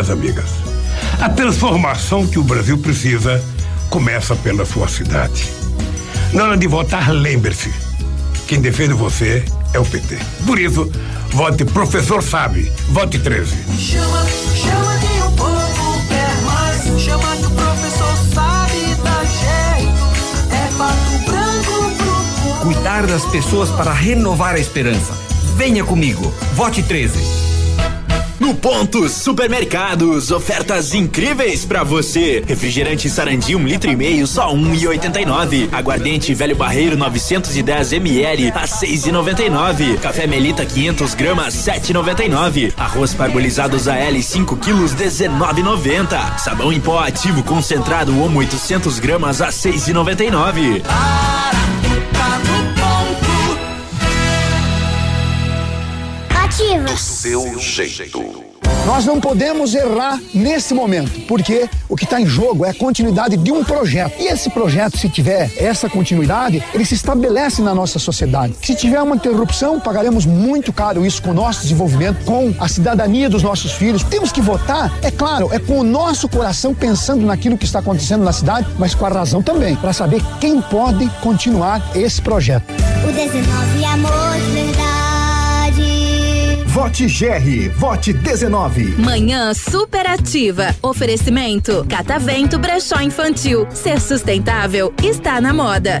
amigas. A transformação que o Brasil precisa começa pela sua cidade. Na hora de votar, lembre-se: quem defende você é o PT. Por isso, vote Professor Sabe, vote 13. Chama, chama que o povo quer mais. Chama que o professor sabe dar jeito. É pato branco pro povo. Cuidar das pessoas para renovar a esperança. Venha comigo, vote 13. No Ponto Supermercados, ofertas incríveis pra você. Refrigerante Sarandi, um litro e meio, só um e oitenta e nove. Aguardente Velho Barreiro, 910 ml, a seis e noventa e nove. Café Melita, 500 gramas, sete e noventa e nove. Arroz parbolizado Zael, 5 quilos, dezenove noventa. Sabão em pó ativo concentrado, Omo, 800 gramas, a seis e noventa e nove. Tá Ativa. Seu jeito. Nós não podemos errar nesse momento, porque o que está em jogo é a continuidade de um projeto. E esse projeto, se tiver essa continuidade, ele se estabelece na nossa sociedade. Se tiver uma interrupção, pagaremos muito caro isso com o nosso desenvolvimento, com a cidadania dos nossos filhos. Temos que votar, é claro, é com o nosso coração pensando naquilo que está acontecendo na cidade, mas com a razão também, para saber quem pode continuar esse projeto. O 19 é amor. Vote GR, vote 19. Manhã superativa. Oferecimento Catavento Brechó Infantil. Ser sustentável está na moda.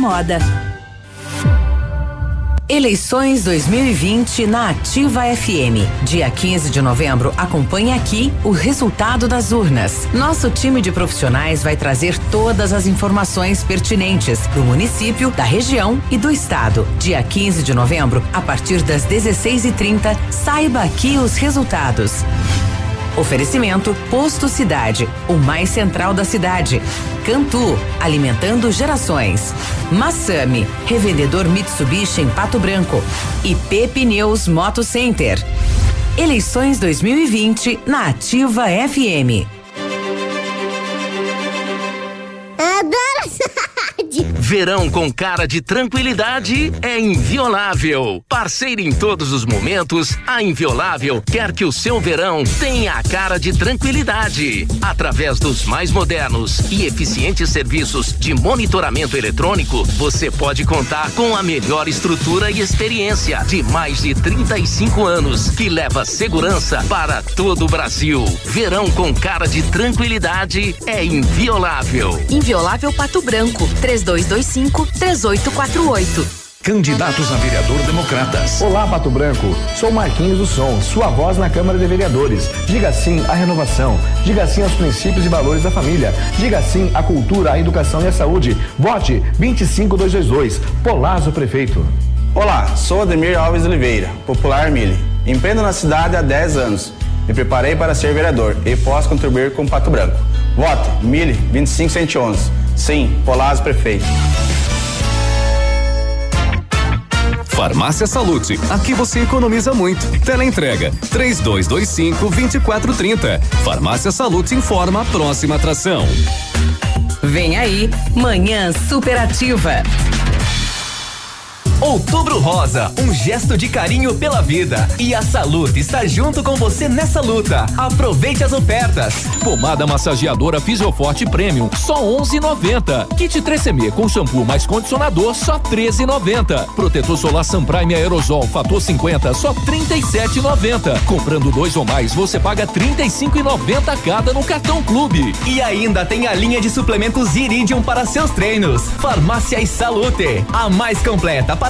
moda. Eleições 2020 na Ativa FM. Dia 15 de novembro, acompanhe aqui o resultado das urnas. Nosso time de profissionais vai trazer todas as informações pertinentes do município, da região e do estado. Dia 15 de novembro, a partir das 16h30, saiba aqui os resultados. Oferecimento Posto Cidade, o mais central da cidade. Cantu, alimentando gerações. Massami, revendedor Mitsubishi em Pato Branco. E Pneus Moto Center. Eleições 2020 na Ativa FM. Verão com cara de tranquilidade é inviolável. Parceira em todos os momentos, a Inviolável quer que o seu verão tenha a cara de tranquilidade. Através dos mais modernos e eficientes serviços de monitoramento eletrônico, você pode contar com a melhor estrutura e experiência de mais de 35 anos, que leva segurança para todo o Brasil. Verão com cara de tranquilidade é inviolável. Inviolável Pato Branco, 3225-3848. Candidatos a vereador Democratas. Olá, Pato Branco. Sou Marquinhos do Som, sua voz na Câmara de Vereadores. Diga sim à renovação. Diga sim aos princípios e valores da família. Diga sim à cultura, à educação e à saúde. Vote 25222. Polazo Prefeito. Olá, sou Ademir Alves Oliveira, popular Mili. Empreendo na cidade há 10 anos. Me preparei para ser vereador e posso contribuir com Pato Branco. Vote Mili 25111. Sim, Polazo Prefeito. Farmácia Salute. Aqui você economiza muito. Teleentrega 3225 2430. Farmácia Salute informa a próxima atração. Vem aí, Manhã Superativa. Outubro Rosa, um gesto de carinho pela vida. E a Salute está junto com você nessa luta. Aproveite as ofertas. Pomada massageadora Fisioforte Premium, só 11,90. Kit 3CM com shampoo mais condicionador, só 13,90. Protetor solar Sunprime Aerosol Fator 50, só 37,90. Comprando dois ou mais, você paga 35,90 cada no cartão Clube. E ainda tem a linha de suplementos Iridium para seus treinos. Farmácia e Salute, a mais completa para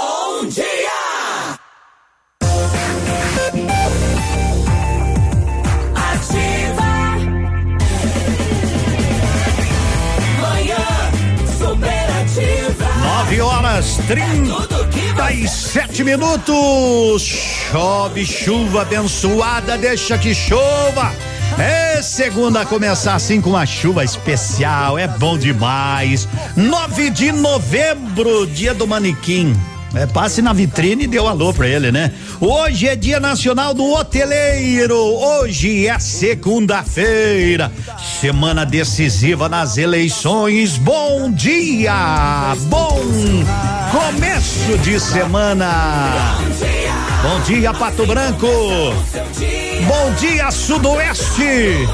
37 minutos. Chove, chuva abençoada, deixa que chova. É segunda começar assim com uma chuva especial, é bom demais. 9 de novembro, dia do manequim. É, passe na vitrine e deu alô pra ele, né? Hoje é Dia Nacional do Hoteleiro. Hoje é segunda-feira, semana decisiva nas eleições. Bom dia! Bom começo de semana. Bom dia, Pato Branco. Bom dia, Sudoeste.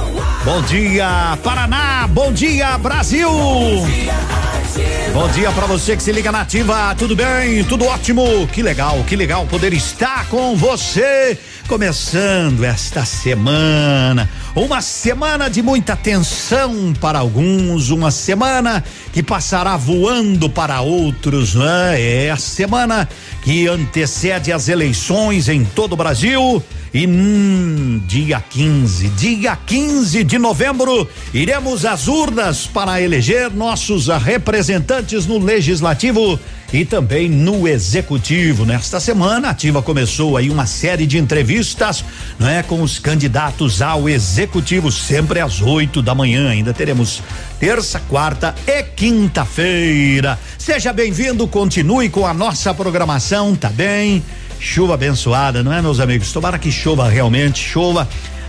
Bom dia, Paraná. Bom dia, Brasil. Bom dia para você que se liga na ativa, tudo bem? Tudo ótimo? Que legal, que legal poder estar com você. Começando esta semana, uma semana de muita tensão para alguns, uma semana que passará voando para outros, né? É a semana que antecede as eleições em todo o Brasil. E hum, dia 15, dia 15 de novembro, iremos às urnas para eleger nossos representantes no legislativo e também no executivo. Nesta semana, a Ativa começou aí uma série de entrevistas, não é, com os candidatos ao executivo, sempre às 8 da manhã. Ainda teremos terça, quarta e quinta-feira. Seja bem-vindo, continue com a nossa programação, tá bem? Chuva abençoada, não é, meus amigos? Tomara que chova realmente, chova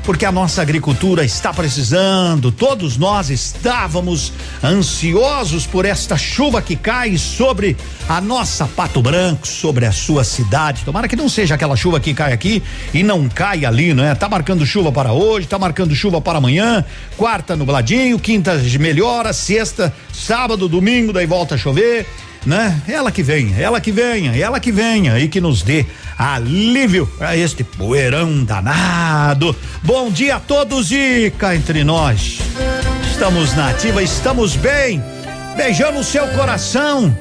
porque a nossa agricultura está precisando. Todos nós estávamos ansiosos por esta chuva que cai sobre a nossa Pato Branco, sobre a sua cidade. Tomara que não seja aquela chuva que cai aqui e não cai ali, não é? Tá marcando chuva para hoje, tá marcando chuva para amanhã, quarta nubladinho, quinta melhora, sexta, sábado, domingo, daí volta a chover né? Ela que venha, ela que venha, ela que venha e que nos dê alívio a este poeirão danado. Bom dia a todos e cá entre nós. Estamos na ativa, estamos bem. Beijando o seu coração.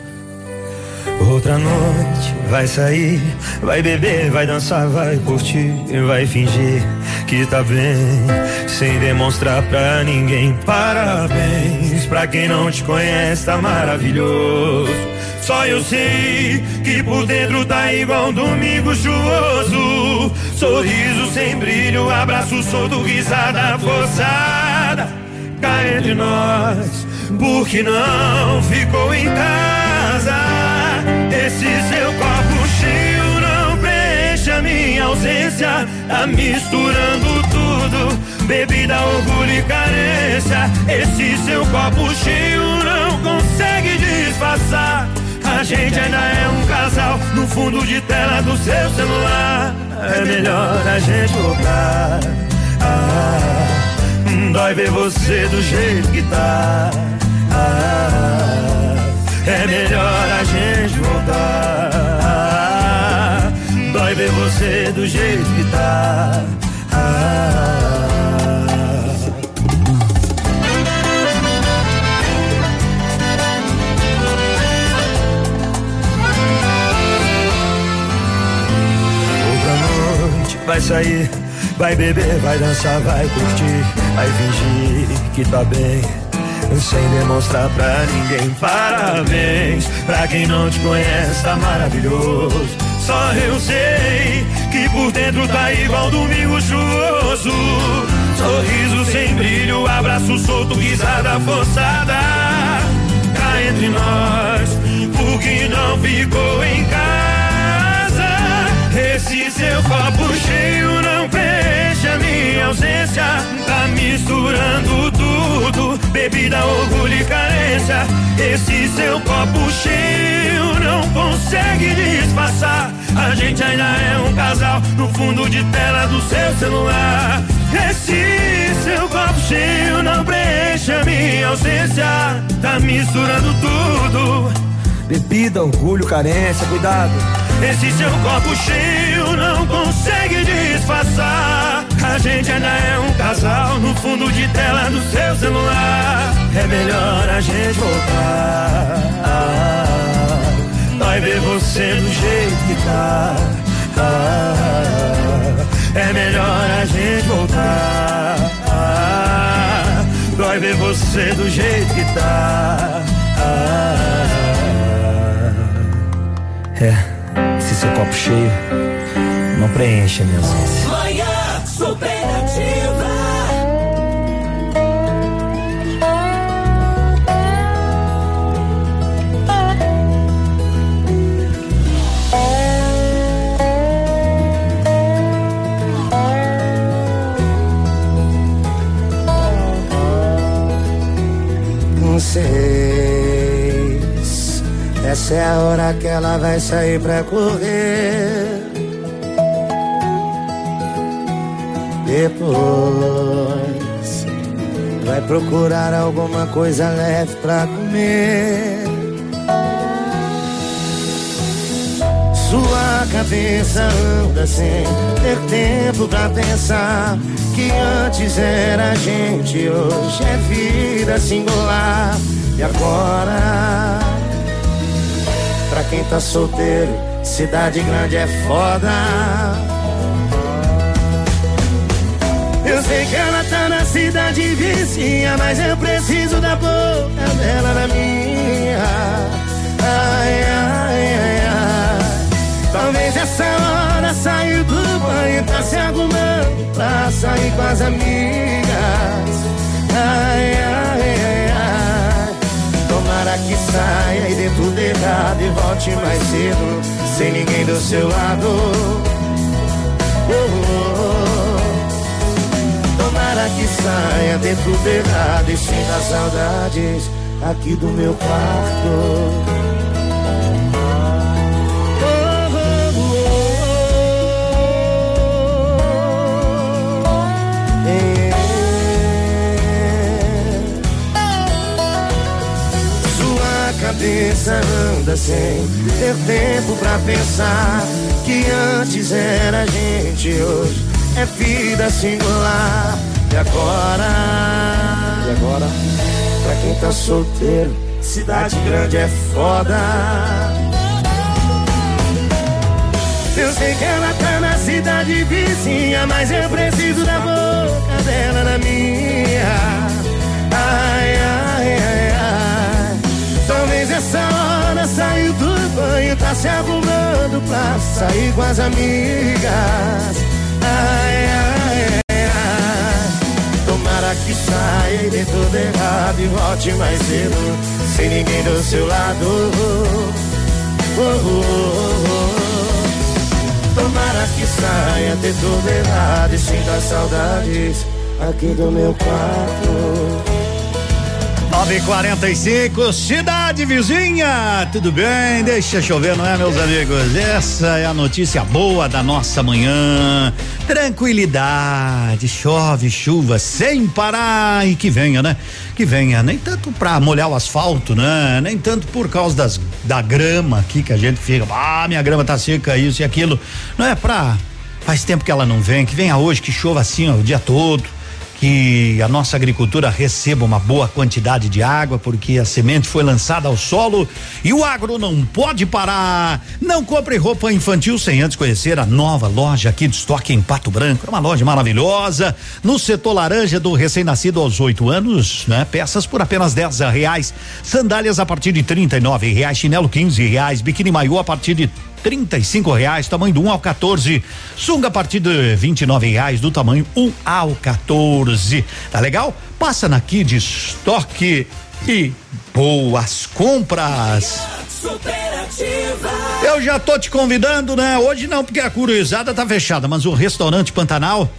Outra noite vai sair, vai beber, vai dançar, vai curtir, vai fingir que tá bem, sem demonstrar pra ninguém. Parabéns pra quem não te conhece, tá maravilhoso. Só eu sei que por dentro tá igual um domingo chuvoso. Sorriso sem brilho, abraço solto, risada forçada. Cá entre nós, porque não ficou em casa. Esse seu copo ausência. Tá misturando tudo, bebida, orgulho e carência. Esse seu copo cheio não consegue disfarçar. A gente ainda é um casal no fundo de tela do seu celular. É melhor a gente voltar. Ah, dói ver você do jeito que tá. Ah, é melhor a gente voltar. Você do jeito que tá. Ah, Outra noite vai sair, vai beber, vai dançar, vai curtir, vai fingir que tá bem sem demonstrar pra ninguém. Parabéns pra quem não te conhece, tá maravilhoso. Só eu sei que por dentro tá igual domingo chuvoso. Sorriso sem brilho, abraço solto, risada forçada. Cá entre nós, o que não ficou em casa. Esse seu copo cheio não preenche minha ausência. Tá misturando tudo, bebida, orgulho e carência. Esse seu copo cheio não consegue disfarçar. A gente ainda é um casal no fundo de tela do seu celular. Esse seu copo cheio não preenche a minha ausência. Tá misturando tudo. Bebida, orgulho, carência, cuidado. Esse seu copo cheio não consegue disfarçar. A gente ainda é um casal no fundo de tela do seu celular. É melhor a gente voltar. Vai ver você do jeito que tá. Ah, é melhor a gente voltar. Ah, vai ver você do jeito que tá. Ah, seu copo cheio não preenche a minha Essa é a hora que ela vai sair pra correr. Depois vai procurar alguma coisa leve pra comer. Sua cabeça anda sem ter tempo pra pensar que antes era gente, hoje é vida singular. E agora, quem tá solteiro, cidade grande é foda. Eu sei que ela tá na cidade vizinha, mas eu preciso da boca dela na minha. Ai, ai, ai, ai. Talvez essa hora saiu do banho, tá se arrumando pra sair com as amigas. Ai, ai, ai. Que saia e dê tudo errado e volte mais cedo, sem ninguém do seu lado. Oh, oh, oh. Tomara que saia, dê tudo errado e sinta saudades aqui do meu quarto. Cabeça anda sem ter tempo pra pensar que antes era gente, hoje é vida singular. E agora? E agora? Pra quem tá solteiro, cidade grande é foda. Eu sei que ela tá na cidade vizinha, mas eu preciso da boca dela na minha. Ai, ai, saiu do banho, tá se arrumando pra sair com as amigas. Ai, ai, ai. Tomara que saia e dê tudo errado e volte mais cedo, sem ninguém do seu lado. Oh, oh, oh, oh. Tomara que saia, dê tudo errado e sinta saudades aqui do meu quarto. 945, cidade vizinha, tudo bem? Deixa chover, não é, meus amigos? Essa é a notícia boa da nossa manhã. Tranquilidade, chove, chuva sem parar e que venha, né? Que venha, nem tanto pra molhar o asfalto, né? Nem tanto por causa das, da grama aqui que a gente fica, ah, minha grama tá seca, isso e aquilo. Não é pra. Faz tempo que ela não vem, que venha hoje, que chova assim ó, o dia todo que a nossa agricultura receba uma boa quantidade de água, porque a semente foi lançada ao solo e o agro não pode parar. Não compre roupa infantil sem antes conhecer a nova loja aqui de estoque em Pato Branco. É uma loja maravilhosa. No setor laranja do recém-nascido aos oito anos, né? Peças por apenas dez reais. Sandálias a partir de trinta e nove reais. Chinelo quinze reais. Biquíni maiô a partir de trinta e cinco reais, tamanho do 1 um ao 14. Sunga a partir de vinte e nove reais, do tamanho 1 um ao 14. Tá legal? Passa na Kid Estoque e boas compras. Eu já tô te convidando, né? Hoje não, porque a curiosidade tá fechada, mas o restaurante Pantanal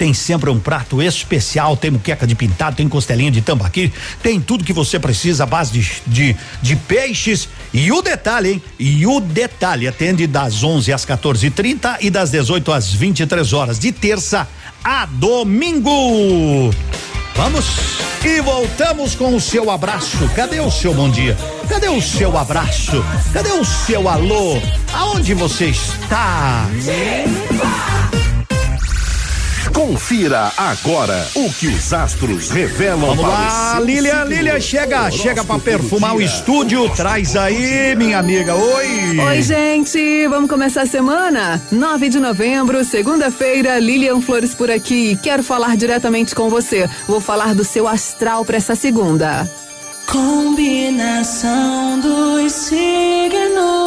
tem sempre um prato especial, tem muqueca de pintado, tem costelinha de tambaqui, tem tudo que você precisa base de, de, de peixes e o detalhe, hein? E o detalhe, atende das 11 às 14:30 e das 18 às 23 horas de terça a domingo. Vamos e voltamos com o seu abraço. Cadê o seu bom dia? Cadê o seu abraço? Cadê o seu alô? Aonde você está? Confira agora o que os astros revelam Vamos para lá, signos. Lilia, chega, chega pra Horóscopo perfumar o estúdio. Traz aí, minha amiga. Oi. Oi, gente! Vamos começar a semana? 9 de novembro, segunda-feira, Lilian Flores por aqui. Quero falar diretamente com você. Vou falar do seu astral para essa segunda. Combinação dos signos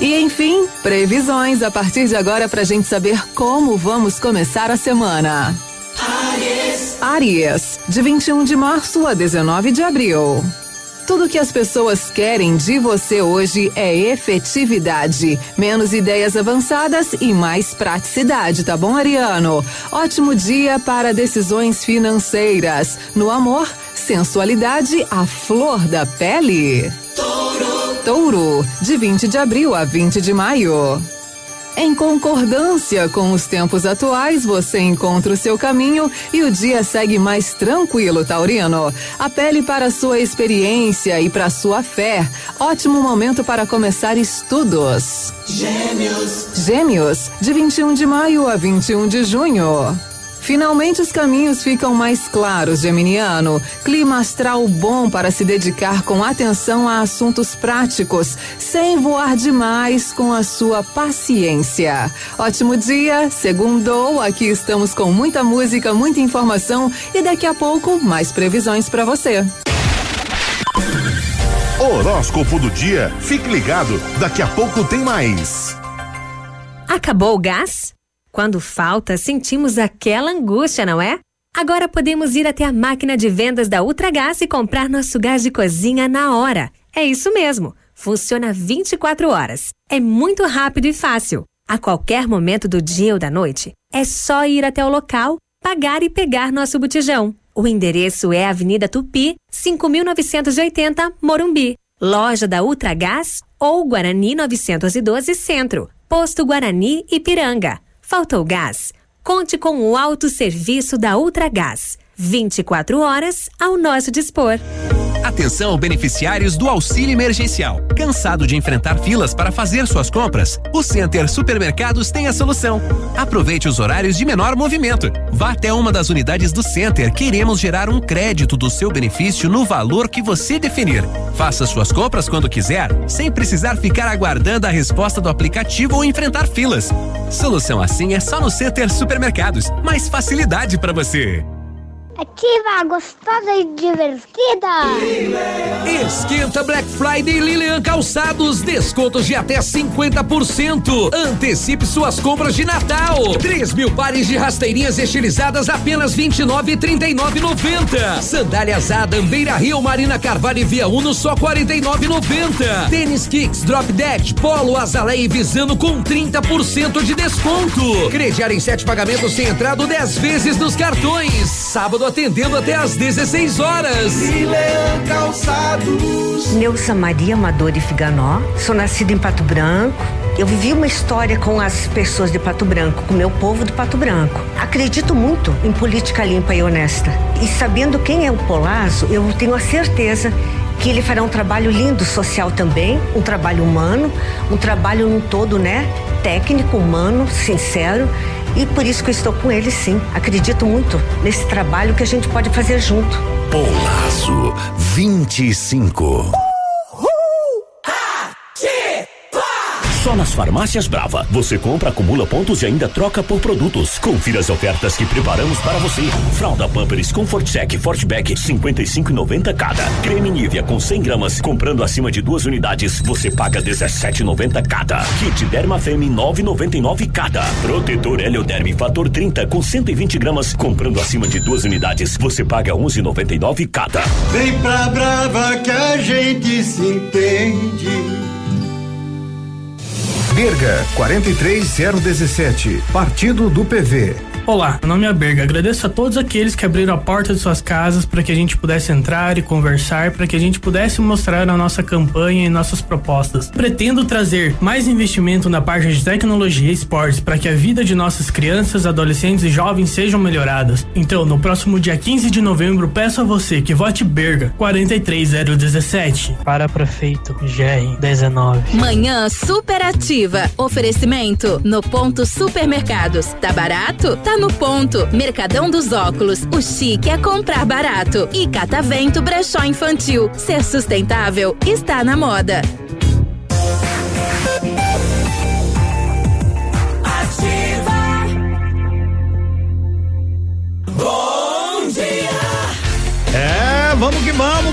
E enfim, previsões a partir de agora pra gente saber como vamos começar a semana. Aries. Aries, de 21 de março a 19 de abril. Tudo que as pessoas querem de você hoje é efetividade, menos ideias avançadas e mais praticidade, tá bom, Ariano? Ótimo dia para decisões financeiras. No amor, sensualidade à flor da pele. Touro. Touro, de 20 de abril a 20 de maio. Em concordância com os tempos atuais, você encontra o seu caminho e o dia segue mais tranquilo, Taurino. Apele para a sua experiência e para a sua fé. Ótimo momento para começar estudos. Gêmeos. Gêmeos, de 21 de maio a 21 de junho. Finalmente os caminhos ficam mais claros, Geminiano. Clima astral bom para se dedicar com atenção a assuntos práticos, sem voar demais com a sua paciência. Ótimo dia, segundou. Aqui estamos com muita música, muita informação e daqui a pouco mais previsões para você. Horóscopo do dia. Fique ligado, daqui a pouco tem mais. Acabou o gás? Quando falta, sentimos aquela angústia, não é? Agora podemos ir até a máquina de vendas da Ultragás e comprar nosso gás de cozinha na hora. É isso mesmo. Funciona 24 horas. É muito rápido e fácil. A qualquer momento do dia ou da noite, é só ir até o local, pagar e pegar nosso botijão. O endereço é Avenida Tupi, 5980, Morumbi. Loja da Ultragás ou Guarani 912 Centro. Posto Guarani Ipiranga. Faltou gás? Conte com o autosserviço da Ultragás. 24 horas ao nosso dispor. Atenção beneficiários do auxílio emergencial. Cansado de enfrentar filas para fazer suas compras? O Center Supermercados tem a solução. Aproveite os horários de menor movimento. Vá até uma das unidades do Center. Queremos gerar um crédito do seu benefício no valor que você definir. Faça suas compras quando quiser, sem precisar ficar aguardando a resposta do aplicativo ou enfrentar filas. Solução assim é só no Center Supermercados. Mais facilidade para você. Ativa, gostosa e divertida. Esquenta Black Friday Lilian Calçados, descontos de até 50%. Antecipe suas compras de Natal. 3 mil pares de rasteirinhas estilizadas apenas 29,39,90. Sandálias Adam, Beira Rio, Marina Carvalho e Via Uno só 49,90. Tênis Kicks, Drop Dead, Polo, Azaleia e Visano com 30% de desconto. Crediar em sete pagamentos sem entrada 10 vezes nos cartões. Sábado atendendo até às 16 horas. Milan Calçados. Neuza Maria Amador e Figanó, sou nascida em Pato Branco. Eu vivi uma história com as pessoas de Pato Branco, com o meu povo de Pato Branco. Acredito muito em política limpa e honesta. E sabendo quem é o Polazo, eu tenho a certeza que ele fará um trabalho lindo social também, um trabalho humano, um trabalho num todo, né? Técnico, humano, sincero. E por isso que eu estou com ele, sim. Acredito muito nesse trabalho que a gente pode fazer junto. Polazo 25. Só nas farmácias Brava. Você compra, acumula pontos e ainda troca por produtos. Confira as ofertas que preparamos para você. Fralda Pampers Comfort Sec Fortback 55,90 cada. Creme Nivea com 100 gramas. Comprando acima de duas unidades, você paga 17,90 cada. Kit Derma Femme 9,99 cada. Protetor Helioderme Fator 30 com 120 gramas. Comprando acima de duas unidades, você paga 11,99 cada. Vem pra Brava que a gente se entende. Berga 43017, Partido do PV. Olá, meu nome é Berga. Agradeço a todos aqueles que abriram a porta de suas casas para que a gente pudesse entrar e conversar, para que a gente pudesse mostrar a nossa campanha e nossas propostas. Pretendo trazer mais investimento na parte de tecnologia e esportes para que a vida de nossas crianças, adolescentes e jovens sejam melhoradas. Então, no próximo dia 15 de novembro, peço a você que vote Berga 43017 para prefeito GR 19. Manhã superativa. Oferecimento no ponto supermercados. Tá barato? Tá no ponto. Mercadão dos óculos. O chique é comprar barato. E Catavento Brechó Infantil. Ser sustentável está na moda.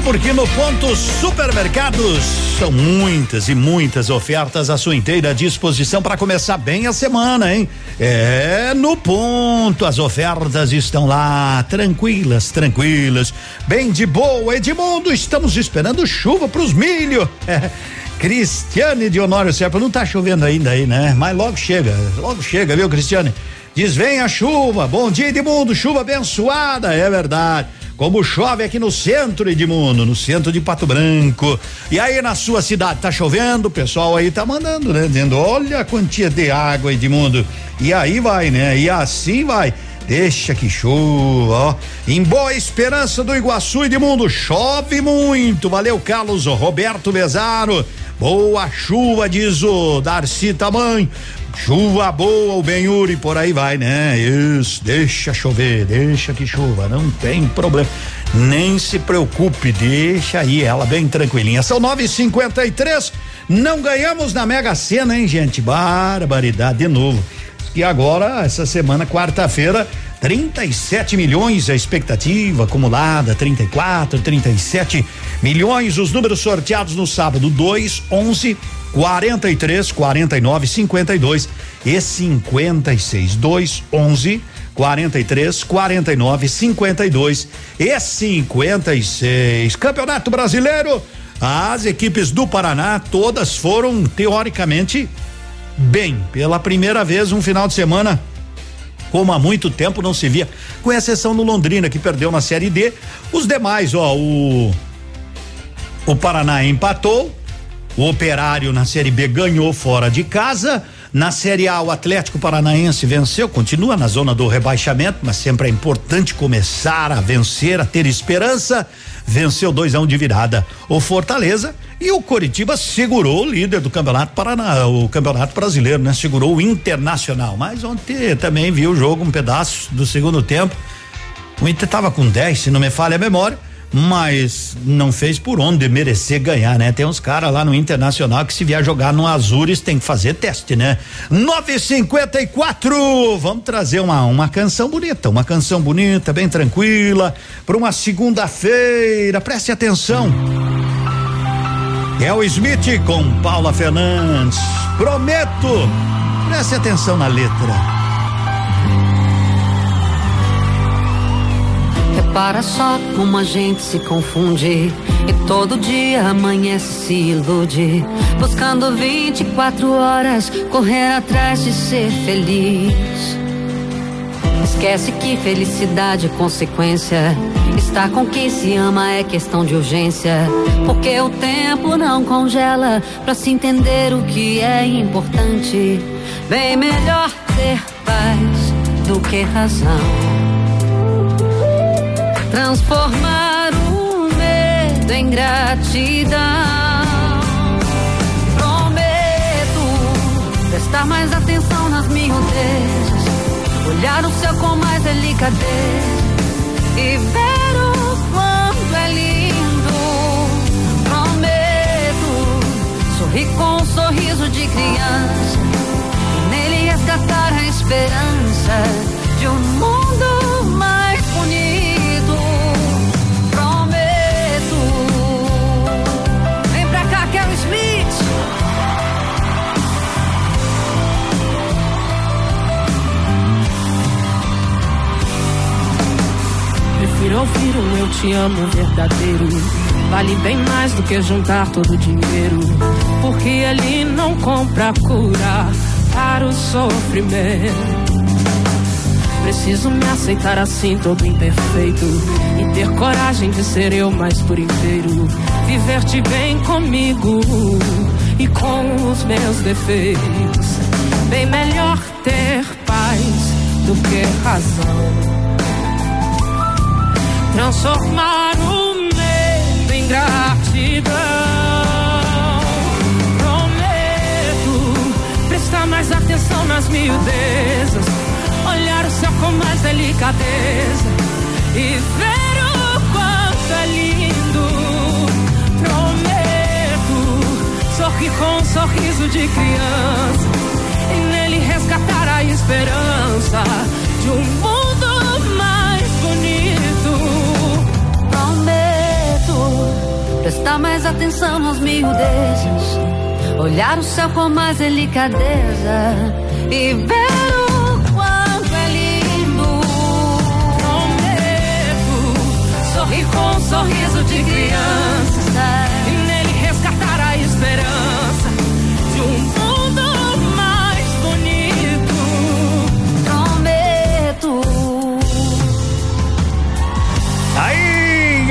Porque no ponto supermercados são muitas e muitas ofertas à sua inteira disposição para começar bem a semana, hein? É no ponto, as ofertas estão lá, tranquilas, tranquilas, bem de boa. Edmundo, estamos esperando chuva para os milho. Cristiane de Honório Serpa, não tá chovendo ainda aí, né? Mas logo chega, logo chega, viu, Cristiane? Diz: vem a chuva, bom dia, Edmundo, chuva abençoada, é verdade. Como chove aqui no centro, Edmundo, no centro de Pato Branco. E aí na sua cidade tá chovendo, o pessoal aí tá mandando, né? Dizendo, olha a quantia de água, Edmundo. E aí vai, né? E assim vai. Deixa que chova, ó. Em Boa Esperança do Iguaçu, Edmundo, chove muito. Valeu, Carlos Roberto Bezaro. Boa chuva, diz o Darcy Tamanho. Chuva boa, o Benhuri, por aí vai, né? Isso, deixa chover, deixa que chuva, não tem problema. Nem se preocupe, deixa aí ela bem tranquilinha. São nove e cinquenta e três, não ganhamos na Mega Sena, hein, gente? Barbaridade, de novo. E agora, essa semana, quarta-feira, 37 milhões a expectativa acumulada, 34, 37 milhões os números sorteados no sábado, 2, 11, 43, 49, 52 e 56. 2, 11, 43, 49, 52 e 56. Campeonato Brasileiro, as equipes do Paraná todas foram teoricamente bem. Pela primeira vez, um final de semana como há muito tempo não se via, com exceção do Londrina que perdeu na Série D. Os demais, ó, o o Paraná empatou, o Operário na Série B ganhou fora de casa. Na Série A, o Atlético Paranaense venceu, continua na zona do rebaixamento, mas sempre é importante começar a vencer, a ter esperança. Venceu 2 a 1 um de virada o Fortaleza e o Coritiba segurou o líder do Campeonato Paraná, o Campeonato Brasileiro, né? Segurou o Internacional. Mas ontem também viu o jogo um pedaço do segundo tempo. O Inter estava com 10, se não me falha a memória mas não fez por onde merecer ganhar, né? Tem uns caras lá no Internacional que se vier jogar no Azures tem que fazer teste, né? 954. Vamos trazer uma uma canção bonita, uma canção bonita, bem tranquila, para uma segunda-feira. Preste atenção. É o Smith com Paula Fernandes. Prometo. Preste atenção na letra. Repara só como a gente se confunde e todo dia amanhece se ilude, buscando 24 horas correr atrás de ser feliz. Esquece que felicidade é consequência. Estar com quem se ama é questão de urgência. Porque o tempo não congela pra se entender o que é importante. Bem melhor ter paz do que razão transformar o medo em gratidão. Prometo prestar mais atenção nas miudezas, olhar o céu com mais delicadeza e ver o quanto é lindo. Prometo sorrir com um sorriso de criança e nele resgatar a esperança de um mundo Prefiro ouvir um eu te amo verdadeiro. Vale bem mais do que juntar todo o dinheiro. Porque ele não compra cura para o sofrimento. Preciso me aceitar assim, todo imperfeito. E ter coragem de ser eu mais por inteiro. Viver-te bem comigo e com os meus defeitos. Bem melhor ter paz do que razão. Transformar o medo em gratidão. Prometo prestar mais atenção nas miudezas olhar o céu com mais delicadeza e ver o quanto é lindo. Prometo sorrir com um sorriso de criança e nele resgatar a esperança de um mundo Prestar mais atenção nas miudezas. Olhar o céu com mais delicadeza. E ver o quanto é lindo. Prometo sorrir com um sorriso de criança.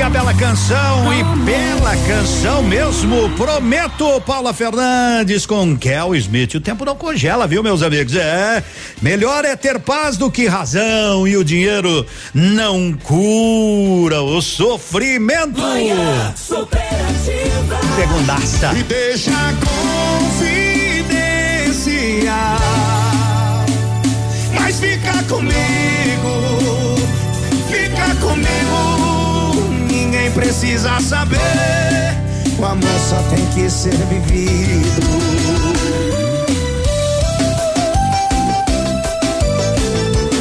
A bela canção e bela canção mesmo. Prometo, Paula Fernandes com Kel Smith. O tempo não congela, viu, meus amigos? É. Melhor é ter paz do que razão e o dinheiro não cura o sofrimento. Segundaça. E deixa a confidência. Mas fica comigo, fica comigo. Precisa saber. O amor só tem que ser vivido.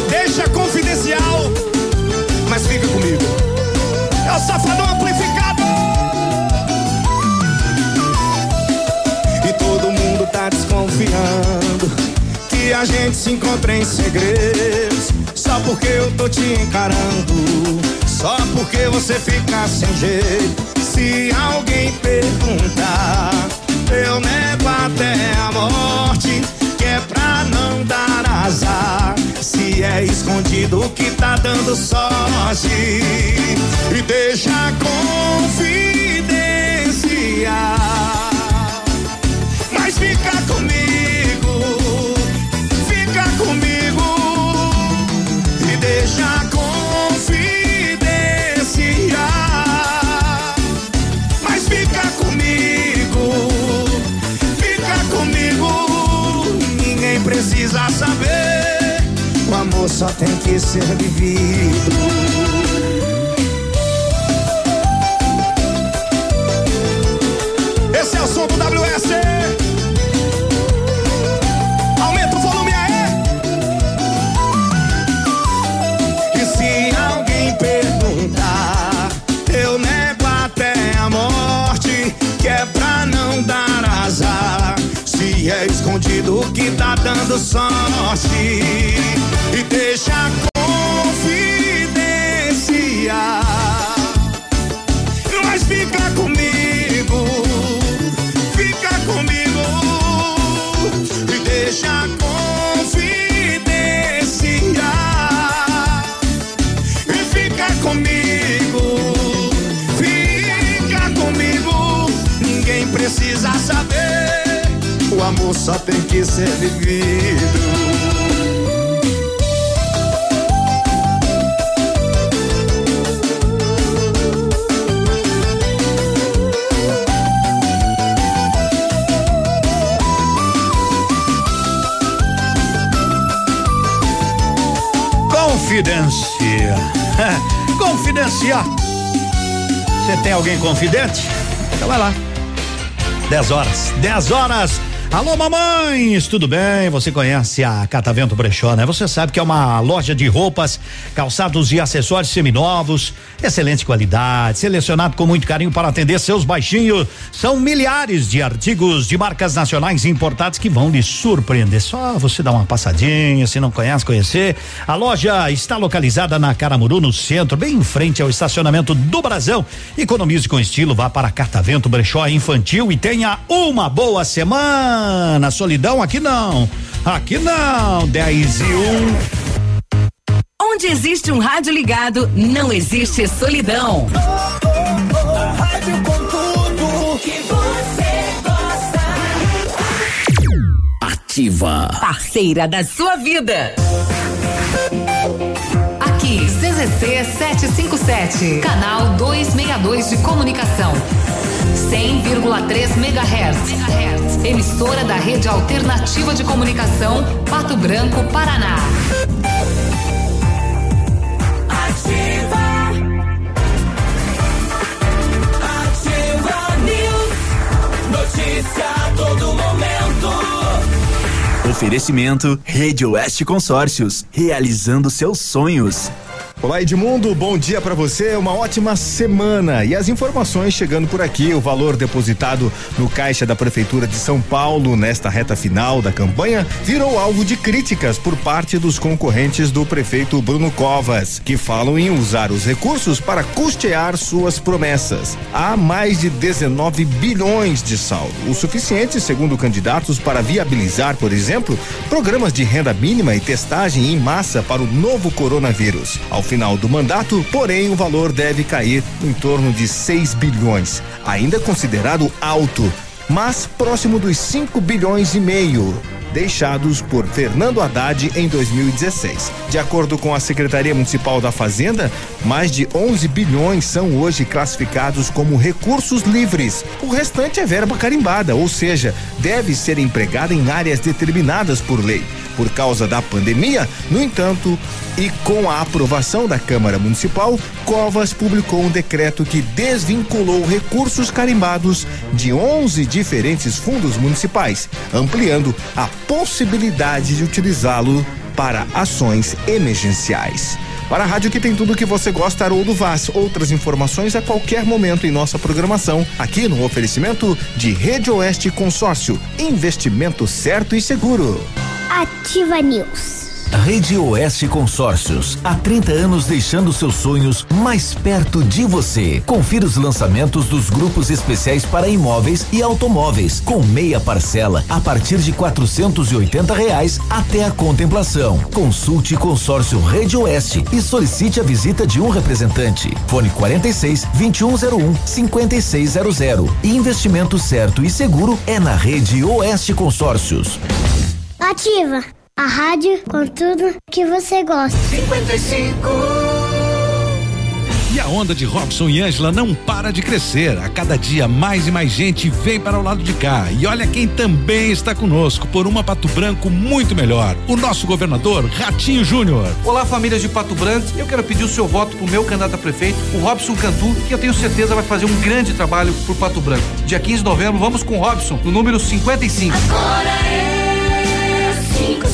Deixa confidencial, mas fica comigo. É o safadão amplificado. E todo mundo tá desconfiando que a gente se encontra em segredos. Só porque eu tô te encarando. Só porque você fica sem jeito. Se alguém perguntar, eu nego até a morte. Que é pra não dar azar. Se é escondido que tá dando sorte. E deixa a confidência. Mas fica comigo, só tem que ser vivido. Sorte, e deixa a confidência. Mas fica comigo, fica comigo e deixa a confidência. E fica comigo, fica comigo. Ninguém precisa saber. O amor só tem que ser vivido. Confidência. Confidenciar. Você tem alguém confidente? Então vai lá. 10 horas. 10 horas. Alô, mamães, tudo bem? Você conhece a Catavento Brechó, né? Você sabe que é uma loja de roupas, calçados e acessórios seminovos, excelente qualidade, selecionado com muito carinho para atender seus baixinhos. São milhares de artigos de marcas nacionais importados que vão lhe surpreender. Só você dar uma passadinha, se não conhece, conhecer. A loja está localizada na Caramuru, no centro, bem em frente ao estacionamento do Brasão. Economize com estilo, vá para Catavento Brechó Infantil e tenha uma boa semana. Solidão aqui não. Aqui não. 10 e 1. Onde existe um rádio ligado, não existe solidão. Rádio com tudo que você gosta. Ativa. Parceira da sua vida. Aqui, CZC 757, canal 262 de comunicação. 100,3 MHz. Emissora da Rede Alternativa de Comunicação, Pato Branco, Paraná. Oferecimento Rede Oeste Consórcios, realizando seus sonhos. Olá Edmundo, bom dia para você, uma ótima semana. E as informações chegando por aqui, o valor depositado no caixa da prefeitura de São Paulo nesta reta final da campanha virou alvo de críticas por parte dos concorrentes do prefeito Bruno Covas, que falam em usar os recursos para custear suas promessas. Há mais de 19 bilhões de saldo, o suficiente, segundo candidatos, para viabilizar, por exemplo, programas de renda mínima e testagem em massa para o novo coronavírus. Ao final do mandato, porém, o valor deve cair em torno de 6 bilhões, ainda considerado alto, mas próximo dos 5 bilhões e meio deixados por Fernando Haddad em 2016. De acordo com a Secretaria Municipal da Fazenda, mais de 11 bilhões são hoje classificados como recursos livres. O restante é verba carimbada, ou seja, deve ser empregada em áreas determinadas por lei. Por causa da pandemia, no entanto, e com a aprovação da Câmara Municipal, Covas publicou um decreto que desvinculou recursos carimbados de 11 diferentes fundos municipais, ampliando a possibilidade de utilizá-lo para ações emergenciais. Para a rádio que tem tudo que você gosta, Haroldo Vaz. Outras informações a qualquer momento em nossa programação, aqui no oferecimento de Rede Oeste Consórcio. Investimento certo e seguro. Ativa News. Rede Oeste Consórcios, há 30 anos deixando seus sonhos mais perto de você. Confira os lançamentos dos grupos especiais para imóveis e automóveis, com meia parcela a partir de quatrocentos e oitenta reais até a contemplação. Consulte Consórcio Rede Oeste e solicite a visita de um representante. Fone 46 2101 5600. Investimento certo e seguro é na Rede Oeste Consórcios. Ativa a rádio com tudo que você gosta. 55 e a onda de Robson e Ângela não para de crescer. A cada dia mais e mais gente vem para o lado de cá. E olha quem também está conosco por uma Pato Branco muito melhor. O nosso governador Ratinho Júnior. Olá, famílias de Pato Branco. Eu quero pedir o seu voto para o meu candidato a prefeito, o Robson Cantu, que eu tenho certeza vai fazer um grande trabalho por Pato Branco. Dia 15 de novembro, vamos com o Robson, no número 55. Agora é 55.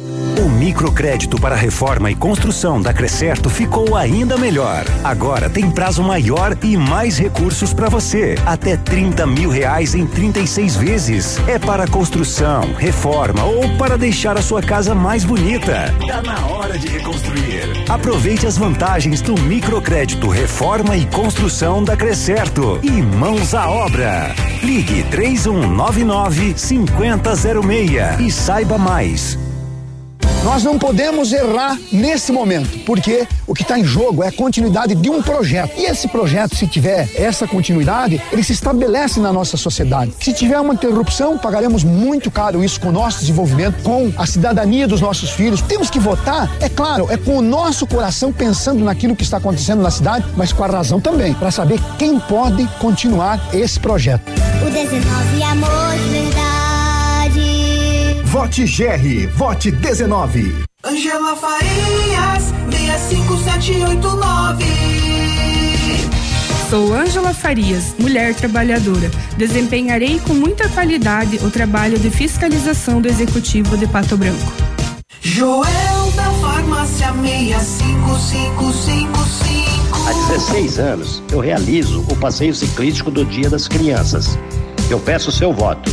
O microcrédito para reforma e construção da Crescerto ficou ainda melhor. Agora tem prazo maior e mais recursos para você. Até 30 mil reais em 36 vezes. É para construção, reforma ou para deixar a sua casa mais bonita. Tá na hora de reconstruir. Aproveite as vantagens do microcrédito reforma e construção da Crescerto. E mãos à obra. Ligue 3199 5006 e saiba mais. Nós não podemos errar nesse momento, porque o que está em jogo é a continuidade de um projeto. E esse projeto, se tiver essa continuidade, ele se estabelece na nossa sociedade. Se tiver uma interrupção, pagaremos muito caro isso com o nosso desenvolvimento, com a cidadania dos nossos filhos. Temos que votar, é claro, é com o nosso coração pensando naquilo que está acontecendo na cidade, mas com a razão também, para saber quem pode continuar esse projeto. O 19 é amor. Vote GR, vote 19. Angela Farias, 65789. Sou Ângela Farias, mulher trabalhadora. Desempenharei com muita qualidade o trabalho de fiscalização do Executivo de Pato Branco. Joel da Farmácia 65555. Há 16 anos eu realizo o passeio ciclístico do Dia das Crianças. Eu peço seu voto.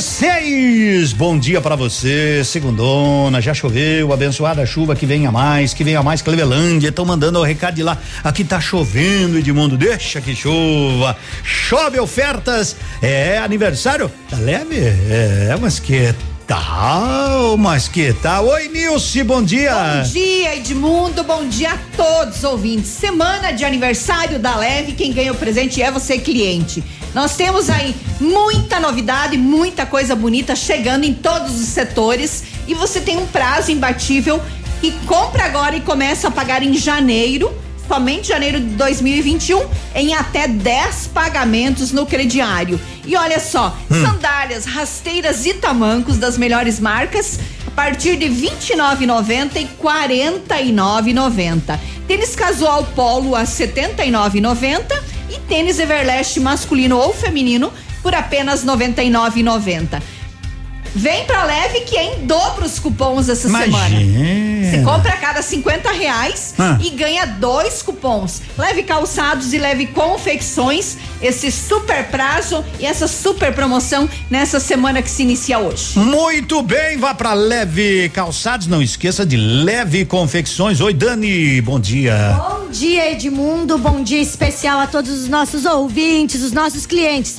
seis. Bom dia para você, segundona. Já choveu, abençoada chuva que venha mais, que venha mais Clevelândia. Estão mandando o recado de lá. Aqui tá chovendo, Edmundo. Deixa que chova. Chove ofertas. É aniversário? Tá leve? É, mas que tal? Mas que tal? Oi, Nilce, bom dia. Bom dia, Edmundo. Bom dia a todos os ouvintes. Semana de aniversário da Leve. Quem ganha o presente é você, cliente. Nós temos aí muita novidade, muita coisa bonita chegando em todos os setores e você tem um prazo imbatível e compra agora e começa a pagar em janeiro somente janeiro de 2021 em até 10 pagamentos no crediário. E olha só, Hum. sandálias, rasteiras e tamancos das melhores marcas a partir de 29,90 e 49,90. Tênis casual polo a 79,90 e tênis Everlast masculino ou feminino por apenas 99,90. Vem pra leve que é em dobro os cupons essa semana. Você compra a cada 50 reais Ah. e ganha dois cupons. Leve calçados e leve confecções. Esse super prazo e essa super promoção nessa semana que se inicia hoje. Muito bem, vá pra Leve Calçados, não esqueça de Leve Confecções. Oi, Dani, bom dia. Bom dia, Edmundo. Bom dia especial a todos os nossos ouvintes, os nossos clientes.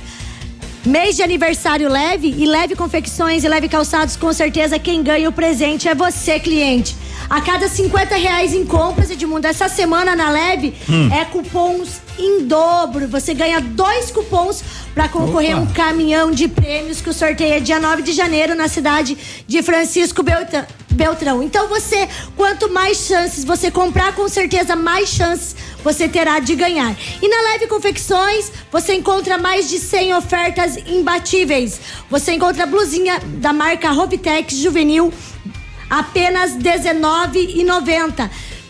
Mês de aniversário leve e leve confecções e leve calçados, com certeza quem ganha o presente é você, cliente. A cada 50 reais em compras, Edmundo, essa semana na leve Hum. é cupons em dobro. Você ganha dois cupons para concorrer a um caminhão de prêmios que o sorteio é dia 9 de janeiro na cidade de Francisco Beltrão. Beltrão. Então você, quanto mais chances você comprar, com certeza mais chances você terá de ganhar. E na Leve Confecções, você encontra mais de 100 ofertas imbatíveis. Você encontra blusinha da marca Robitex Juvenil apenas R$19,90.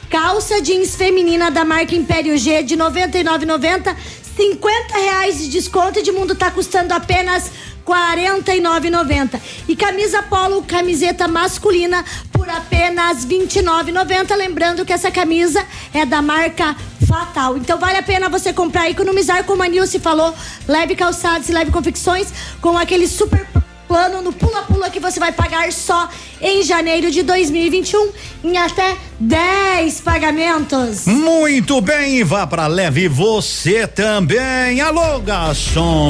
Calça jeans feminina da marca Império G de R$ 99,90. 50 reais de desconto de mundo tá custando apenas R$ 49,90. E camisa polo, camiseta masculina por apenas R$ 29,90. Lembrando que essa camisa é da marca Fatal. Então vale a pena você comprar e economizar, como a Nilce falou, leve calçados e leve confecções com aquele super plano no pula-pula que você vai pagar só em janeiro de 2021 em até 10 pagamentos. Muito bem, vá pra Leve você também. Alô. Garçom,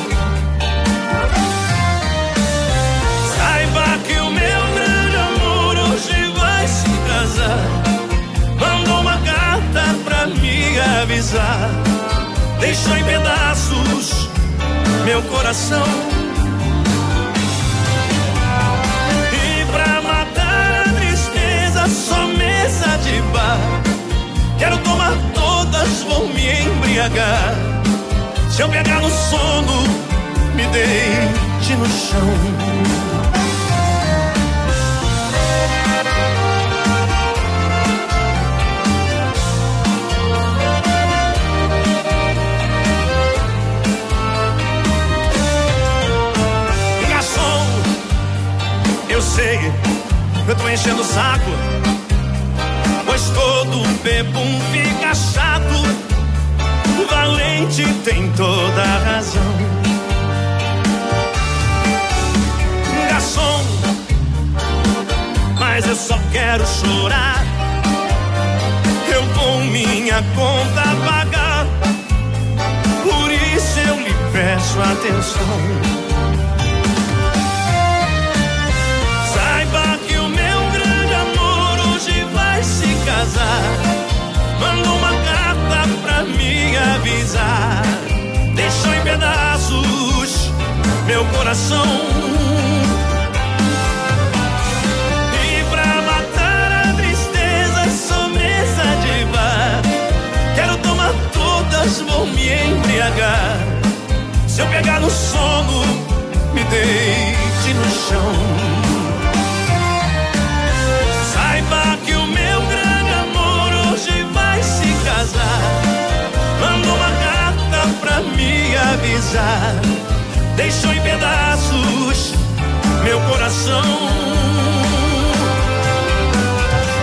Se casar. Mandou uma carta pra me avisar. Deixou em pedaços meu coração. E pra matar a tristeza, só mesa de bar. Quero tomar todas, vou me embriagar. Se eu pegar no sono, me deite no chão. Eu sei, eu tô enchendo o saco. Pois todo bebum fica chato. O valente tem toda a razão. Garçom, mas eu só quero chorar. Eu com minha conta pagar. Por isso eu lhe peço atenção. avisar. Deixou em pedaços meu coração. E pra matar a tristeza, sobremesa de bar. Quero tomar todas, vou me embriagar. Se eu pegar no sono, me deite no chão. Me avisar. Deixou em pedaços meu coração.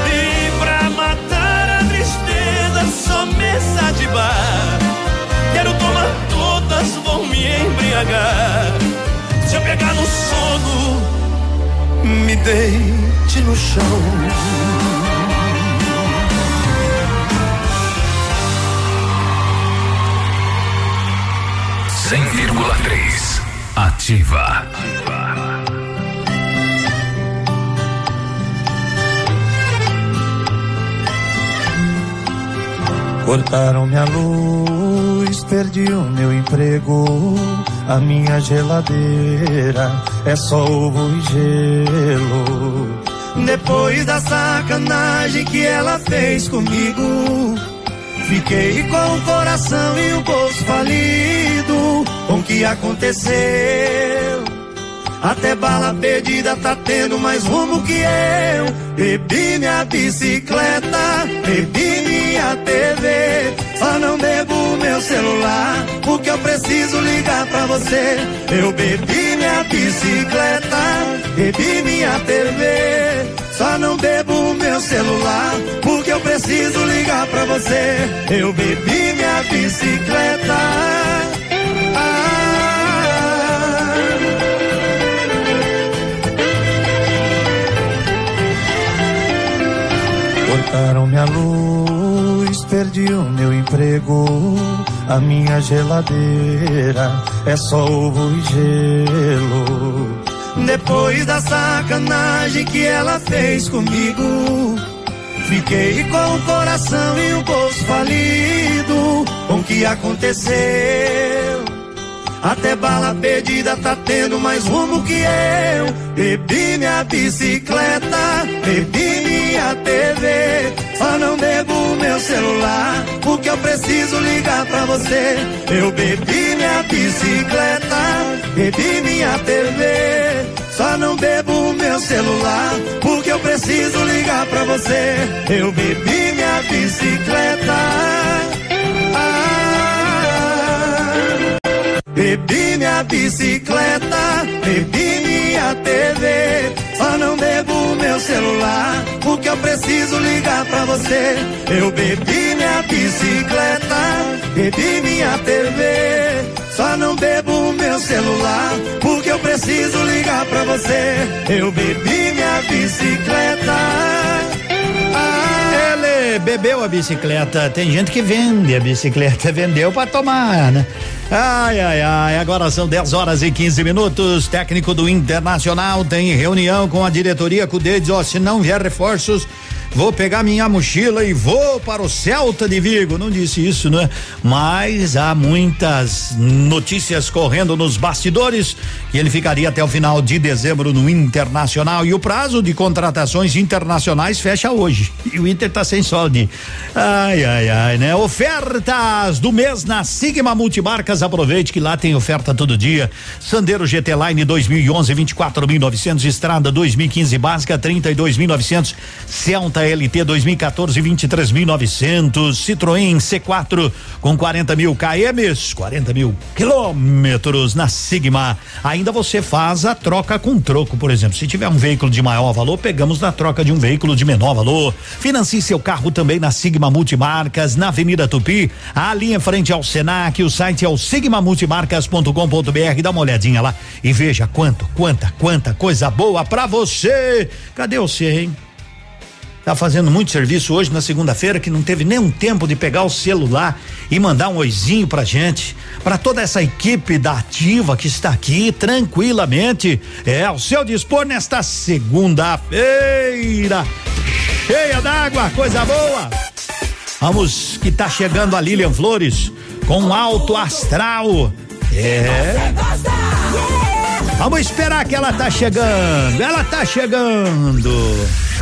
E pra matar a tristeza, só mesa de bar. Quero tomar todas, vou me embriagar. Se eu pegar no sono, me deite no chão. 100,3 Ativa. Cortaram minha luz, perdi o meu emprego. A minha geladeira é só ovo e gelo. Depois da sacanagem que ela fez comigo, fiquei com o coração e o bolso falido. Com o que aconteceu? Até bala perdida tá tendo mais rumo que eu. Bebi minha bicicleta, bebi minha TV. Só não bebo meu celular, porque eu preciso ligar pra você. Eu bebi minha bicicleta, bebi minha TV. Só não bebo meu celular, porque eu preciso ligar pra você. Eu bebi minha bicicleta. Cortaram minha luz, perdi o meu emprego. A minha geladeira é só ovo e gelo. Depois da sacanagem que ela fez comigo, fiquei com o coração e o bolso falido. Com o que aconteceu? Até bala perdida tá tendo mais rumo que eu. Bebi minha bicicleta, bebi minha TV. Só não bebo meu celular, porque eu preciso ligar pra você. Eu bebi minha bicicleta, bebi minha TV. Só não bebo meu celular, porque eu preciso ligar pra você. Eu bebi minha bicicleta. Bebi minha bicicleta, bebi minha TV. Só não bebo meu celular, porque eu preciso ligar pra você. Eu bebi minha bicicleta, bebi minha TV. Só não bebo meu celular, porque eu preciso ligar pra você. Eu bebi minha bicicleta. Bebeu a bicicleta. Tem gente que vende a bicicleta, vendeu pra tomar, né? Ai, ai, ai. Agora são 10 horas e 15 minutos. Técnico do Internacional tem reunião com a diretoria com o. Ó, se não vier reforços, vou pegar minha mochila e vou para o Celta de Vigo. Não disse isso, né? Mas há muitas notícias correndo nos bastidores que ele ficaria até o final de dezembro no Internacional e o prazo de contratações internacionais fecha hoje. E o Inter tá sem solde. Ai, ai, ai, né? Ofertas do mês na Sigma Multimarcas. Aproveite que lá tem oferta todo dia. Sandero GT Line 2011 24.900, Estrada 2015 básica 32.900, Celta LT 2014 23.900, Citroën C4 com 40 mil KMs, 40 mil quilômetros na Sigma. Ainda você faz a troca com troco, por exemplo. Se tiver um veículo de maior valor, pegamos na troca de um veículo de menor valor. Financie seu carro também na Sigma Multimarcas, na Avenida Tupi, ali em frente ao Senac. O site é o sigmamultimarcas.com.br. Dá uma olhadinha lá e veja quanto, quanta, quanta coisa boa pra você. Cadê você, hein? Tá fazendo muito serviço hoje na segunda-feira que não teve nem um tempo de pegar o celular e mandar um oizinho pra gente, para toda essa equipe da Ativa que está aqui tranquilamente, é ao seu dispor nesta segunda-feira, cheia d'água, coisa boa. Vamos que tá chegando a Lilian Flores com alto astral. É. Vamos esperar que ela tá chegando. Ela tá chegando.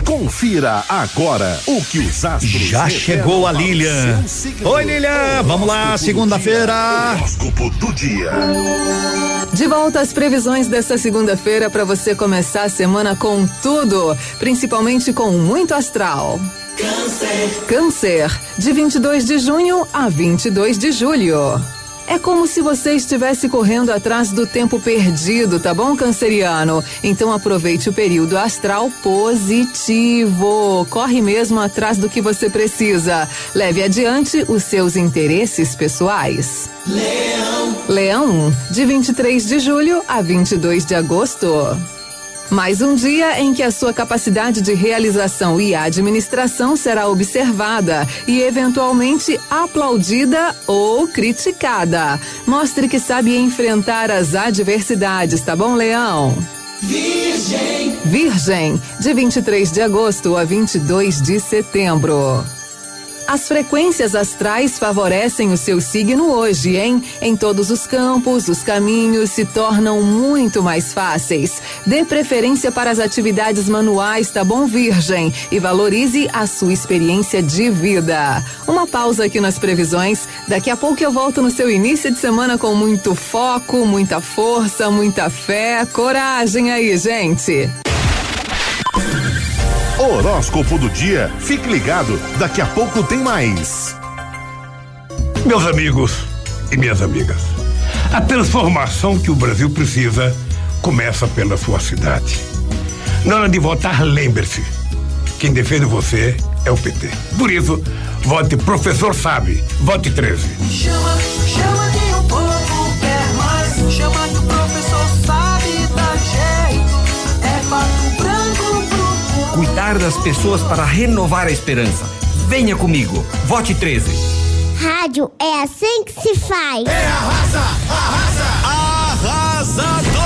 Confira agora o que os astros Já chegou a Lilian. Oi, Lilian. Vamos lá, segunda-feira. Horóscopo do dia. De volta às previsões desta segunda-feira para você começar a semana com tudo, principalmente com muito astral. Câncer. Câncer, de 22 de junho a 22 de julho. É como se você estivesse correndo atrás do tempo perdido, tá bom, canceriano? Então aproveite o período astral positivo. Corre mesmo atrás do que você precisa. Leve adiante os seus interesses pessoais. Leão. Leão, de 23 de julho a 22 de agosto. Mais um dia em que a sua capacidade de realização e administração será observada e eventualmente aplaudida ou criticada. Mostre que sabe enfrentar as adversidades, tá bom, Leão? Virgem. Virgem, de 23 de agosto a 22 de setembro. As frequências astrais favorecem o seu signo hoje, hein? Em todos os campos, os caminhos se tornam muito mais fáceis. Dê preferência para as atividades manuais, tá bom, Virgem? E valorize a sua experiência de vida. Uma pausa aqui nas previsões. Daqui a pouco eu volto no seu início de semana com muito foco, muita força, muita fé. Coragem aí, gente! Horóscopo do dia. Fique ligado, daqui a pouco tem mais. Meus amigos e minhas amigas, a transformação que o Brasil precisa começa pela sua cidade. Na hora de votar, lembre-se: quem defende você é o PT. Por isso, vote Professor Sabe, vote 13. Chama, chama que o povo quer mais. Chama Cuidar das pessoas para renovar a esperança. Venha comigo. Vote 13. Rádio é assim que se faz. É arrasa, arrasa. Arrasador!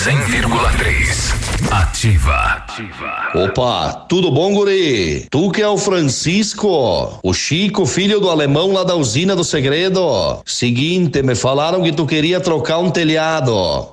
100,3 Ativa. Opa, tudo bom, guri? Tu que é o Francisco, o Chico, filho do alemão lá da usina do segredo. Seguinte, me falaram que tu queria trocar um telhado,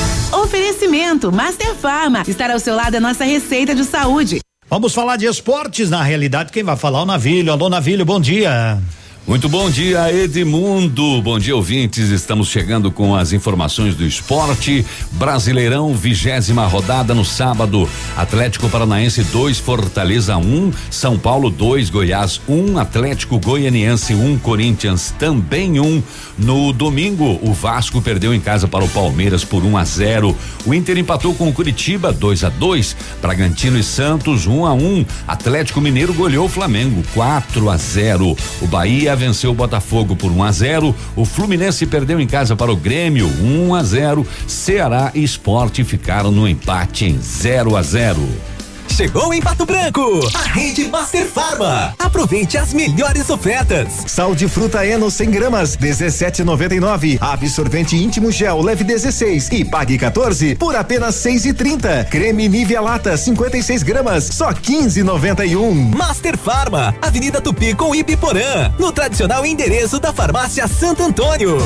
Oferecimento Master Farma. Estar ao seu lado é nossa receita de saúde. Vamos falar de esportes, na realidade, quem vai falar é o Navilho. Alô, Navilho, bom dia. Muito bom dia, Edmundo. Bom dia, ouvintes. Estamos chegando com as informações do esporte. Brasileirão, vigésima rodada no sábado. Atlético Paranaense 2, Fortaleza 1, um, São Paulo 2, Goiás 1, um, Atlético Goianiense 1, um, Corinthians também 1. Um. No domingo, o Vasco perdeu em casa para o Palmeiras por 1 a 0. O Inter empatou com o Curitiba 2 a 2. Bragantino e Santos 1 a 1. Atlético Mineiro goleou o Flamengo 4 a 0. O Bahia venceu o Botafogo por 1 a 0. O Fluminense perdeu em casa para o Grêmio 1 a 0. Ceará e Esporte ficaram no empate em 0 a 0. Chegou em Pato Branco, a rede Master Farma. Aproveite as melhores ofertas. Sal de fruta Eno 100 gramas, 17,99. Absorvente íntimo gel leve 16 e pague 14 por apenas 6,30. Creme Nivea Lata 56 gramas, só 15,91. Master Farma, Avenida Tupi com Ipiporã, no tradicional endereço da Farmácia Santo Antônio.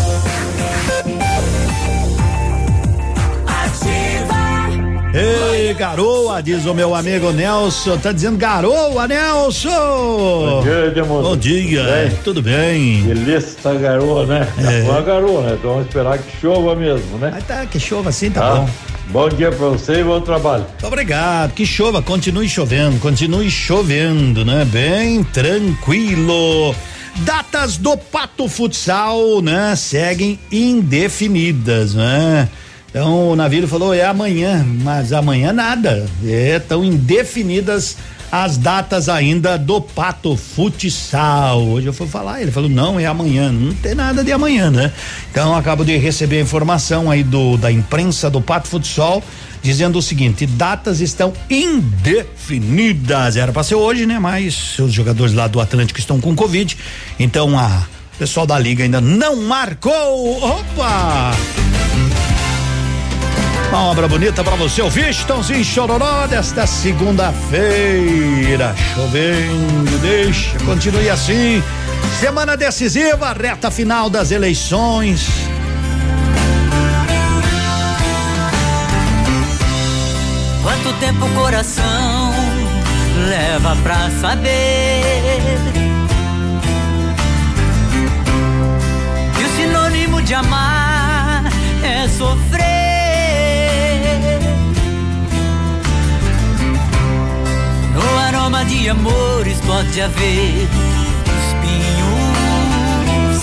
Ei, garoa, diz o meu amigo Nelson. Tá dizendo garoa, Nelson. Bom dia, Edmundo. Bom dia. Tudo bem? Tudo bem? Beleza, tá garoa, né? É. Tá garoa, né? Então vamos esperar que chova mesmo, né? Mas tá, que chova assim, tá bom. Bom dia pra você e bom trabalho. Obrigado, que chova, continue chovendo, continue chovendo, né? Bem tranquilo. Datas do Pato Futsal, né? Seguem indefinidas, né? Então o navio falou é amanhã, mas amanhã nada. É, tão indefinidas as datas ainda do Pato Futsal. Hoje eu fui falar, ele falou não, é amanhã, não tem nada de amanhã, né? Então acabo de receber a informação aí do da imprensa do Pato Futsal dizendo o seguinte: datas estão indefinidas. Era para ser hoje, né? Mas os jogadores lá do Atlântico estão com Covid, então a pessoal da liga ainda não marcou. Opa! Uma obra bonita para você ouvir, Estãozinho Chororó desta segunda-feira. Chovendo, deixa, continue assim. Semana decisiva, reta final das eleições. Quanto tempo o coração leva pra saber que o sinônimo de amar é sofrer. Aroma de amores pode haver espinhos.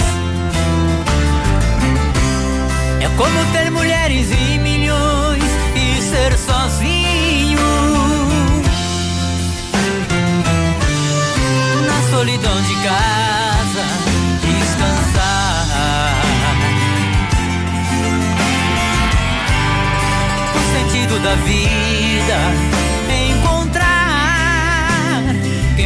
É como ter mulheres e milhões e ser sozinho. Na solidão de casa, descansar. O sentido da vida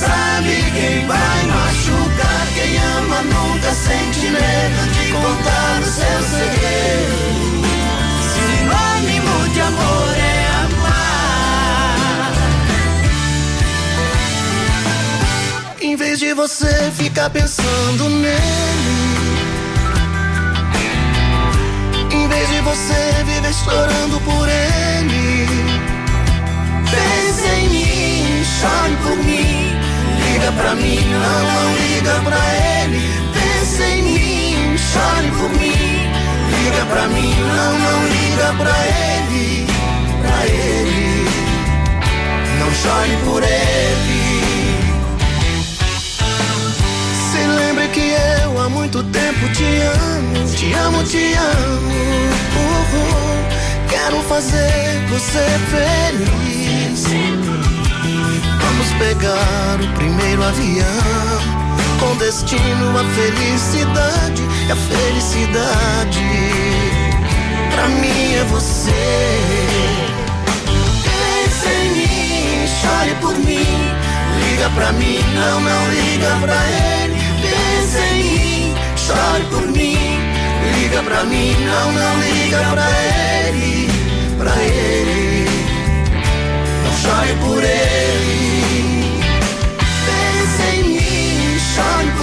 sabe quem vai machucar. Quem ama nunca sente medo de contar o seu segredo. Sinônimo de amor é amar. Em vez de você ficar pensando nele. Em vez de você viver chorando por ele. Chore por mim. Liga pra mim, não, não liga pra ele. Pense em mim, chore por mim. Liga pra mim, não, não liga pra ele. Pra ele. Não chore por ele. Se lembre que eu há muito tempo te amo, te amo, te amo. Uhul. Quero fazer você feliz. Vamos pegar o primeiro avião com destino à felicidade. E a felicidade pra mim é você. Pense em mim, chore por mim. Liga pra mim, não, não liga pra ele. Pense em mim, chore por mim. Liga pra mim, não, não liga pra ele. Pra ele, não chore por ele.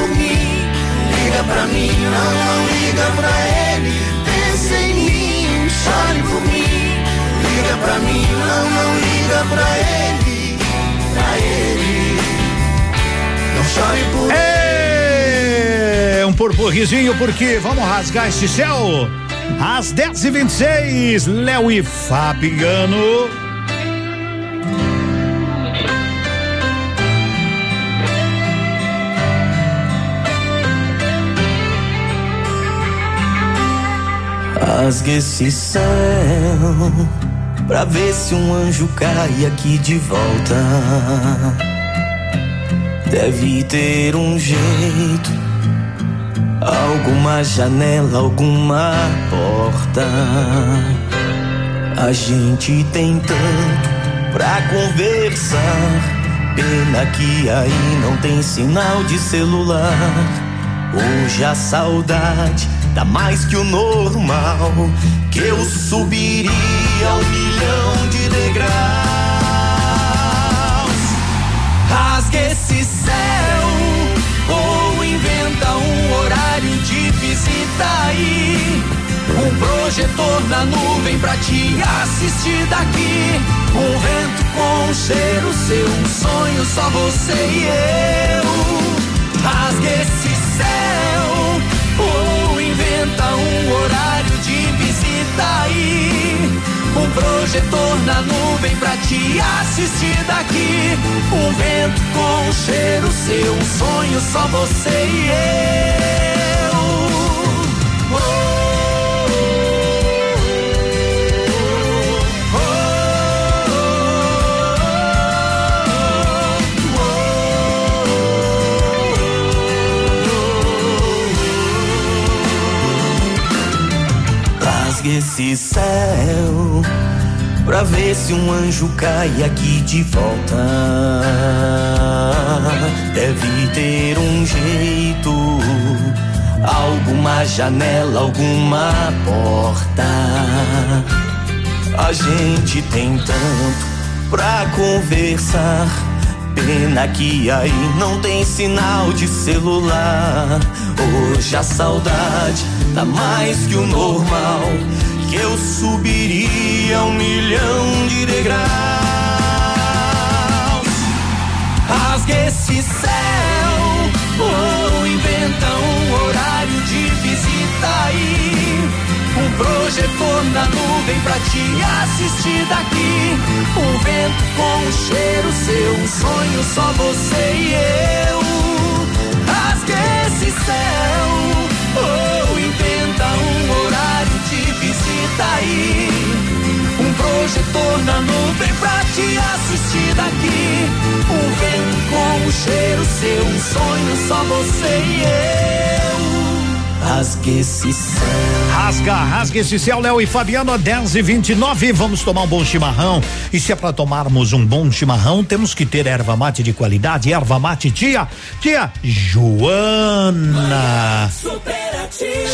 Mim. Liga pra mim, não, não liga pra ele. Pense em mim, chore por mim. Liga pra mim, não, não liga pra ele. Pra ele, não chore por É um purpurrizinho porque vamos rasgar esse céu. Às 10 e 26 Léo e Fabiano. Rasgue esse céu pra ver se um anjo cai aqui de volta. Deve ter um jeito, alguma janela, alguma porta. A gente tem tanto pra conversar. Pena que aí não tem sinal de celular. Hoje a saudade dá mais que o normal. Que eu subiria um milhão de degraus. Rasga esse céu ou inventa um horário de visita aí. Um projetor na nuvem pra te assistir daqui. Um vento com cheiro seu, um sonho só você e eu. Rasga esse céu um horário de visita aí. Um projetor na nuvem pra te assistir daqui. Um vento com cheiro seu, um sonho só você e eu. Esse céu pra ver se um anjo cai aqui de volta. Deve ter um jeito, alguma janela, alguma porta. A gente tem tanto pra conversar. Pena que aí não tem sinal de celular. Hoje a saudade tá mais que o normal. Que eu subiria um milhão de degraus. Rasga esse céu ou inventa um horário de visita aí. Um projetor na nuvem pra te assistir daqui. Um vento com um cheiro seu, um sonho só você e eu. Rasga esse céu um horário de visita aí. Um projetor na nuvem pra te assistir daqui. Um vento com um cheiro seu, um sonho só você e eu. Rasga esse céu. Rasga, rasga esse céu, Léo e Fabiano, 10 e 29 Vamos tomar um bom chimarrão. E se é para tomarmos um bom chimarrão, temos que ter erva mate de qualidade. Erva mate, tia, tia Joana.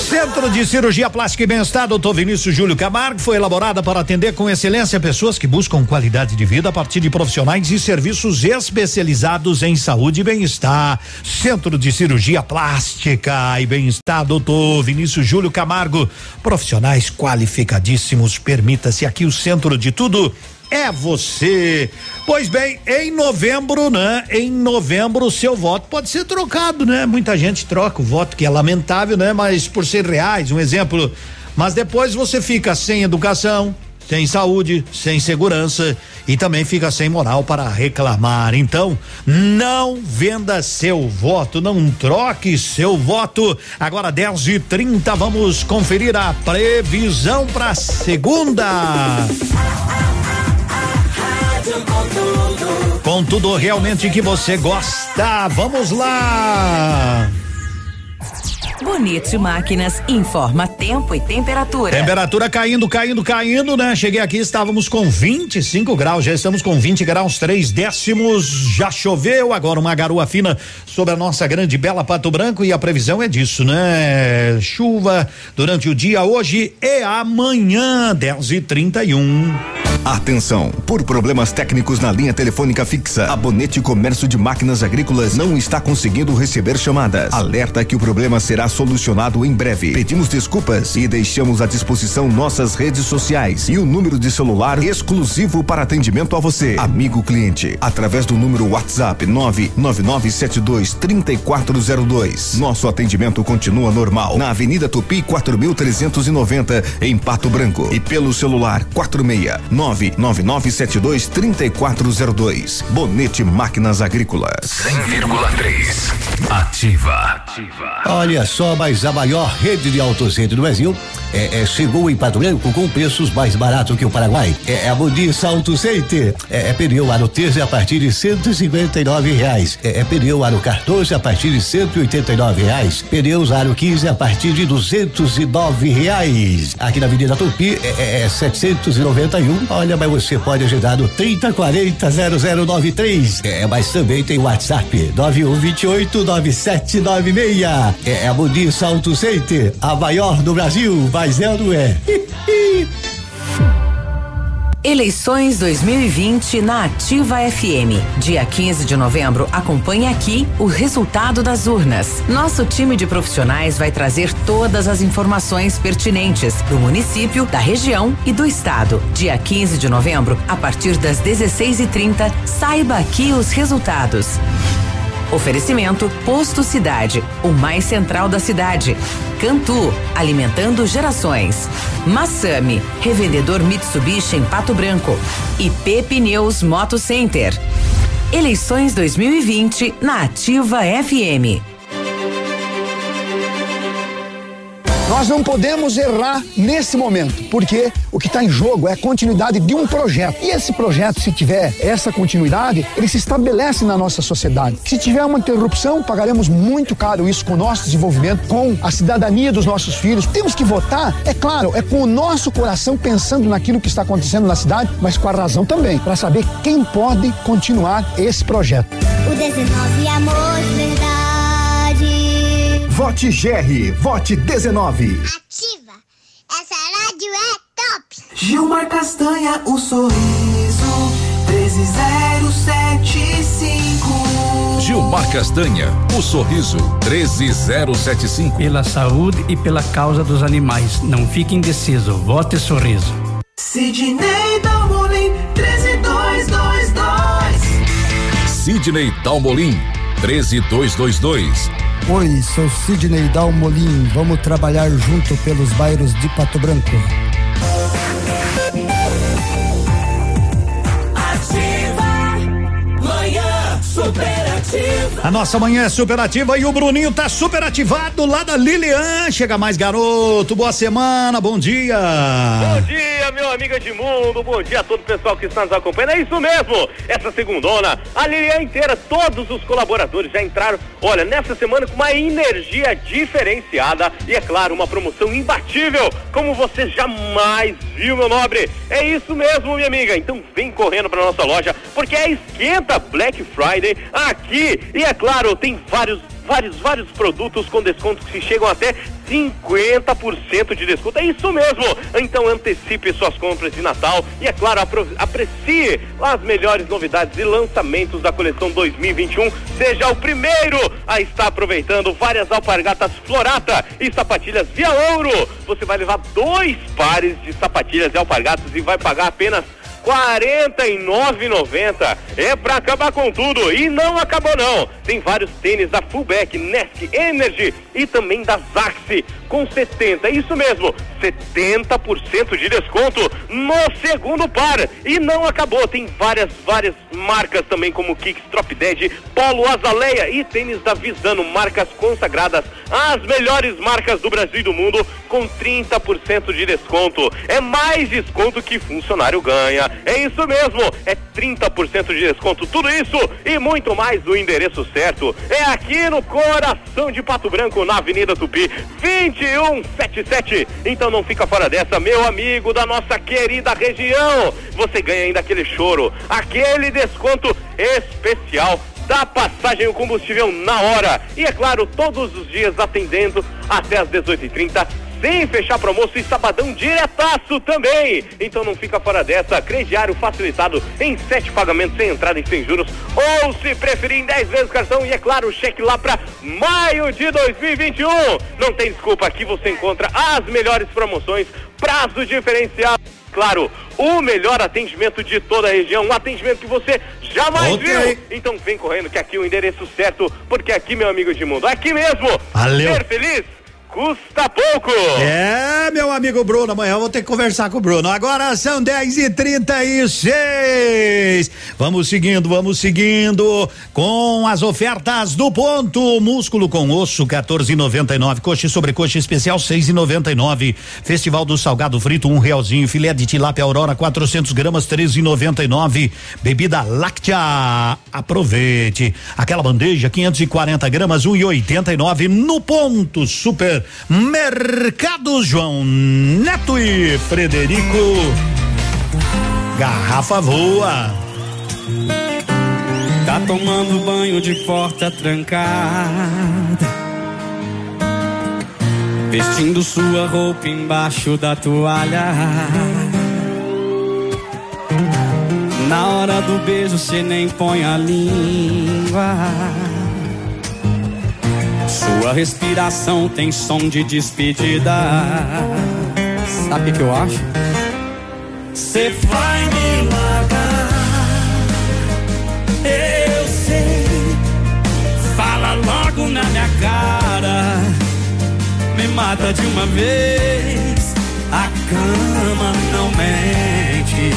Centro de Cirurgia Plástica e Bem-Estar, doutor Vinícius Júlio Camargo, foi elaborada para atender com excelência pessoas que buscam qualidade de vida a partir de profissionais e serviços especializados em saúde e bem-estar. Centro de Cirurgia Plástica e Bem-Estar, doutor Vinícius Júlio Camargo, profissionais qualificadíssimos. Permita-se aqui o centro de tudo é você. Pois bem, em novembro, né? Em novembro, o seu voto pode ser trocado, né? Muita gente troca o voto, que é lamentável, né? Mas por ser reais, um exemplo. Mas depois você fica sem educação, sem saúde, sem segurança e também fica sem moral para reclamar. Então, não venda seu voto, não troque seu voto. Agora 10 e 30 vamos conferir a previsão para segunda. Com tudo realmente que você gosta. Vamos lá. Bonito Máquinas informa tempo e temperatura. Temperatura caindo, caindo, caindo, né? Cheguei aqui, estávamos com 25 graus, já estamos com 20 graus, três décimos. Já choveu, agora uma garoa fina sobre a nossa grande bela Pato Branco e a previsão é disso, né? Chuva durante o dia hoje e amanhã, 10 e 31 Atenção! Por problemas técnicos na linha telefônica fixa, a Bonete Comércio de Máquinas Agrícolas não está conseguindo receber chamadas. Alerta que o problema será solucionado em breve. Pedimos desculpas e deixamos à disposição nossas redes sociais e o número de celular exclusivo para atendimento a você, amigo cliente, através do número WhatsApp 99972 3402. Nosso atendimento continua normal na Avenida Tupi 4390 em Pato Branco e pelo celular 469 99972 3402. Bonete Máquinas Agrícolas. 100,3. Ativa. Olha só, mas a maior rede de autocentro do Brasil é, é, chegou em Pato Branco com preços mais baratos que o Paraguai. É, é a Modis Auto. É, é pneu aro 13 a partir de 159 reais. É, é pneu aro 14 a partir de 189 reais. Pneus aro 15 a partir de 209 reais. Aqui na Avenida Tupi é, é, é 791. Olha, mas você pode agendar no 3040 0093. É, mas também tem WhatsApp 9128 9796. É, é a Modis Auto Center, a maior do Brasil, mas não é? Eleições 2020 na Ativa FM. Dia 15 de novembro, acompanhe aqui o resultado das urnas. Nosso time de profissionais vai trazer todas as informações pertinentes do município, da região e do estado. Dia 15 de novembro, a partir das 16h30, saiba aqui os resultados. Oferecimento Posto Cidade, o mais central da cidade. Cantu, alimentando gerações. Massami, revendedor Mitsubishi em Pato Branco. E Pneus Moto Center. Eleições 2020 na Ativa FM. Nós não podemos errar nesse momento, porque o que está em jogo é a continuidade de um projeto. E esse projeto, se tiver essa continuidade, ele se estabelece na nossa sociedade. Se tiver uma interrupção, pagaremos muito caro isso com o nosso desenvolvimento, com a cidadania dos nossos filhos. Temos que votar, é claro, é com o nosso coração pensando naquilo que está acontecendo na cidade, mas com a razão também, para saber quem pode continuar esse projeto. O 19 amor. Vote GR, vote 19. Ativa. Essa rádio é top. Gilmar Castanha, o sorriso 13075. Gilmar Castanha, o sorriso 13075. Pela saúde e pela causa dos animais. Não fique indeciso. Vote sorriso. Sidney Dalmolin 13222. Sidney Dalmolin 13222. Oi, sou Sidney Dalmolin. Vamos trabalhar junto pelos bairros de Pato Branco. Ativa. Manhã superativa. A nossa manhã é superativa e o Bruninho tá super ativado lá da Lilian. Chega mais, garoto. Boa semana, bom dia. Bom dia, meu amigo Edmundo. Bom dia a todo o pessoal que está nos acompanhando. É isso mesmo. Essa segundona, a Lilian inteira, todos os colaboradores já entraram, olha, nessa semana com uma energia diferenciada e, é claro, uma promoção imbatível, como você jamais viu, meu nobre. É isso mesmo, minha amiga. Então vem correndo para nossa loja, porque é esquenta Black Friday aqui. E é claro, tem vários vários, vários produtos com descontos que chegam até 50% de desconto. É isso mesmo! Então antecipe suas compras de Natal e, é claro, aprecie as melhores novidades e lançamentos da coleção 2021. Seja o primeiro a estar aproveitando várias alpargatas Florata e sapatilhas Via Ouro. Você vai levar dois pares de sapatilhas e alpargatas e vai pagar apenas 49,90 é pra acabar com tudo. E não acabou não. Tem vários tênis da Fullback, Nesk, Energy e também da Zaxi com 70, isso mesmo, 70% de desconto no segundo par. E não acabou, tem várias, várias marcas também como Kicks, Drop Dead, Polo Azaleia e tênis da Visano, marcas consagradas, as melhores marcas do Brasil e do mundo com 30% de desconto. É mais desconto que funcionário ganha. É isso mesmo, é 30% de desconto. Tudo isso e muito mais o endereço certo é aqui no coração de Pato Branco, na Avenida Tupi, 2177. Então não fica fora dessa, meu amigo da nossa querida região. Você ganha ainda aquele choro, aquele desconto especial da passagem o combustível na hora. E é claro, todos os dias atendendo até as 18h30 sem fechar para almoço e sabadão diretaço também. Então não fica fora dessa. Crediário facilitado em sete pagamentos sem entrada e sem juros. Ou se preferir em 10 vezes cartão. E é claro, o cheque lá para maio de 2021. Não tem desculpa, aqui você encontra as melhores promoções, prazo diferenciado. Claro, o melhor atendimento de toda a região, um atendimento que você jamais Ok. viu. Então vem correndo que aqui é o endereço certo, porque aqui, meu amigo Edmundo, aqui mesmo. Valeu. Ser feliz custa pouco. É, meu amigo Bruno, amanhã eu vou ter que conversar com o Bruno. Agora são 10 e 36 Vamos seguindo, vamos seguindo com as ofertas do ponto. Músculo com osso, 14,99. Coxa e sobrecoxa especial, 6,99. Festival do Salgado Frito, um realzinho. Filé de tilápia Aurora, 400 gramas, 13,99. Bebida láctea, aproveite. Aquela bandeja, 540 gramas, 1,89. No ponto, super Mercado João Neto e Frederico. Garrafa voa. Tá tomando banho de porta trancada. Vestindo sua roupa embaixo da toalha. Na hora do beijo cê nem põe a língua. Sua respiração tem som de despedida. Sabe o que eu acho? Cê vai me largar. Eu sei. Fala logo na minha cara. Me mata de uma vez. A cama não mente.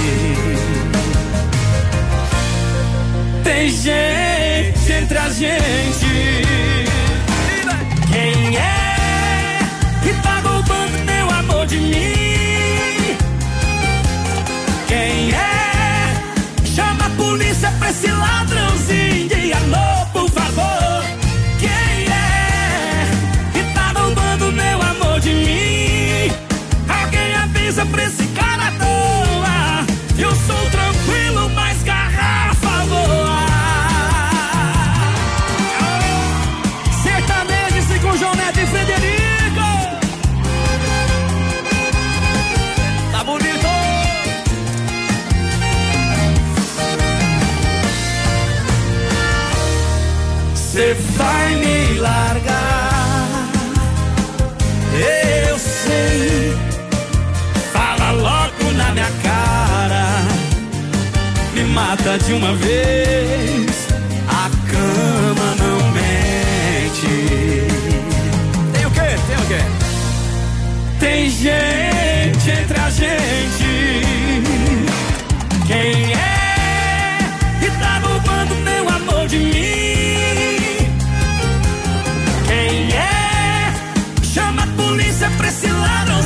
Tem gente entre a gente. Pra esse ladrãozinho mata de uma vez. A cama não mente. Tem o quê? Tem o quê? Tem gente entre a gente. Quem é que tá roubando meu amor de mim? Quem é? Chama a polícia pra esse ladrãozinho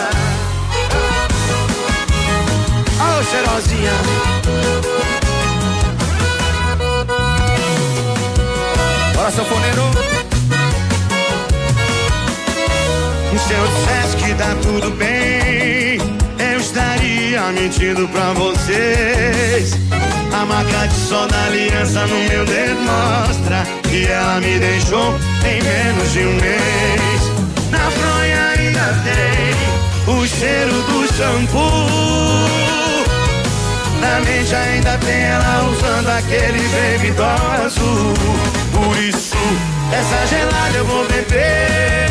Tudo bem, eu estaria mentindo pra vocês. A marca de sol da aliança no meu dedo mostra que ela me deixou em menos de um mês. Na fronha ainda tem o cheiro do shampoo. Na mente ainda tem ela usando aquele baby azul. Por isso, essa gelada eu vou beber.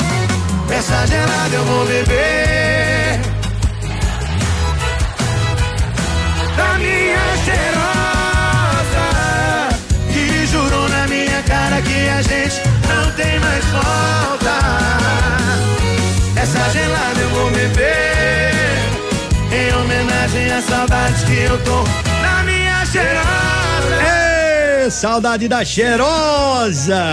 Essa gelada eu vou beber. Da minha cheirosa. Que jurou na minha cara que a gente não tem mais volta. Essa gelada eu vou beber. Em homenagem à saudade que eu tô na minha cheirosa. Ê, saudade da cheirosa.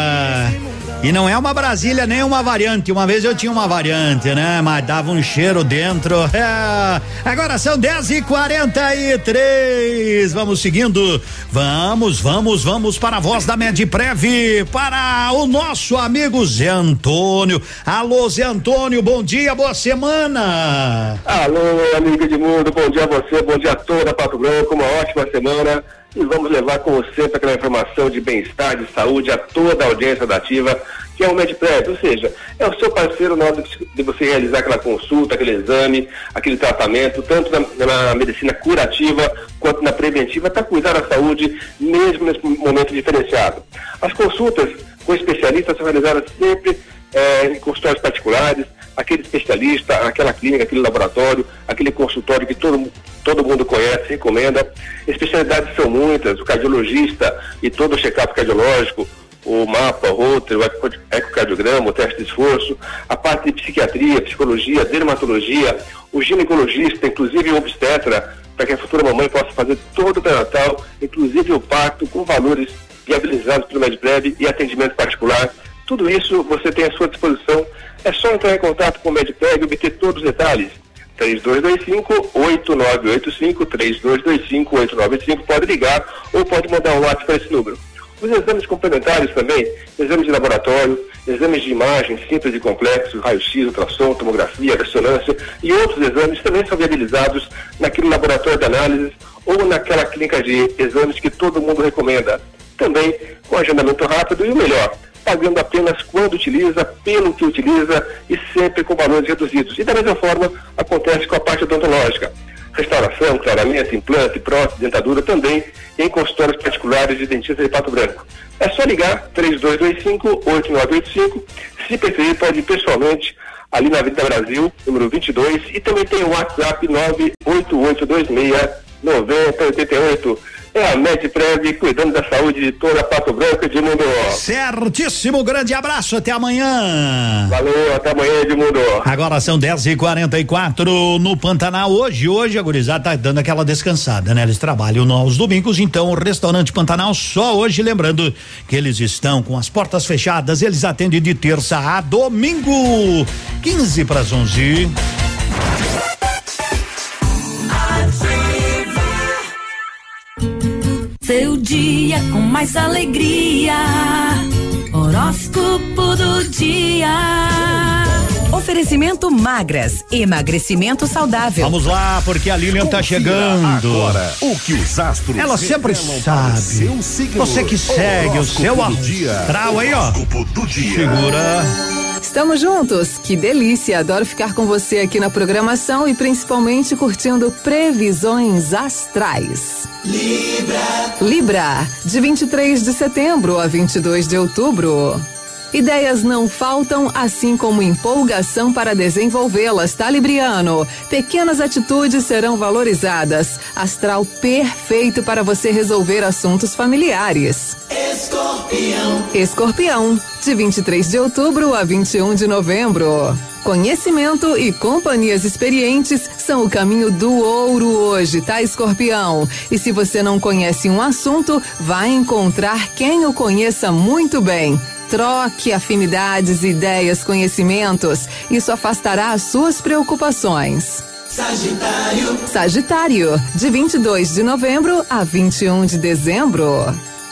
E não é uma Brasília nem uma variante. Uma vez eu tinha uma variante, né? Mas dava um cheiro dentro. É. Agora são 10 e 43 Vamos seguindo. Vamos, vamos, vamos para a voz da Medprev. Para o nosso amigo Zé Antônio. Alô, Zé Antônio, bom dia, boa semana. Alô, amigo Edmundo, bom dia a você, bom dia a toda Pato Branco, uma ótima semana e vamos levar como sempre aquela informação de bem-estar, de saúde a toda a audiência da ativa, que é o MedPrep, ou seja, é o seu parceiro na hora de você realizar aquela consulta, aquele exame, aquele tratamento, tanto na, na medicina curativa quanto na preventiva, para cuidar da saúde, mesmo nesse momento diferenciado. As consultas com especialistas são realizadas sempre eh, em consultórios particulares, aquele especialista, aquela clínica, aquele laboratório, aquele consultório que todo, todo mundo conhece, recomenda. Especialidades são muitas, o cardiologista e todo o check-up cardiológico, o mapa, o roteiro, o eco- ecocardiograma, o teste de esforço, a parte de psiquiatria, psicologia, dermatologia, o ginecologista, inclusive o obstetra, para que a futura mamãe possa fazer todo o pré-natal, inclusive o parto, com valores viabilizados pelo MedPrev e atendimento particular. Tudo isso você tem à sua disposição. É só entrar em contato com o MedPrev e obter todos os detalhes. 3225-8985, 3225-8985, pode ligar ou pode mandar um WhatsApp para esse número. Os exames complementares também, exames de laboratório, exames de imagem simples e complexos, raio-x, ultrassom, tomografia, ressonância e outros exames também são viabilizados naquele laboratório de análises ou naquela clínica de exames que todo mundo recomenda. Também com agendamento rápido e o melhor, pagando apenas quando utiliza, pelo que utiliza e sempre com valores reduzidos. E da mesma forma acontece com a parte odontológica. Restauração, clareamento, implante, prótese, dentadura também em consultórios particulares de dentistas de Pato Branco. É só ligar 3225-8985. Se preferir, pode ir pessoalmente ali na Avenida Brasil, número 22, e também tem o WhatsApp 98826-9088. É a MedPrev cuidando da saúde de toda Pato Branco e de mundo. Certíssimo, grande abraço, até amanhã. Valeu, até amanhã, Edmundo. Agora são 10 e 44 no Pantanal. Hoje, hoje a gurizada tá dando aquela descansada, né? Eles trabalham aos domingos, então o restaurante Pantanal só hoje, lembrando que eles estão com as portas fechadas, eles atendem de terça a domingo, 15 para as 11. Seu dia com mais alegria. Horóscopo do dia. Oferecimento magras, emagrecimento saudável. Vamos lá, porque a Lilian tá chegando. Agora, o que os astros Ela sempre sabe. seu. Você que segue o seu do dia. astral aí, ó. Horóscopo do dia. Segura. Estamos juntos. Que delícia. Adoro ficar com você aqui na programação e principalmente curtindo previsões astrais. Libra. Libra, de 23 de setembro a 22 de outubro. Ideias não faltam, assim como empolgação para desenvolvê-las, tá, Libriano? Pequenas atitudes serão valorizadas. Astral perfeito para você resolver assuntos familiares. Escorpião. Escorpião, de 23 de outubro a 21 de novembro. Conhecimento e companhias experientes são o caminho do ouro hoje, tá, escorpião? E se você não conhece um assunto, vai encontrar quem o conheça muito bem. Troque afinidades, ideias, conhecimentos. Isso afastará as suas preocupações. Sagitário. Sagitário, de 22 de novembro a 21 de dezembro.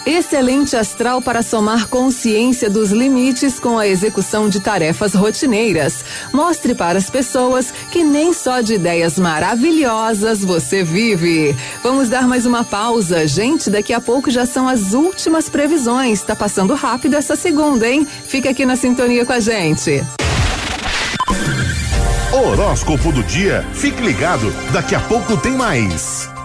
Excelente astral para somar consciência dos limites com a execução de tarefas rotineiras. Mostre para as pessoas que nem só de ideias maravilhosas você vive. Vamos dar mais uma pausa. Gente, daqui a pouco já são as últimas previsões. Tá passando rápido essa segunda, hein? Fica aqui na sintonia com a gente. Horóscopo do dia. Fique ligado, daqui a pouco tem mais.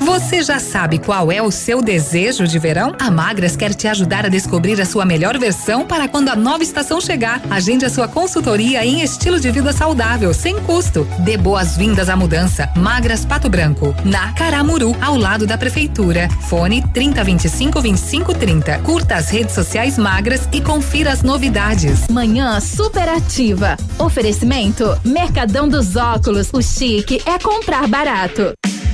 Você já sabe qual é o seu desejo de verão? A Magras quer te ajudar a descobrir a sua melhor versão para quando a nova estação chegar. Agende a sua consultoria em estilo de vida saudável, sem custo. Dê boas-vindas à mudança. Magras Pato Branco, na Caramuru, ao lado da prefeitura. Fone 3025 2530. Curta as redes sociais Magras e confira as novidades. Manhã superativa. Oferecimento Mercadão dos Óculos. O chique é comprar barato.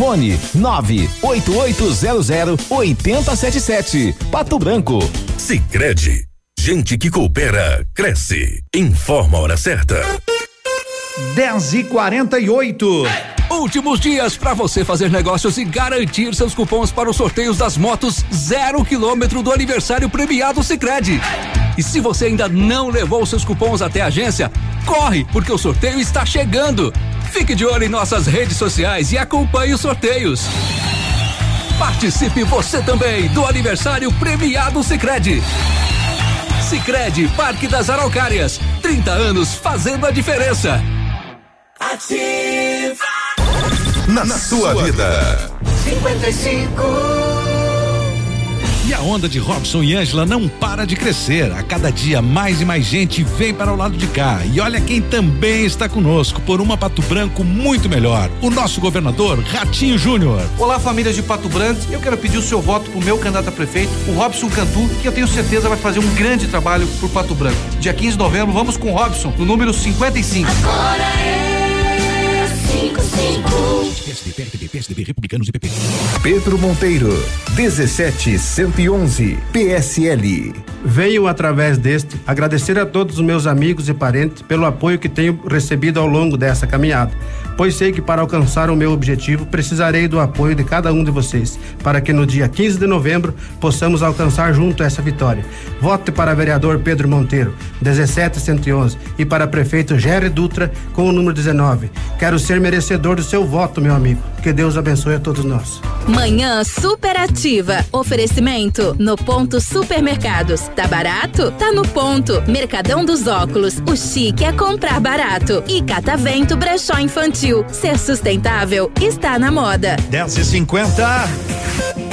Fone 98800 8077. Pato Branco. Sicredi, gente que coopera cresce. Informa a hora certa. 10 e 48 Últimos dias para você fazer negócios e garantir seus cupons para os sorteios das motos zero quilômetro do aniversário premiado Sicredi. E se você ainda não levou seus cupons até a agência, corre, porque o sorteio está chegando. Fique de olho em nossas redes sociais e acompanhe os sorteios. Participe você também do aniversário premiado Sicredi. Sicredi Parque das Araucárias, 30 anos fazendo a diferença. Ativa. Na, na sua vida. 55. E a onda de Robson e Ângela não para de crescer. A cada dia mais e mais gente vem para o lado de cá. E olha quem também está conosco por uma Pato Branco muito melhor. O nosso governador Ratinho Júnior. Olá, famílias de Pato Branco. Eu quero pedir o seu voto pro meu candidato a prefeito, o Robson Cantu, que eu tenho certeza vai fazer um grande trabalho por Pato Branco. Dia 15 de novembro, vamos com o Robson, no número 55. Agora é 55. PSDB, PSDB, PSDB, Republicanos e PP. Pedro Monteiro, 17111, PSL. Venho através deste agradecer a todos os meus amigos e parentes pelo apoio que tenho recebido ao longo dessa caminhada, pois sei que para alcançar o meu objetivo precisarei do apoio de cada um de vocês, para que no dia 15 de novembro possamos alcançar junto essa vitória. Vote para vereador Pedro Monteiro, 17111, e para prefeito Jerry Dutra com o número 19. Quero ser merecedor do seu voto, meu amigo. Que Deus abençoe a todos nós. Manhã superativa. Oferecimento no ponto supermercados. Tá barato? Tá no ponto. Mercadão dos óculos. O chique é comprar barato. E Catavento Brechó Infantil. Ser sustentável está na moda. 10 e 50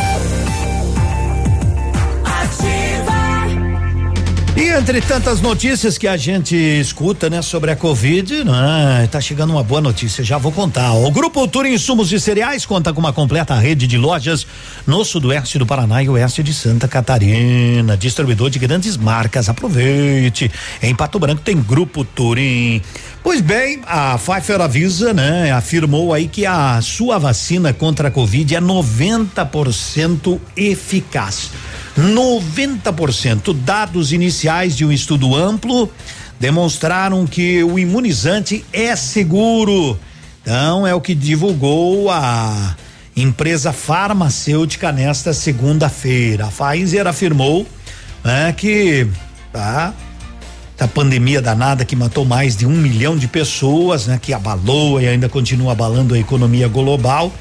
E entre tantas notícias que a gente escuta, né, sobre a Covid, né, tá chegando uma boa notícia, já vou contar. O Grupo Tour Insumos e Cereais conta com uma completa rede de lojas no sudoeste do Paraná e oeste de Santa Catarina, distribuidor de grandes marcas. Aproveite. Em Pato Branco tem Grupo Turim. Pois bem, a Pfizer avisa, né, afirmou aí que a sua vacina contra a Covid é 90% eficaz. 90%. Dados iniciais de um estudo amplo demonstraram que o imunizante é seguro. Então, é o que divulgou a empresa farmacêutica nesta segunda-feira. A Pfizer afirmou né, que tá, da pandemia danada que matou mais de um milhão de pessoas, né, que abalou e ainda continua abalando a economia global.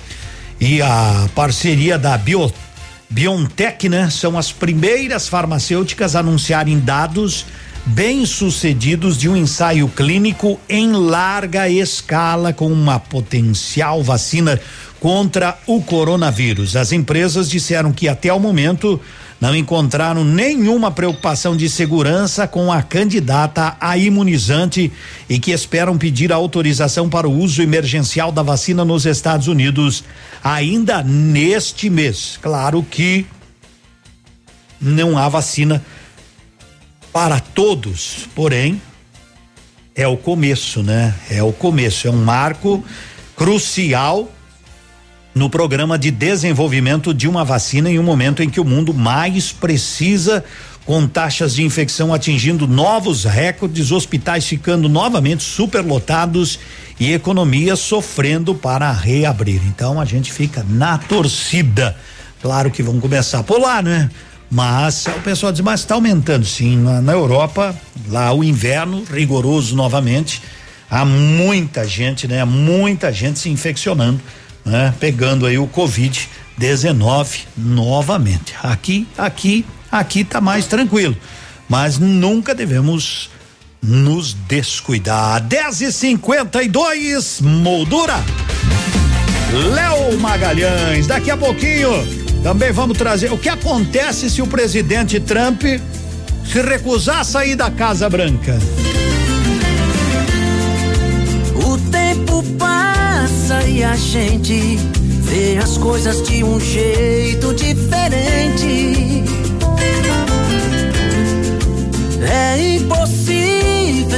E a parceria da Biotech BioNTech, né? São as primeiras farmacêuticas a anunciarem dados bem-sucedidos de um ensaio clínico em larga escala com uma potencial vacina contra o coronavírus. As empresas disseram que até o momento não encontraram nenhuma preocupação de segurança com a candidata a imunizante e que esperam pedir autorização para o uso emergencial da vacina nos Estados Unidos ainda neste mês. Claro que não há vacina para todos, porém é o começo, né? É o começo, é um marco crucial no programa de desenvolvimento de uma vacina em um momento em que o mundo mais precisa com taxas de infecção atingindo novos recordes, hospitais ficando novamente superlotados e economia sofrendo para reabrir. Então a gente fica na torcida. Claro que vão começar por lá, né? Mas o pessoal diz, mas está aumentando sim. Na, na Europa, lá o inverno rigoroso novamente, há muita gente, né? Muita gente se infeccionando né? Pegando aí o Covid-19 novamente. Aqui, aqui, aqui tá mais tranquilo, mas nunca devemos nos descuidar. 10 e 52 moldura. Léo Magalhães, daqui a pouquinho também vamos trazer o que acontece se o presidente Trump se recusar a sair da Casa Branca. Passa e a gente vê as coisas de um jeito diferente. É impossível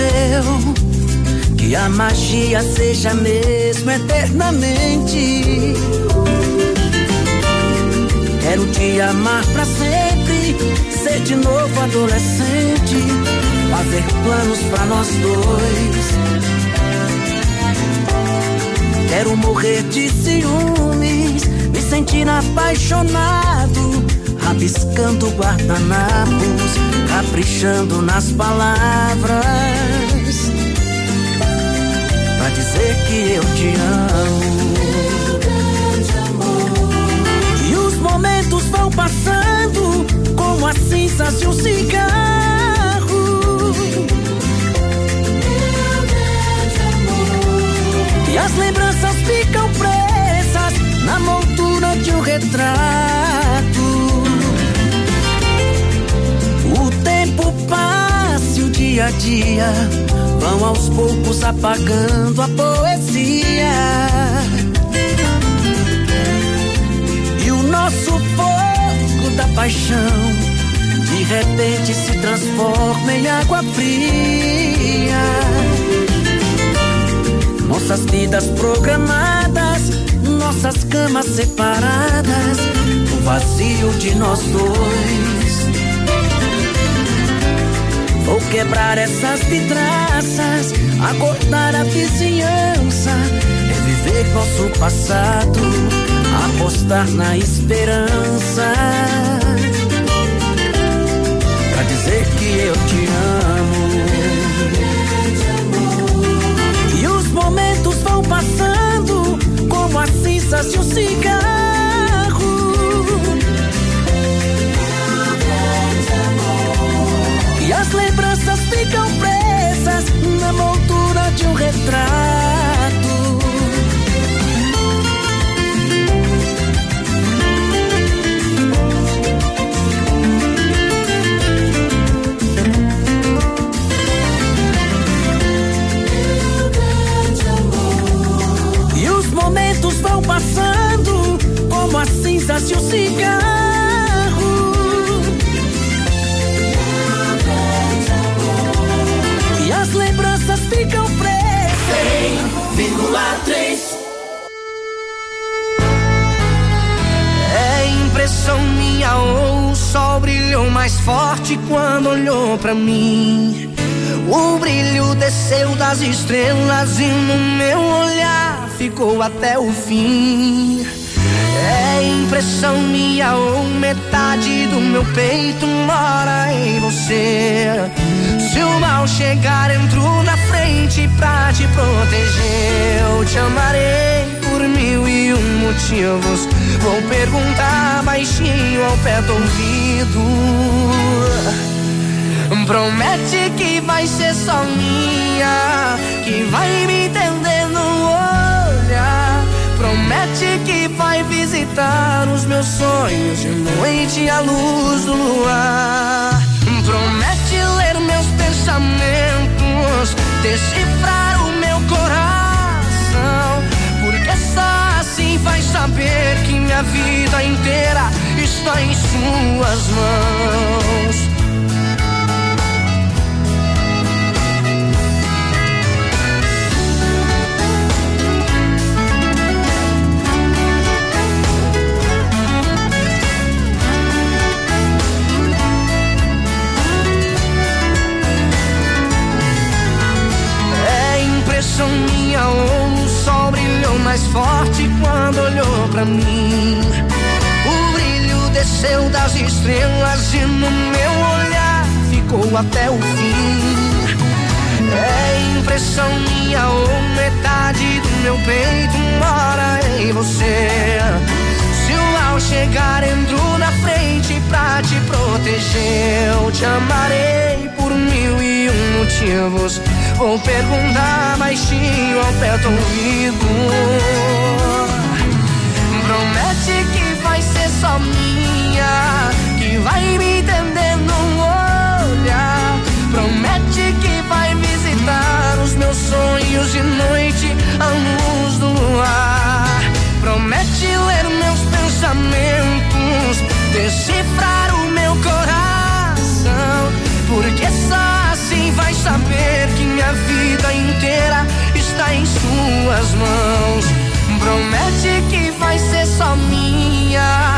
que a magia seja mesmo eternamente. Quero te amar pra sempre, ser de novo adolescente, fazer planos pra nós dois Quero morrer de ciúmes, me sentir apaixonado, rabiscando guardanapos, caprichando nas palavras, pra dizer que eu te amo. E os momentos vão passando como as cinzas de um cigarro. As lembranças ficam presas na moldura de um retrato. O tempo passa e o dia a dia vão aos poucos apagando a poesia. E o nosso fogo da paixão de repente se transforma em água fria. Nossas vidas programadas, nossas camas separadas, o vazio de nós dois. Vou quebrar essas vidraças, acordar a vizinhança, reviver nosso passado, apostar na esperança. Pra dizer que eu te amo. Passando como as cinzas de um cigarro. Motivos. Vou perguntar baixinho ao pé do ouvido. Promete que vai ser só minha, que vai me entender no olhar. Promete que vai visitar os meus sonhos de noite à luz do luar. Promete ler meus pensamentos, decifrar saber que minha vida inteira está em suas mãos. É impressão minha ou o sol brilhou mais forte quando olhou pra mim. O brilho desceu das estrelas e no meu olhar ficou até o fim. É impressão minha ou metade do meu peito mora em você. Se o mal chegar, entro na frente pra te proteger. Eu te amarei por mil e um motivos. Vou perguntar baixinho ao pé do ouvido. Só minha, que vai me entender no olhar. Promete que vai visitar os meus sonhos de noite à luz do luar. Promete ler meus pensamentos, decifrar o meu coração. Porque só assim vai saber que minha vida inteira está em suas mãos. Promete que vai ser só minha,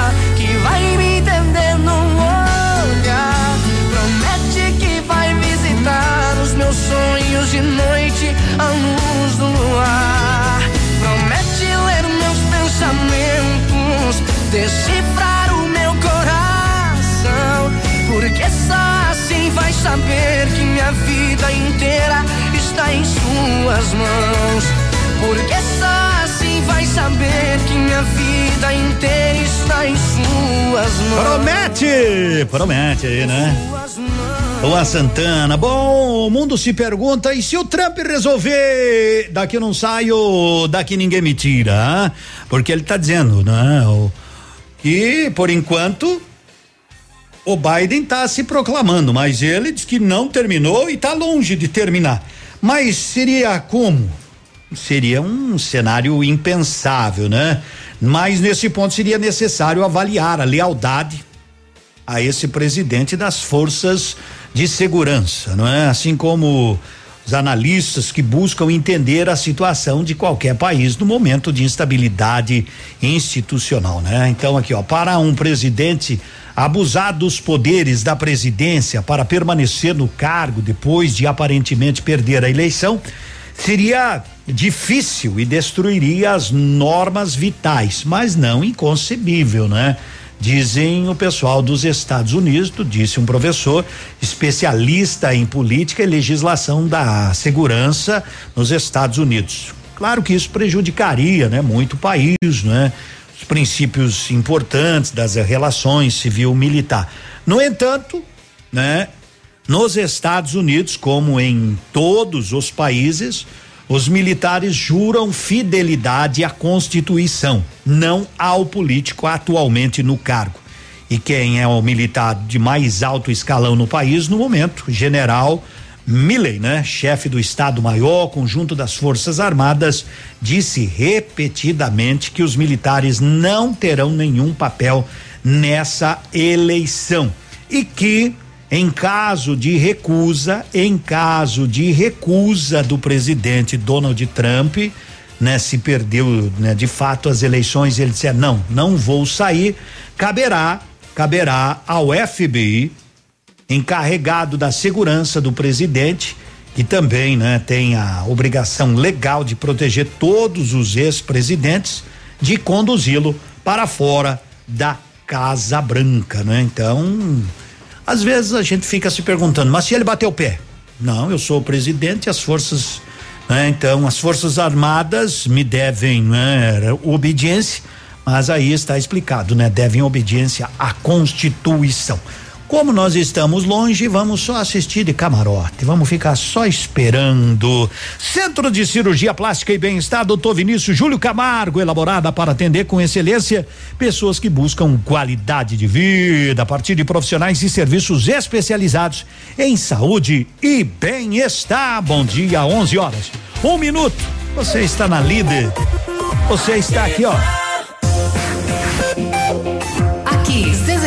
de noite à luz do luar. Promete ler meus pensamentos, decifrar o meu coração. Porque só assim vai saber que minha vida inteira está em suas mãos. Porque só assim vai saber que minha vida inteira está em suas mãos. Promete! Promete aí, né? Luan Santana. Bom, o mundo se pergunta: e se o Trump resolver daqui não saio, daqui ninguém me tira? Porque ele tá dizendo, né? o- Que por enquanto o Biden tá se proclamando, mas ele diz que não terminou e tá longe de terminar. Mas seria como? Seria um cenário impensável, né? Mas nesse ponto seria necessário avaliar a lealdade a esse presidente das forças de segurança, não é? Assim como os analistas que buscam entender a situação de qualquer país no momento de instabilidade institucional, né? Então aqui, ó, para um presidente abusar dos poderes da presidência para permanecer no cargo depois de aparentemente perder a eleição, seria difícil e destruiria as normas vitais, mas não inconcebível, né? Dizem o pessoal dos Estados Unidos, disse um professor especialista em política e legislação da segurança nos Estados Unidos. Claro que isso prejudicaria, né, muito o país, né? Os princípios importantes das relações civil-militar. No entanto, né, nos Estados Unidos, como em todos os países, os militares juram fidelidade à Constituição, não ao político atualmente no cargo. E quem é o militar de mais alto escalão no país no momento, general Milley, né? Chefe do Estado-Maior, conjunto das Forças Armadas, disse repetidamente que os militares não terão nenhum papel nessa eleição e que em caso de recusa, em caso de recusa do presidente Donald Trump, né, se perdeu, né, de fato as eleições, ele disse: "Não, não vou sair". Caberá, caberá ao FBI, encarregado da segurança do presidente, que também, né, tem a obrigação legal de proteger todos os ex-presidentes, de conduzi-lo para fora da Casa Branca, né? Então, às vezes a gente fica se perguntando, mas se ele bater o pé? Não, eu sou o presidente e as forças, né? Então, as forças armadas me devem né, obediência, mas aí está explicado, né? Devem obediência à Constituição. Como nós estamos longe, vamos só assistir de camarote, vamos ficar só esperando. Centro de Cirurgia Plástica e Bem-Estar, doutor Vinícius Júlio Camargo, elaborada para atender com excelência pessoas que buscam qualidade de vida a partir de profissionais e serviços especializados em saúde e bem-estar. Bom dia, 11 horas. Um minuto. Você está na líder. Você está aqui, ó.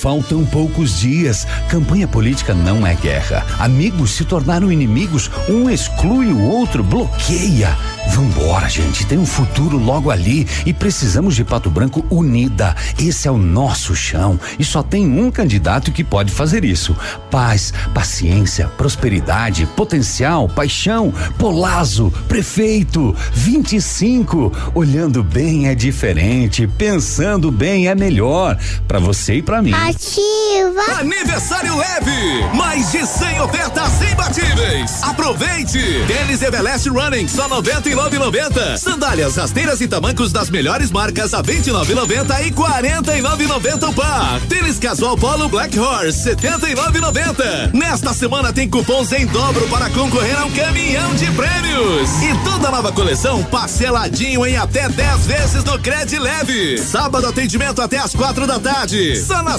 Faltam poucos dias. Campanha política não é guerra. Amigos se tornaram inimigos. Um exclui o outro, bloqueia. Vambora, gente. Tem um futuro logo ali e precisamos de Pato Branco unida. Esse é o nosso chão e só tem um candidato que pode fazer isso. Paz, paciência, prosperidade, potencial, paixão. Polazo, prefeito, 25. Olhando bem é diferente, pensando bem é melhor para você e para mim. Ativa! Aniversário leve! Mais de 100 ofertas imbatíveis! Aproveite! Tênis Everlast Running, só 99,90. Sandálias, rasteiras e tamancos das melhores marcas a 29,90 e 49,90 o par. Tênis casual Polo Black Horse, 79,90. Nesta semana tem cupons em dobro para concorrer a um caminhão de prêmios. E toda nova coleção parceladinho em até 10 vezes no Cred Leve. Sábado atendimento até as quatro da tarde. Só na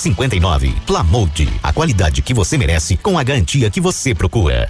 5859. Plamold, a qualidade que você merece com a garantia que você procura.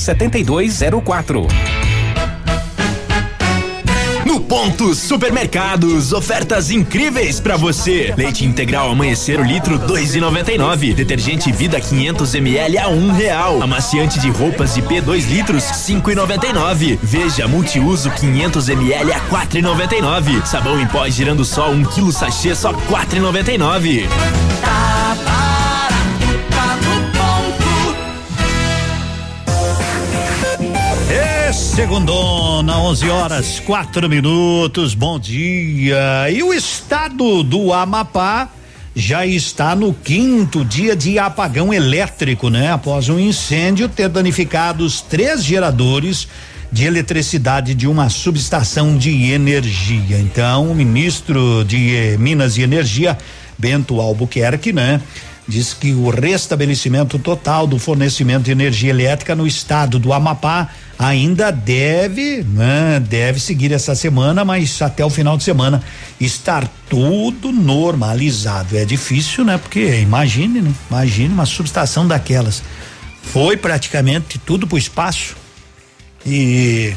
7204. No Ponto Supermercados, ofertas incríveis pra você. Leite integral amanhecer o litro 2,99. Detergente Vida 500 ml a um real. Amaciante de roupas IP 2 litros 5,99. Veja multiuso 500 ml a 4,99. Sabão em pó girando sol 1 kg sachê só 4,99. Segundona, 11 horas, quatro minutos. Bom dia. E o estado do Amapá já está no quinto dia de apagão elétrico, né? Após um incêndio ter danificado os três geradores de eletricidade de uma subestação de energia. Então, o ministro de Minas e Energia, Bento Albuquerque, né? Diz que o restabelecimento total do fornecimento de energia elétrica no estado do Amapá ainda deve, né, deve seguir essa semana, mas até o final de semana estar tudo normalizado. É difícil, né? Porque imagine, né? Imagine uma subestação daquelas. Foi praticamente tudo pro espaço e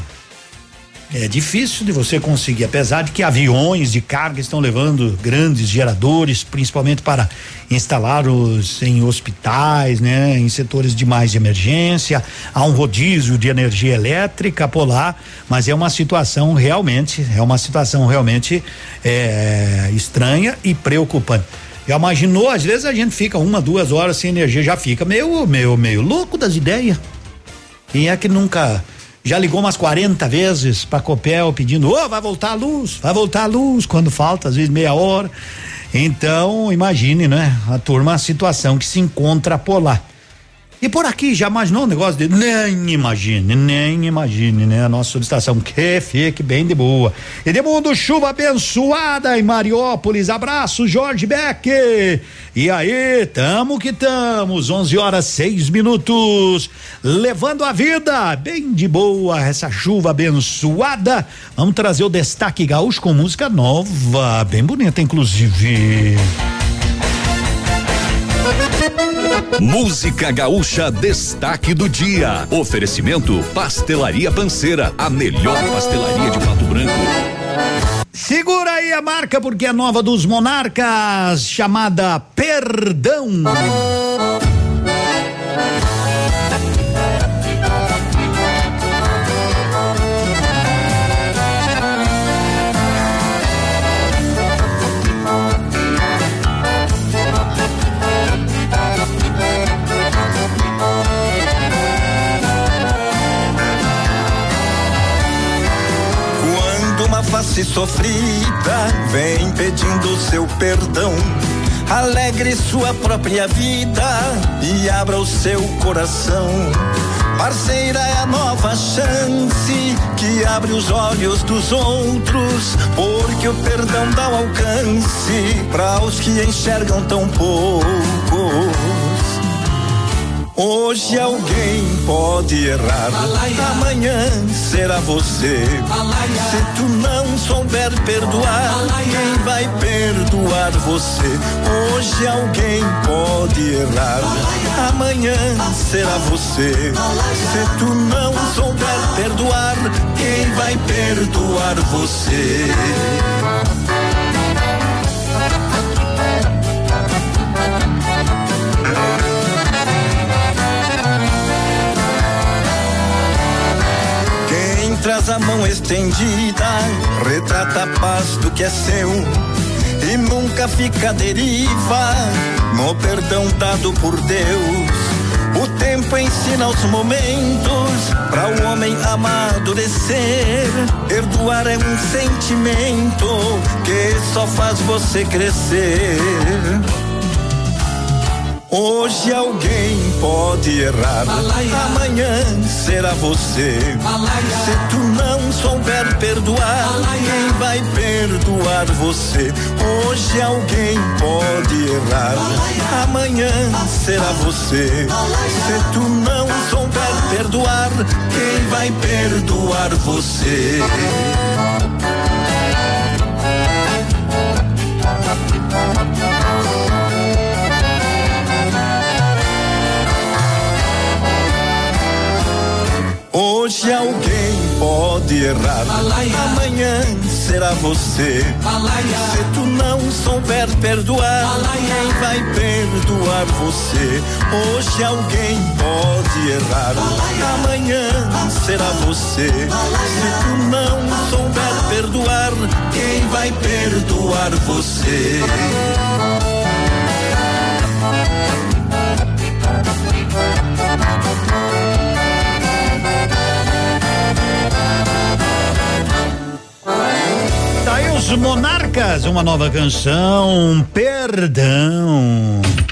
é difícil de você conseguir, apesar de que aviões de carga estão levando grandes geradores, principalmente para instalá-los em hospitais, né, em setores de mais emergência. Há um rodízio de energia elétrica por lá, mas é uma situação realmente, é uma situação realmente é, estranha e preocupante. Já imaginou? Às vezes a gente fica uma, duas horas sem energia, já fica meio, meio, meio louco das ideias. Quem é que nunca já ligou umas 40 vezes para Copel pedindo, ô, oh, vai voltar a luz, vai voltar a luz, quando falta, às vezes meia hora. Então, imagine, né? A turma, a situação que se encontra por lá. E por aqui já imaginou um negócio de nem imagine, nem imagine, né? A nossa solicitação que fique bem de boa. Edmundo, chuva abençoada em Mariópolis. Abraço, Jorge Beck. E aí, tamo que estamos, 11 horas 6 minutos, levando a vida bem de boa essa chuva abençoada. Vamos trazer o destaque gaúcho com música nova, bem bonita inclusive. Música Gaúcha Destaque do Dia. Oferecimento Pastelaria Panceira, a melhor pastelaria de Pato Branco. Segura aí a marca porque é nova dos Monarcas, chamada Perdão. Face sofrida vem pedindo seu perdão, alegre sua própria vida e abra o seu coração. Parceira é a nova chance que abre os olhos dos outros, porque o perdão dá um alcance para os que enxergam tão poucos. Hoje alguém pode errar, amanhã será você. Se tu não souber perdoar, quem vai perdoar você? Hoje alguém pode errar, amanhã será você. Se tu não souber perdoar, quem vai perdoar você? Traz a mão estendida retrata a paz do que é seu e nunca fica à deriva no perdão dado por Deus. O tempo ensina os momentos para o homem amadurecer. Perdoar é um sentimento que só faz você crescer. Hoje alguém pode errar, amanhã será você. Se tu não souber perdoar, quem vai perdoar você? Hoje alguém pode errar, amanhã será você. Se tu não souber perdoar, quem vai perdoar você? Hoje alguém pode errar, amanhã será você. Se tu não souber perdoar, quem vai perdoar você? Hoje alguém pode errar, amanhã será você. Se tu não souber perdoar, quem vai perdoar você? Os Monarcas, uma nova canção, Perdão.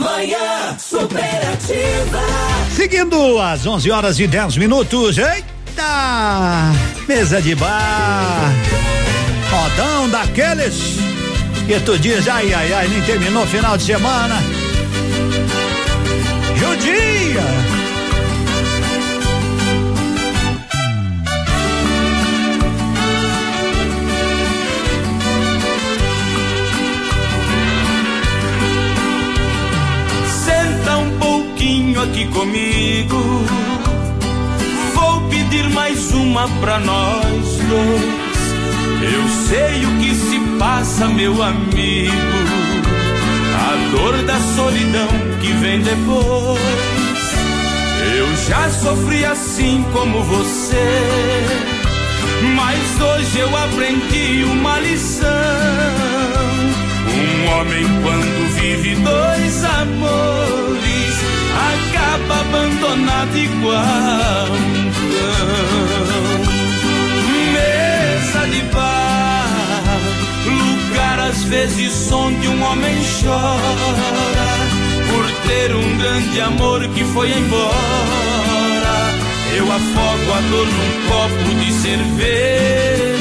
Manhã superativa. Seguindo às 11 horas e 10 minutos. Eita! Mesa de bar. Rodão daqueles que tu diz, ai, ai, ai, nem terminou o final de semana. Judia! Pouquinho aqui comigo. Vou pedir mais uma pra nós dois. Eu sei o que se passa, meu amigo. A dor da solidão que vem depois. Eu já sofri assim como você, mas hoje eu aprendi uma lição. Um homem quando vive dois amores acaba abandonado igual um cão. Mesa de bar, lugar às vezes onde um homem chora por ter um grande amor que foi embora. Eu afogo a dor num copo de cerveja.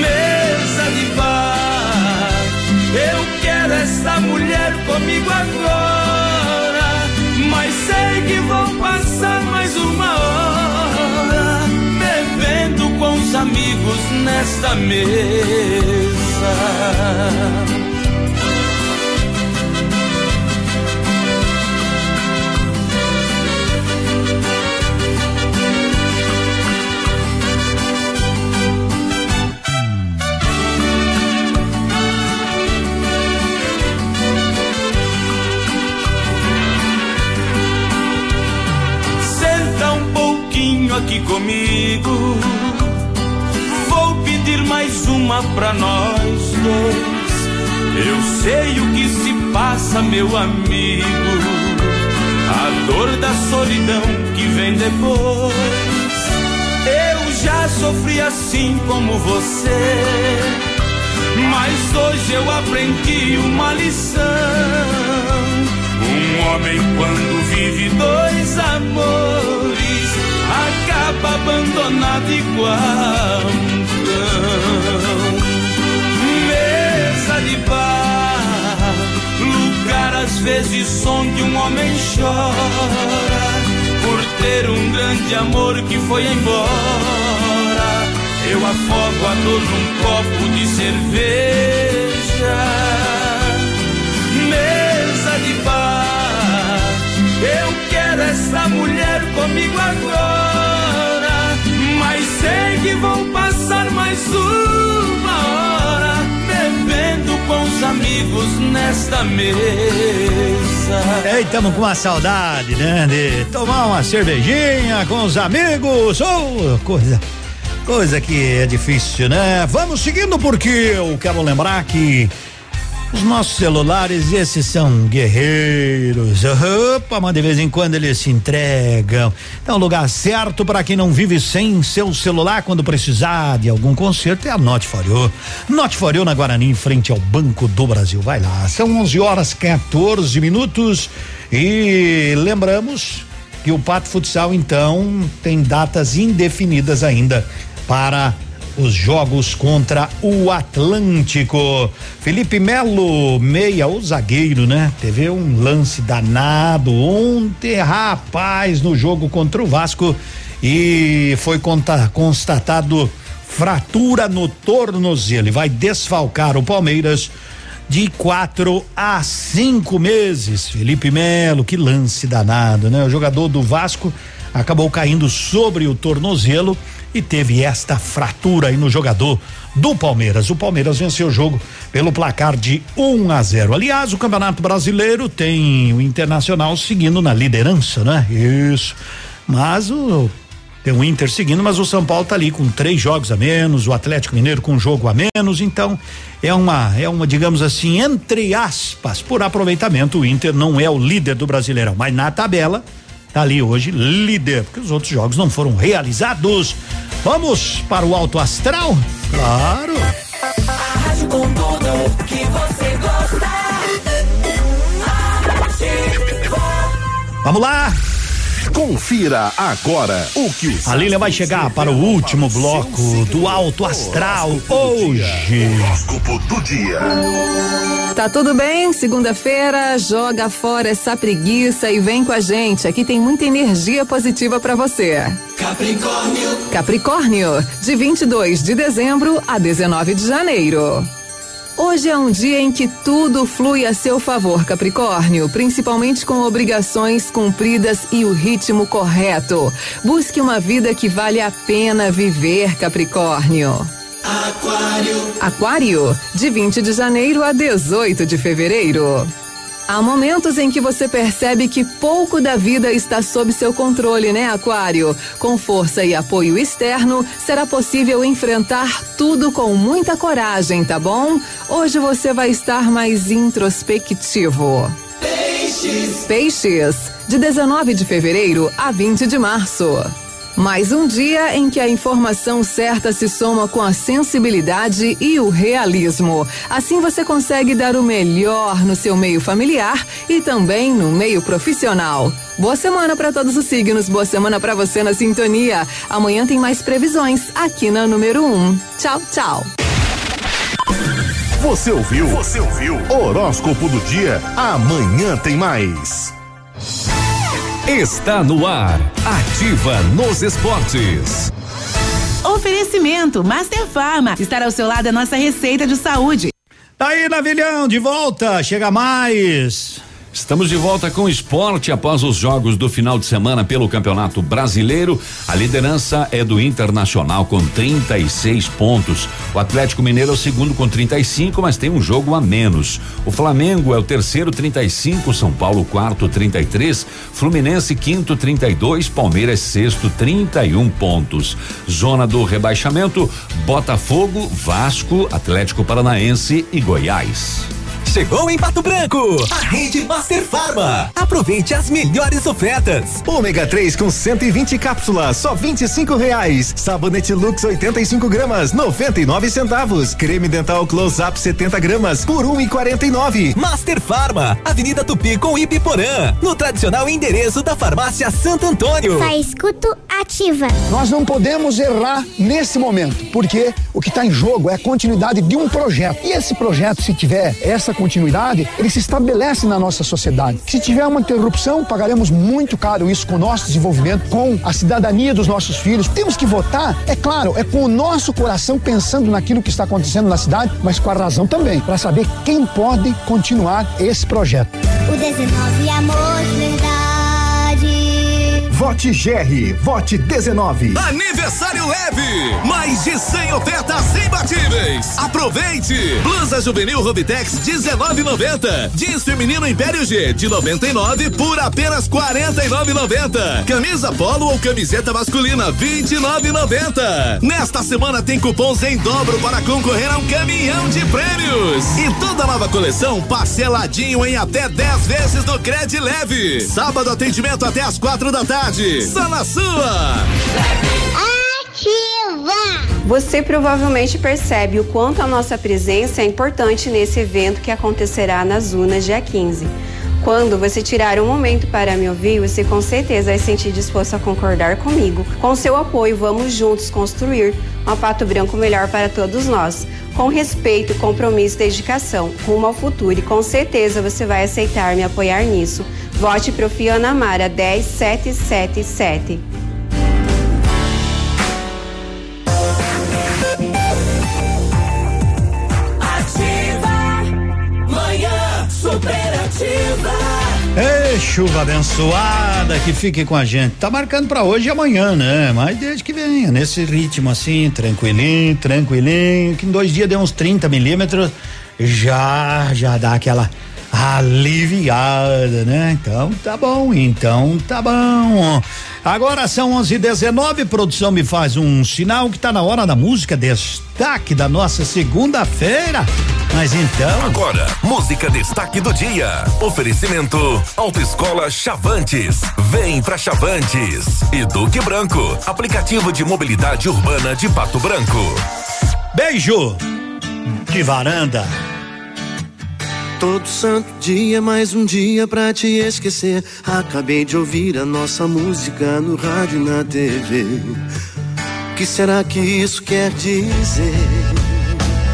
Mesa de bar, eu quero essa mulher comigo agora. Sei que vou passar mais uma hora bebendo com os amigos nesta mesa. Aqui comigo. Vou pedir mais uma pra nós dois. Eu sei o que se passa, meu amigo. A dor da solidão que vem depois. Eu já sofri assim como você. Mas hoje eu aprendi uma lição. Um homem quando vive dois amores abandonado igual um cão. Mesa de bar, lugar às vezes onde um homem chora por ter um grande amor que foi embora. Eu afogo a dor num copo de cerveja. Mesa de bar, eu quero essa mulher comigo agora. Sei que vou passar mais uma hora bebendo com os amigos nesta mesa. Ei, tamo com uma saudade, né? De tomar uma cervejinha com os amigos. Oh, coisa. Coisa que é difícil, né? Vamos seguindo porque eu quero lembrar que os nossos celulares, esses são guerreiros. Opa, mas de vez em quando eles se entregam. É o lugar certo para quem não vive sem seu celular quando precisar de algum conserto é a Note For You. Note For You na Guarani, em frente ao Banco do Brasil. Vai lá, são 11 horas 14 minutos e lembramos que o Pato Futsal então tem datas indefinidas ainda para os jogos contra o Atlântico. Felipe Melo, meia, o zagueiro, né? Teve um lance danado ontem, rapaz, no jogo contra o Vasco e foi constatado fratura no tornozelo. Ele vai desfalcar o Palmeiras de quatro a cinco meses. Felipe Melo, que lance danado, né? O jogador do Vasco acabou caindo sobre o tornozelo e teve esta fratura aí no jogador do Palmeiras. O Palmeiras venceu o jogo pelo placar de 1 a 0. Aliás, o Campeonato Brasileiro tem o Internacional seguindo na liderança, né? Isso. Mas o tem o Inter seguindo, mas o São Paulo tá ali com três jogos a menos, o Atlético Mineiro com um jogo a menos, então é uma, é uma, digamos assim, entre aspas, por aproveitamento, o Inter não é o líder do Brasileirão, mas na tabela tá ali hoje líder, porque os outros jogos não foram realizados. Vamos para o Alto Astral? Claro. Com tudo que você gosta. Vamos lá. Confira agora o que os A Lília vai chegar para o último bloco do Alto Astral hoje. Horóscopo do dia. Tá tudo bem? Segunda-feira, joga fora essa preguiça e vem com a gente. Aqui tem muita energia positiva para você. Capricórnio. Capricórnio, de 22 de dezembro a 19 de janeiro. Hoje é um dia em que tudo flui a seu favor, Capricórnio, principalmente com obrigações cumpridas e o ritmo correto. Busque uma vida que vale a pena viver, Capricórnio. Aquário. Aquário, de 20 de janeiro a 18 de fevereiro. Há momentos em que você percebe que pouco da vida está sob seu controle, né, Aquário? Com força e apoio externo, será possível enfrentar tudo com muita coragem, tá bom? Hoje você vai estar mais introspectivo. Peixes. Peixes, de 19 de fevereiro a 20 de março. Mais um dia em que a informação certa se soma com a sensibilidade e o realismo. Assim você consegue dar o melhor no seu meio familiar e também no meio profissional. Boa semana para todos os signos, boa semana para você na sintonia. Amanhã tem mais previsões aqui na número 1. Um. Tchau, tchau. Você ouviu? Você ouviu? Horóscopo do dia. Amanhã tem mais. Está no ar. Ativa nos esportes. Oferecimento Master Farma. Estar ao seu lado a nossa receita de saúde. Tá aí, Navilhão, de volta. Chega mais. Estamos de volta com o esporte após os jogos do final de semana pelo Campeonato Brasileiro. A liderança é do Internacional com 36 pontos. O Atlético Mineiro é o segundo com 35, mas tem um jogo a menos. O Flamengo é o terceiro 35, São Paulo quarto 33, Fluminense quinto 32, Palmeiras sexto 31 pontos. Zona do rebaixamento: Botafogo, Vasco, Atlético Paranaense e Goiás. Chegou em Pato Branco, a rede Master Farma. Aproveite as melhores ofertas. Ômega 3 com 120 cápsulas, só 25 reais. Sabonete Lux 85 gramas, 99 centavos. Creme dental Close Up 70 gramas por 1,49. Um Master Farma, Avenida Tupi com Ipiporã, no tradicional endereço da Farmácia Santo Antônio. Só escuto ativa. Nós não podemos errar nesse momento, porque o que está em jogo é a continuidade de um projeto. E esse projeto, se tiver essa continuidade, ele se estabelece na nossa sociedade. Se tiver uma interrupção, pagaremos muito caro isso com o nosso desenvolvimento, com a cidadania dos nossos filhos. Temos que votar, é claro, é com o nosso coração pensando naquilo que está acontecendo na cidade, mas com a razão também, para saber quem pode continuar esse projeto. O 19 amor. Vote GR, vote 19. Aniversário leve, mais de 100 ofertas imbatíveis. Aproveite! Blusa juvenil Robitex 19,90. Jeans feminino Império G de 99 por apenas 49,90. Camisa polo ou camiseta masculina 29,90. Nesta semana tem cupons em dobro para concorrer a um caminhão de prêmios. E toda nova coleção parceladinho em até 10 vezes no Cred Leve. Sábado atendimento até as quatro da tarde. Só na sua. Ativa! Você provavelmente percebe o quanto a nossa presença é importante nesse evento que acontecerá nas Unas dia 15. Quando você tirar um momento para me ouvir, você com certeza vai sentir disposto a concordar comigo. Com seu apoio, vamos juntos construir um Pato Branco melhor para todos nós. Com respeito, compromisso e dedicação, rumo ao futuro e com certeza você vai aceitar me apoiar nisso. Vote pro Fiana Mara 10777. Ei, chuva abençoada que fique com a gente. Tá marcando pra hoje e amanhã, né? Mas desde que venha, nesse ritmo assim, tranquilinho, tranquilinho, que em dois dias deu uns 30 milímetros, já, já dá aquela aliviada, né? Então tá bom, então tá bom. Agora são 11:19, produção me faz um sinal que tá na hora da música destaque da nossa segunda-feira. Mas então. Agora, música destaque do dia. Oferecimento Autoescola Chavantes. Vem pra Chavantes. E Duque Branco, aplicativo de mobilidade urbana de Pato Branco. Beijo de varanda. Todo santo dia, mais um dia pra te esquecer. Acabei de ouvir a nossa música no rádio e na TV. O que será que isso quer dizer?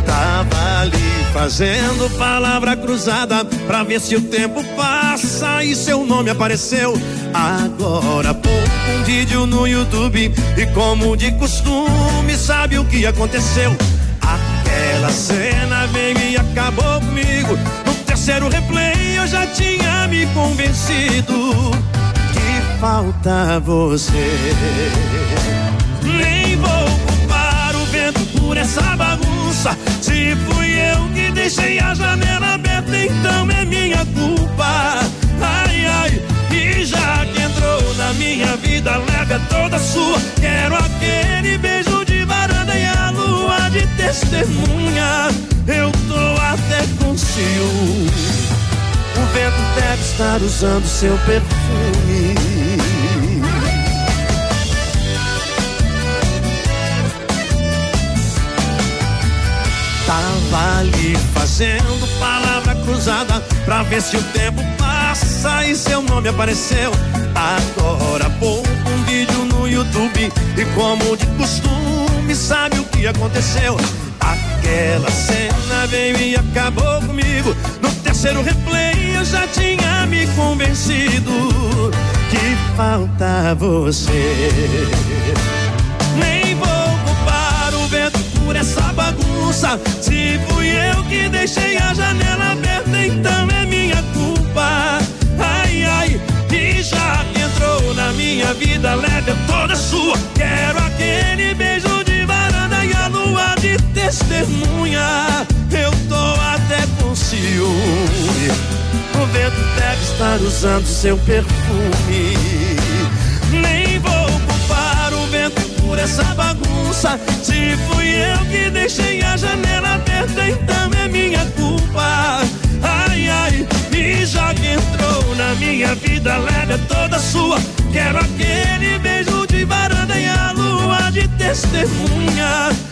Tava ali fazendo palavra cruzada pra ver se o tempo passa e seu nome apareceu. Agora há pouco um vídeo no YouTube e como de costume sabe o que aconteceu? Aquela cena veio e acabou comigo. Terceiro replay eu já tinha me convencido que falta você. Nem vou culpar o vento por essa bagunça. Se fui eu que deixei a janela aberta então é minha culpa. Ai, ai, e já que entrou na minha vida, leve toda sua. Quero aquele beijo de varanda e a lua de testemunha. Eu tô até com ciúme. O vento deve estar usando seu perfume. Tava ali fazendo palavra cruzada pra ver se o tempo passa e seu nome apareceu. Agora pouco um vídeo no YouTube e como de costume sabe o que aconteceu. Aquela cena veio e acabou comigo. No terceiro replay eu já tinha me convencido que falta você. Nem vou culpar o vento por essa bagunça. Se fui eu que deixei a janela aberta, então é minha culpa. Ai, ai, e já que entrou na minha vida, leve toda sua. Quero aquele beijo de testemunha. Eu tô até com ciúme. O vento deve estar usando seu perfume. Nem vou culpar o vento por essa bagunça. Se fui eu que deixei a janela aberta, então é minha culpa. Ai, ai, e já que entrou na minha vida, leve toda sua. Quero aquele beijo de varanda e a lua de testemunha.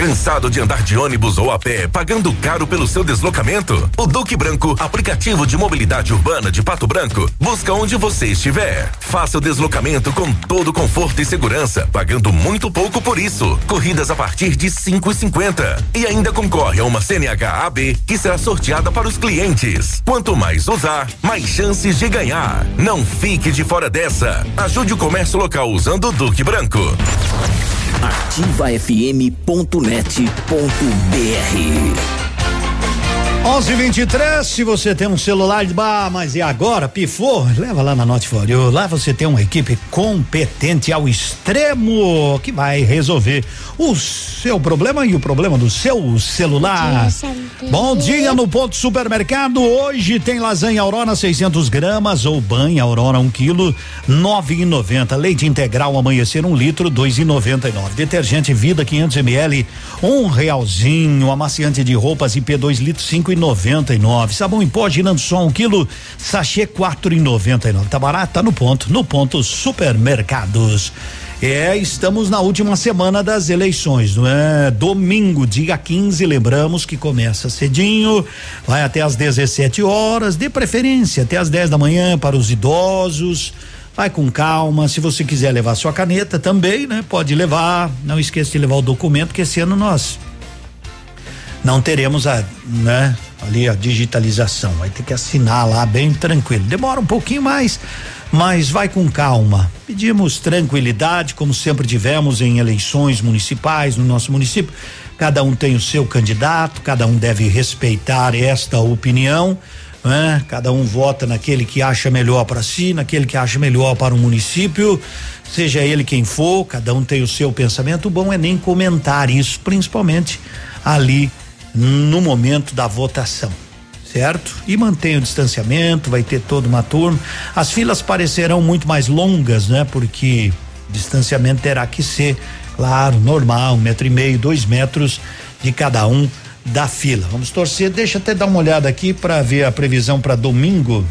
Cansado de andar de ônibus ou a pé, pagando caro pelo seu deslocamento? O Duque Branco, aplicativo de mobilidade urbana de Pato Branco, busca onde você estiver. Faça o deslocamento com todo conforto e segurança, pagando muito pouco por isso. Corridas a partir de cinco e cinquenta. E ainda concorre a uma CNH AB que será sorteada para os clientes. Quanto mais usar, mais chances de ganhar. Não fique de fora dessa. Ajude o comércio local usando o Duque Branco. ativafm.net.br 11:23 se você tem um celular de bah, mas e agora? Pifou? Leva lá na Note For You. Lá você tem uma equipe competente ao extremo que vai resolver o seu problema e o problema do seu celular. Bom dia no ponto supermercado. Hoje tem lasanha Aurora 600 gramas ou banha Aurora 1 um quilo 9,90. Leite integral amanhecer um litro 2,99. Detergente Vida 500 ml um realzinho. Amaciante de roupas IP 2 litros 5 e noventa e nove. Sabão em pó girando só um quilo, sachê quatro e noventa e nove. Tá barato? Tá no ponto, no ponto supermercados. É, estamos na última semana das eleições, não é? Domingo, dia 15, lembramos que começa cedinho, vai até às 17 horas, de preferência até às 10 da manhã para os idosos. Vai com calma, se você quiser levar sua caneta também, né? Pode levar, não esqueça de levar o documento que esse ano nós não teremos a, né, ali a digitalização. Vai ter que assinar lá bem tranquilo. Demora um pouquinho mais, mas vai com calma. Pedimos tranquilidade, como sempre tivemos em eleições municipais no nosso município. Cada um tem o seu candidato, cada um deve respeitar esta opinião. Né? Cada um vota naquele que acha melhor para si, naquele que acha melhor para o município, seja ele quem for, cada um tem o seu pensamento. O bom é nem comentar isso, principalmente ali no momento da votação, certo? E mantenha o distanciamento, vai ter toda uma turma. As filas parecerão muito mais longas, né? Porque distanciamento terá que ser, claro, normal, um metro e meio, dois metros de cada um da fila. Vamos torcer, deixa até dar uma olhada aqui para ver a previsão para domingo.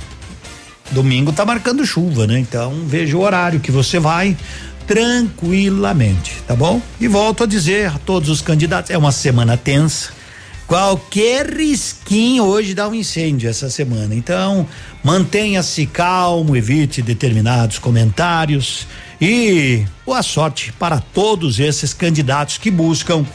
Domingo tá marcando chuva, né? Então veja o horário que você vai tranquilamente, tá bom? E volto a dizer a todos os candidatos, é uma semana tensa Qualquer risquinho hoje dá um incêndio essa semana. Então, mantenha-se calmo, evite determinados comentários e boa sorte para todos esses candidatos que buscam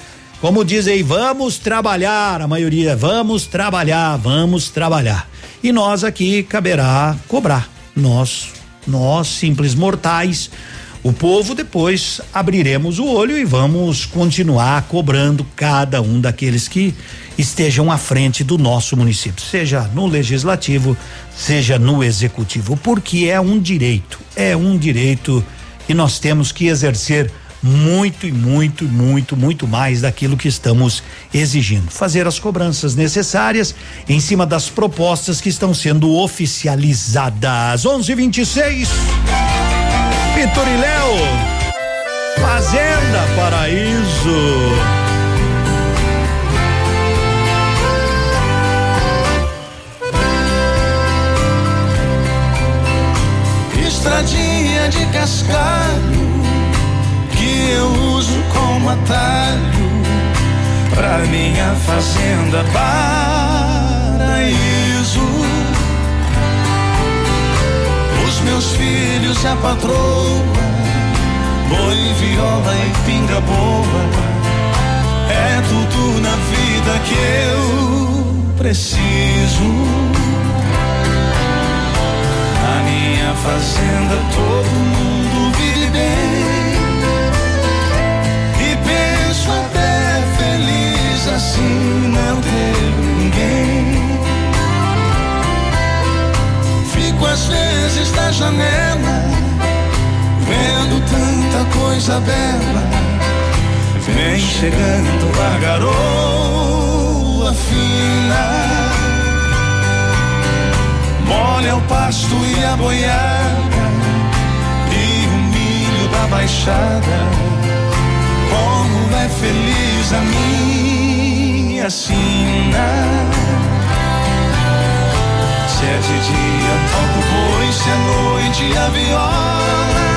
como dizem, vamos trabalhar, a maioria, vamos trabalhar, vamos trabalhar. E nós aqui caberá cobrar. Nós, nós simples mortais, o povo depois abriremos o olho e vamos continuar cobrando cada um daqueles que estejam à frente do nosso município, seja no legislativo, seja no executivo, porque é um direito, é um direito e nós temos que exercer muito e muito, muito, muito mais daquilo que estamos exigindo. Fazer as cobranças necessárias em cima das propostas que estão sendo oficializadas. 11:26. Vitor e Léo. Fazenda Paraíso. Estradinha de cascalho que eu uso como atalho pra minha fazenda paraíso meus filhos e a patroa, boi, viola e pinga boa, é tudo na vida que eu preciso. Na minha fazenda todo mundo vive bem coisa bela. Vem chegando a garoa fina, molha o pasto e a boiada, e o milho da baixada. Como é feliz a minha sina. Se é de dia toco boi, se é noite a viola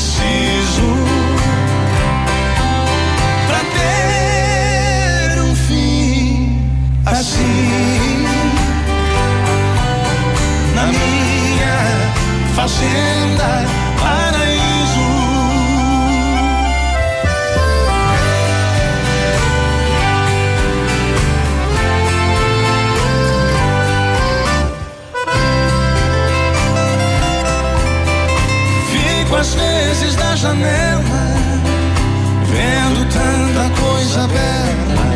preciso assim. Na minha fazenda janela vendo tanta coisa bela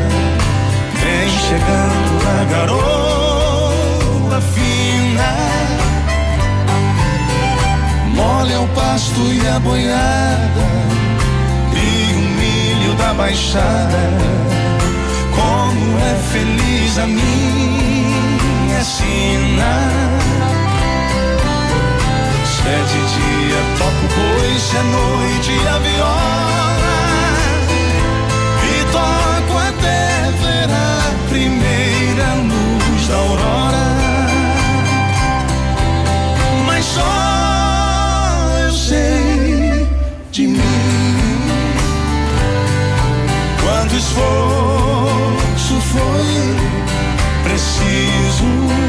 Vem chegando a garoa fina, molha o pasto e a boiada e o milho da baixada. Como é feliz a minha sina. Se é se é noite a viola e toco até ver a primeira luz da aurora. Mas só eu sei de mim quanto esforço foi preciso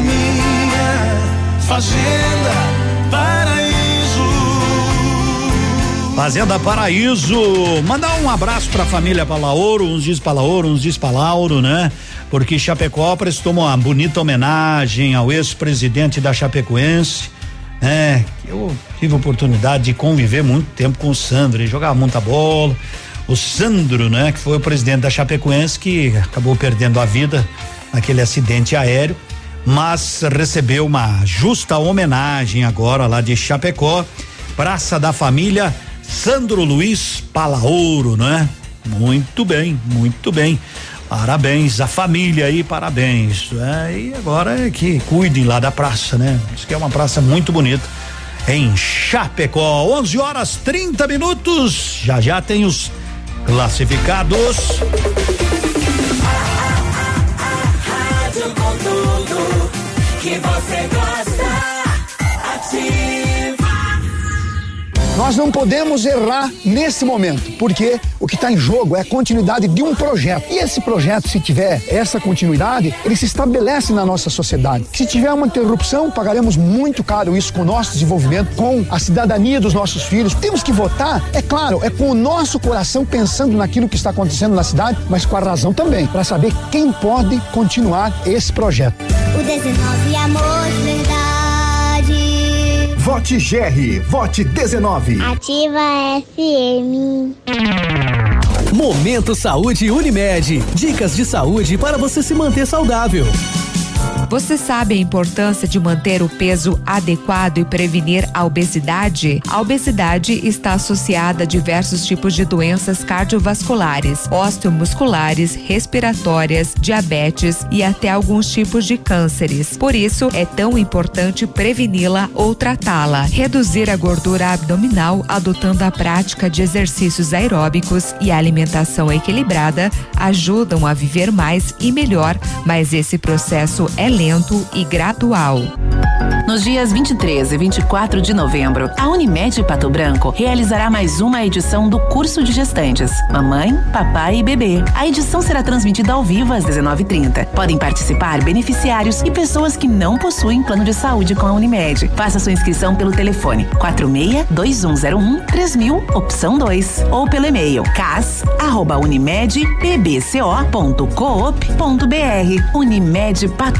minha fazenda Paraíso. Fazenda Paraíso. Mandar um abraço pra família Palaoro, uns diz Palaoro, uns diz Palauro, né? Porque Chapecó prestou uma bonita homenagem ao ex-presidente da Chapecoense, né? Eu tive a oportunidade de conviver muito tempo com o Sandro, ele jogava muita bola. O Sandro, né? Que foi o presidente da Chapecoense que acabou perdendo a vida naquele acidente aéreo mas recebeu uma justa homenagem agora lá de Chapecó, Praça da Família Sandro Luiz Palaouro, né? Muito bem, muito bem. Parabéns à família aí, parabéns. É, e agora é que cuidem lá da praça, né? Diz que é uma praça muito bonita em Chapecó. 11 horas 30 minutos. Já já tem os classificados. tudo que você gosta. Ativa. Nós não podemos errar nesse momento, porque o que está em jogo é a continuidade de um projeto. E esse projeto, se tiver essa continuidade, ele se estabelece na nossa sociedade. Se tiver uma interrupção, pagaremos muito caro isso com o nosso desenvolvimento, com a cidadania dos nossos filhos. Temos que votar, é claro, é com o nosso coração pensando naquilo que está acontecendo na cidade, mas com a razão também, para saber quem pode continuar esse projeto. O 19 amor. Vote GR, vote 19. Ativa FM. Momento Saúde Unimed. Dicas de saúde para você se manter saudável. Você sabe a importância de manter o peso adequado e prevenir a obesidade? A obesidade está associada a diversos tipos de doenças cardiovasculares, osteomusculares, respiratórias, diabetes e até alguns tipos de cânceres. Por isso, é tão importante preveni-la ou tratá-la. Reduzir a gordura abdominal adotando a prática de exercícios aeróbicos e alimentação equilibrada ajudam a viver mais e melhor, mas esse processo é lento e gradual. Nos dias 23 e 24 de novembro, a Unimed Pato Branco realizará mais uma edição do curso de gestantes Mamãe, Papai e Bebê. A edição será transmitida ao vivo às 19h30. Podem participar beneficiários e pessoas que não possuem plano de saúde com a Unimed. Faça sua inscrição pelo telefone 46 2101 3000, opção 2, ou pelo e-mail cas@unimedpbco.coop.br. Unimed Pato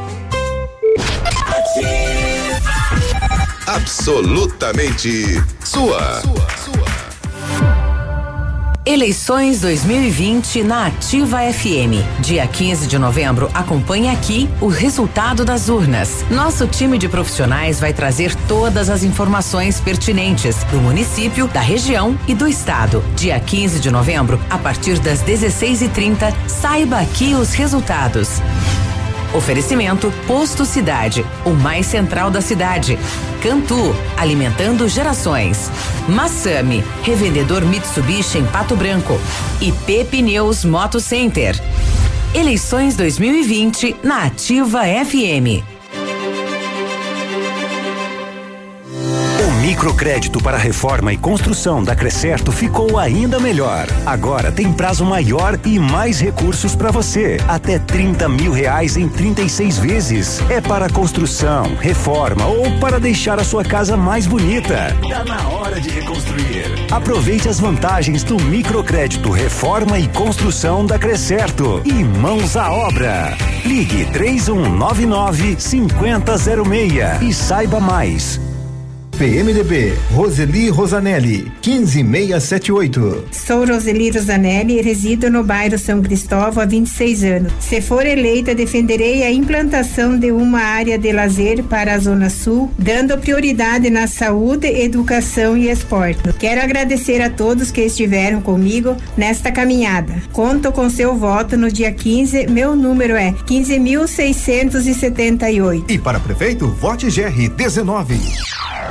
Absolutamente sua. Eleições 2020 na Ativa FM. Dia 15 de novembro, acompanhe aqui o resultado das urnas. Nosso time de profissionais vai trazer todas as informações pertinentes do município, da região e do estado. Dia 15 de novembro, a partir das 16h30, saiba aqui os resultados. Oferecimento Posto Cidade, o mais central da cidade. Cantu, alimentando gerações. Massami, revendedor Mitsubishi em Pato Branco. E Pneus Moto Center. Eleições 2020 na Ativa FM. Microcrédito para reforma e construção da Crescerto ficou ainda melhor. Agora tem prazo maior e mais recursos para você. Até 30 mil reais em 36 vezes. É para construção, reforma ou para deixar a sua casa mais bonita. Tá na hora de reconstruir. Aproveite as vantagens do microcrédito reforma e construção da Crescerto. E mãos à obra. Ligue 3199 5006 e saiba mais. PMDB, Roseli Rosanelli, 15678. Sou Roseli Rosanelli e resido no bairro São Cristóvão há 26 anos. Se for eleita, defenderei a implantação de uma área de lazer para a Zona Sul, dando prioridade na saúde, educação e esporte. Quero agradecer a todos que estiveram comigo nesta caminhada. Conto com seu voto no dia 15. Meu número é 15.678. E para prefeito, vote GR 19.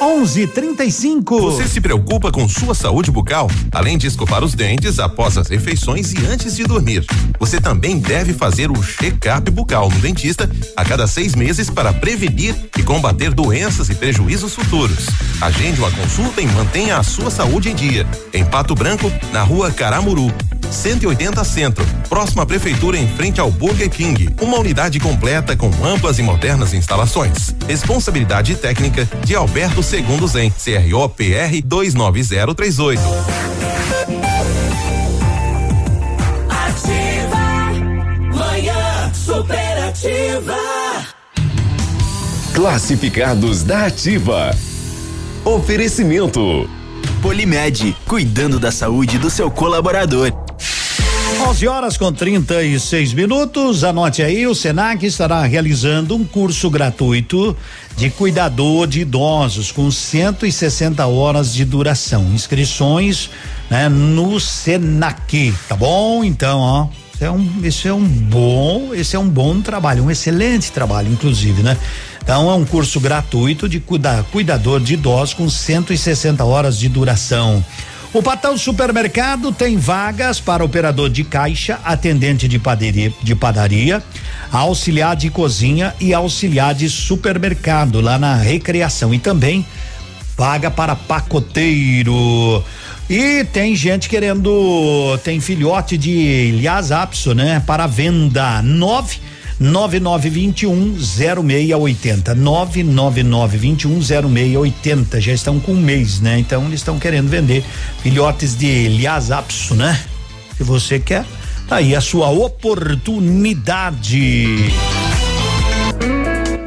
11:35. Você se preocupa com sua saúde bucal? Além de escovar os dentes após as refeições e antes de dormir, você também deve fazer o check-up bucal no dentista a cada seis meses para prevenir e combater doenças e prejuízos futuros. Agende uma consulta e mantenha a sua saúde em dia. Em Pato Branco, na rua Caramuru. 180 Centro, próxima à prefeitura em frente ao Burger King. Uma unidade completa com amplas e modernas instalações. Responsabilidade técnica de Alberto Segundo Zen, CRO PR 29038. Ativa, manhã superativa. Classificados da Ativa. Oferecimento. Polimed, cuidando da saúde do seu colaborador. 11 horas com 36 minutos. Anote aí, o Senac estará realizando um curso gratuito de cuidador de idosos com 160 horas de duração. Inscrições, né, no Senac, tá bom? Então, ó, esse é um, esse é um bom, esse é um bom trabalho, um excelente trabalho, inclusive, né? Então é um curso gratuito de cuida, cuidador de idosos com 160 horas de duração. O Patão Supermercado tem vagas para operador de caixa, atendente de padaria, de padaria, auxiliar de cozinha e auxiliar de supermercado lá na recreação e também vaga para pacoteiro. E tem gente querendo, tem filhote de Ilhas Apso, né? Para venda, nove 9921 0680. 99921 0680. Já estão com um mês, né? Então eles estão querendo vender filhotes de Liasapso, né? Se você quer, tá aí a sua oportunidade.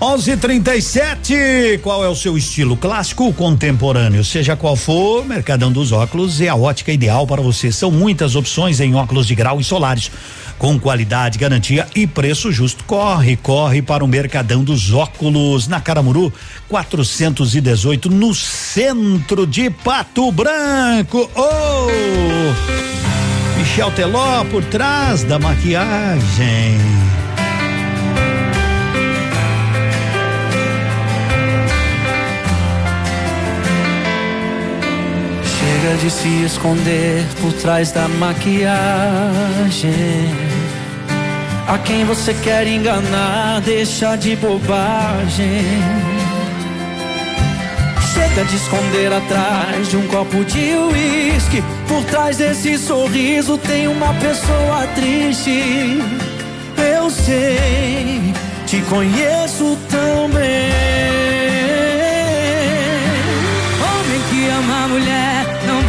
11:37. Qual é o seu estilo clássico ou contemporâneo? Seja qual for, Mercadão dos Óculos é a ótica ideal para você. São muitas opções em óculos de grau e solares, com qualidade, garantia e preço justo. Corre, corre para o Mercadão dos Óculos na Caramuru, 418 no centro de Pato Branco. Oh! Michel Teló por trás da maquiagem. Chega de se esconder por trás da maquiagem. A quem você quer enganar, deixa de bobagem. Chega de esconder atrás de um copo de uísque. Por trás desse sorriso tem uma pessoa triste. Eu sei, te conheço tão bem. Homem que ama a mulher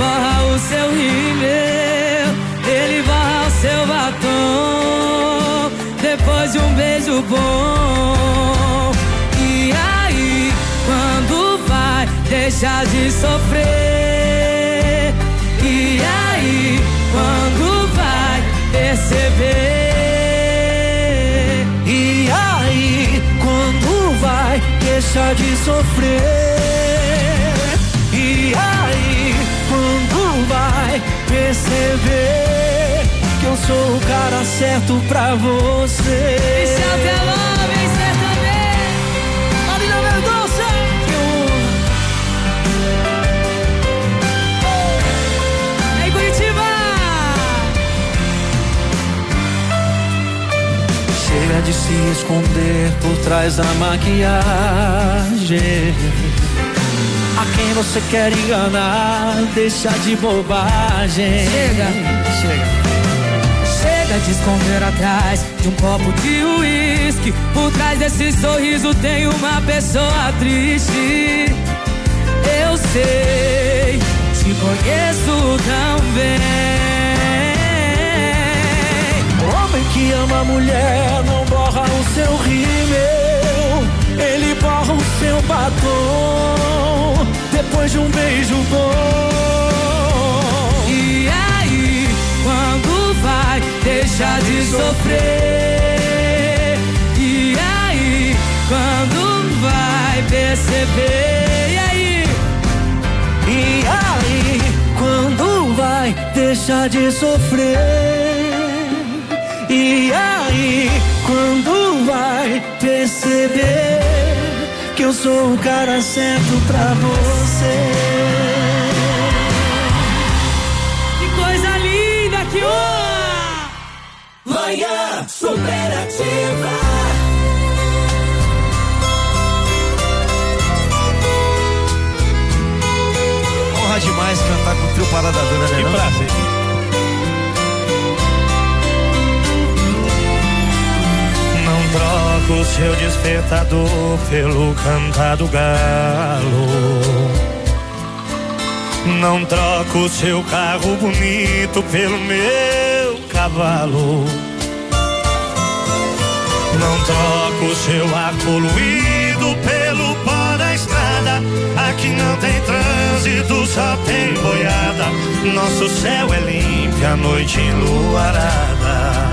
borra o seu rímel, ele borra o seu batom depois de um beijo bom. E aí, quando vai deixar de sofrer? E aí, quando vai perceber? E aí, quando vai deixar de sofrer? Perceber que eu sou o cara certo pra você? Michel Teló, vem ser também. Marina Mendonça. Em Curitiba. Chega de se esconder por trás da maquiagem. A quem você quer enganar, deixa de bobagem. Chega, chega. Chega de esconder atrás de um copo de uísque. Por trás desse sorriso tem uma pessoa triste. Eu sei, te conheço tão bem. Homem que ama a mulher não borra o seu rímel, ele borra o seu batom depois de um beijo bom. E aí, quando vai deixar de sofrer? E aí, quando vai perceber? E aí? E aí, quando vai deixar de sofrer? E aí, quando vai perceber que eu sou o cara certo pra você? Que coisa linda que ó! Manhã superativa. Honra demais cantar com o trio Parada Dura, né? Que não? prazer. Não troco seu despertador pelo cantar do galo. Não troco o seu carro bonito pelo meu cavalo. Não troco o seu ar poluído pelo pó da estrada. Aqui não tem trânsito, só tem boiada. Nosso céu é limpo, a noite enluarada.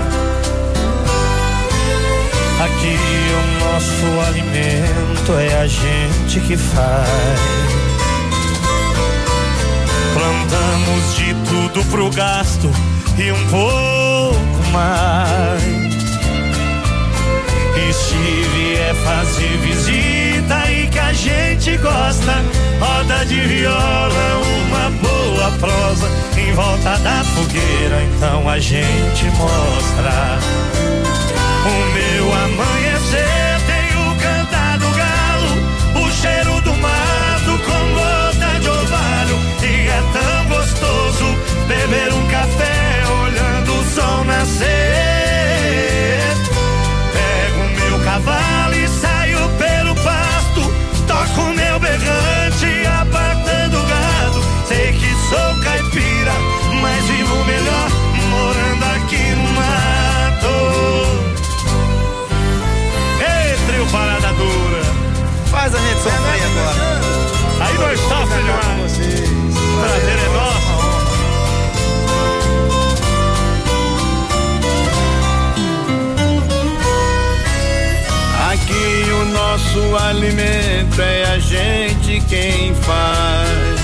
Aqui o nosso alimento é a gente que faz. Plantamos de tudo pro gasto e um pouco mais. E se vier fazer visita e que a gente gosta, roda de viola, uma boa prosa em volta da fogueira, então a gente mostra. O meu amanhecer tem o cantar do galo, o cheiro do mato com gota de orvalho. E é tão gostoso beber um café olhando o sol nascer. Pego o meu cavalo e saio pelo pasto, toco meu berrante apartando o gado. Sei que sou caipira, Faz a gente sofrer agora. Aí nós sofremos demais. Prazer é nosso. Aqui o nosso alimento é a gente quem faz.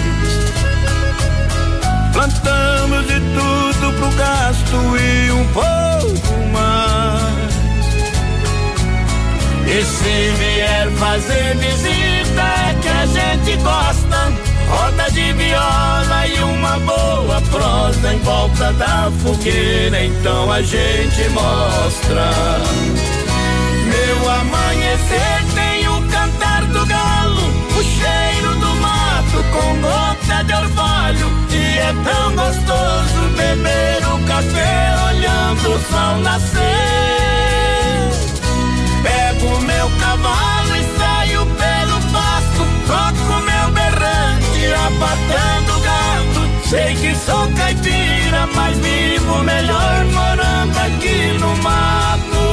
Plantamos de tudo pro gasto e um pouco E se vier fazer visita que a gente gosta. Roda de viola e uma boa prosa em volta da fogueira, então a gente mostra. Meu amanhecer tem o cantar do galo, o cheiro do mato com gota de orvalho. E é tão gostoso beber o café olhando o sol nascer. Pego meu cavalo e saio pelo pasto, toco meu berrante, apartando o gado. Sei que sou caipira, mas vivo melhor morando aqui no mato.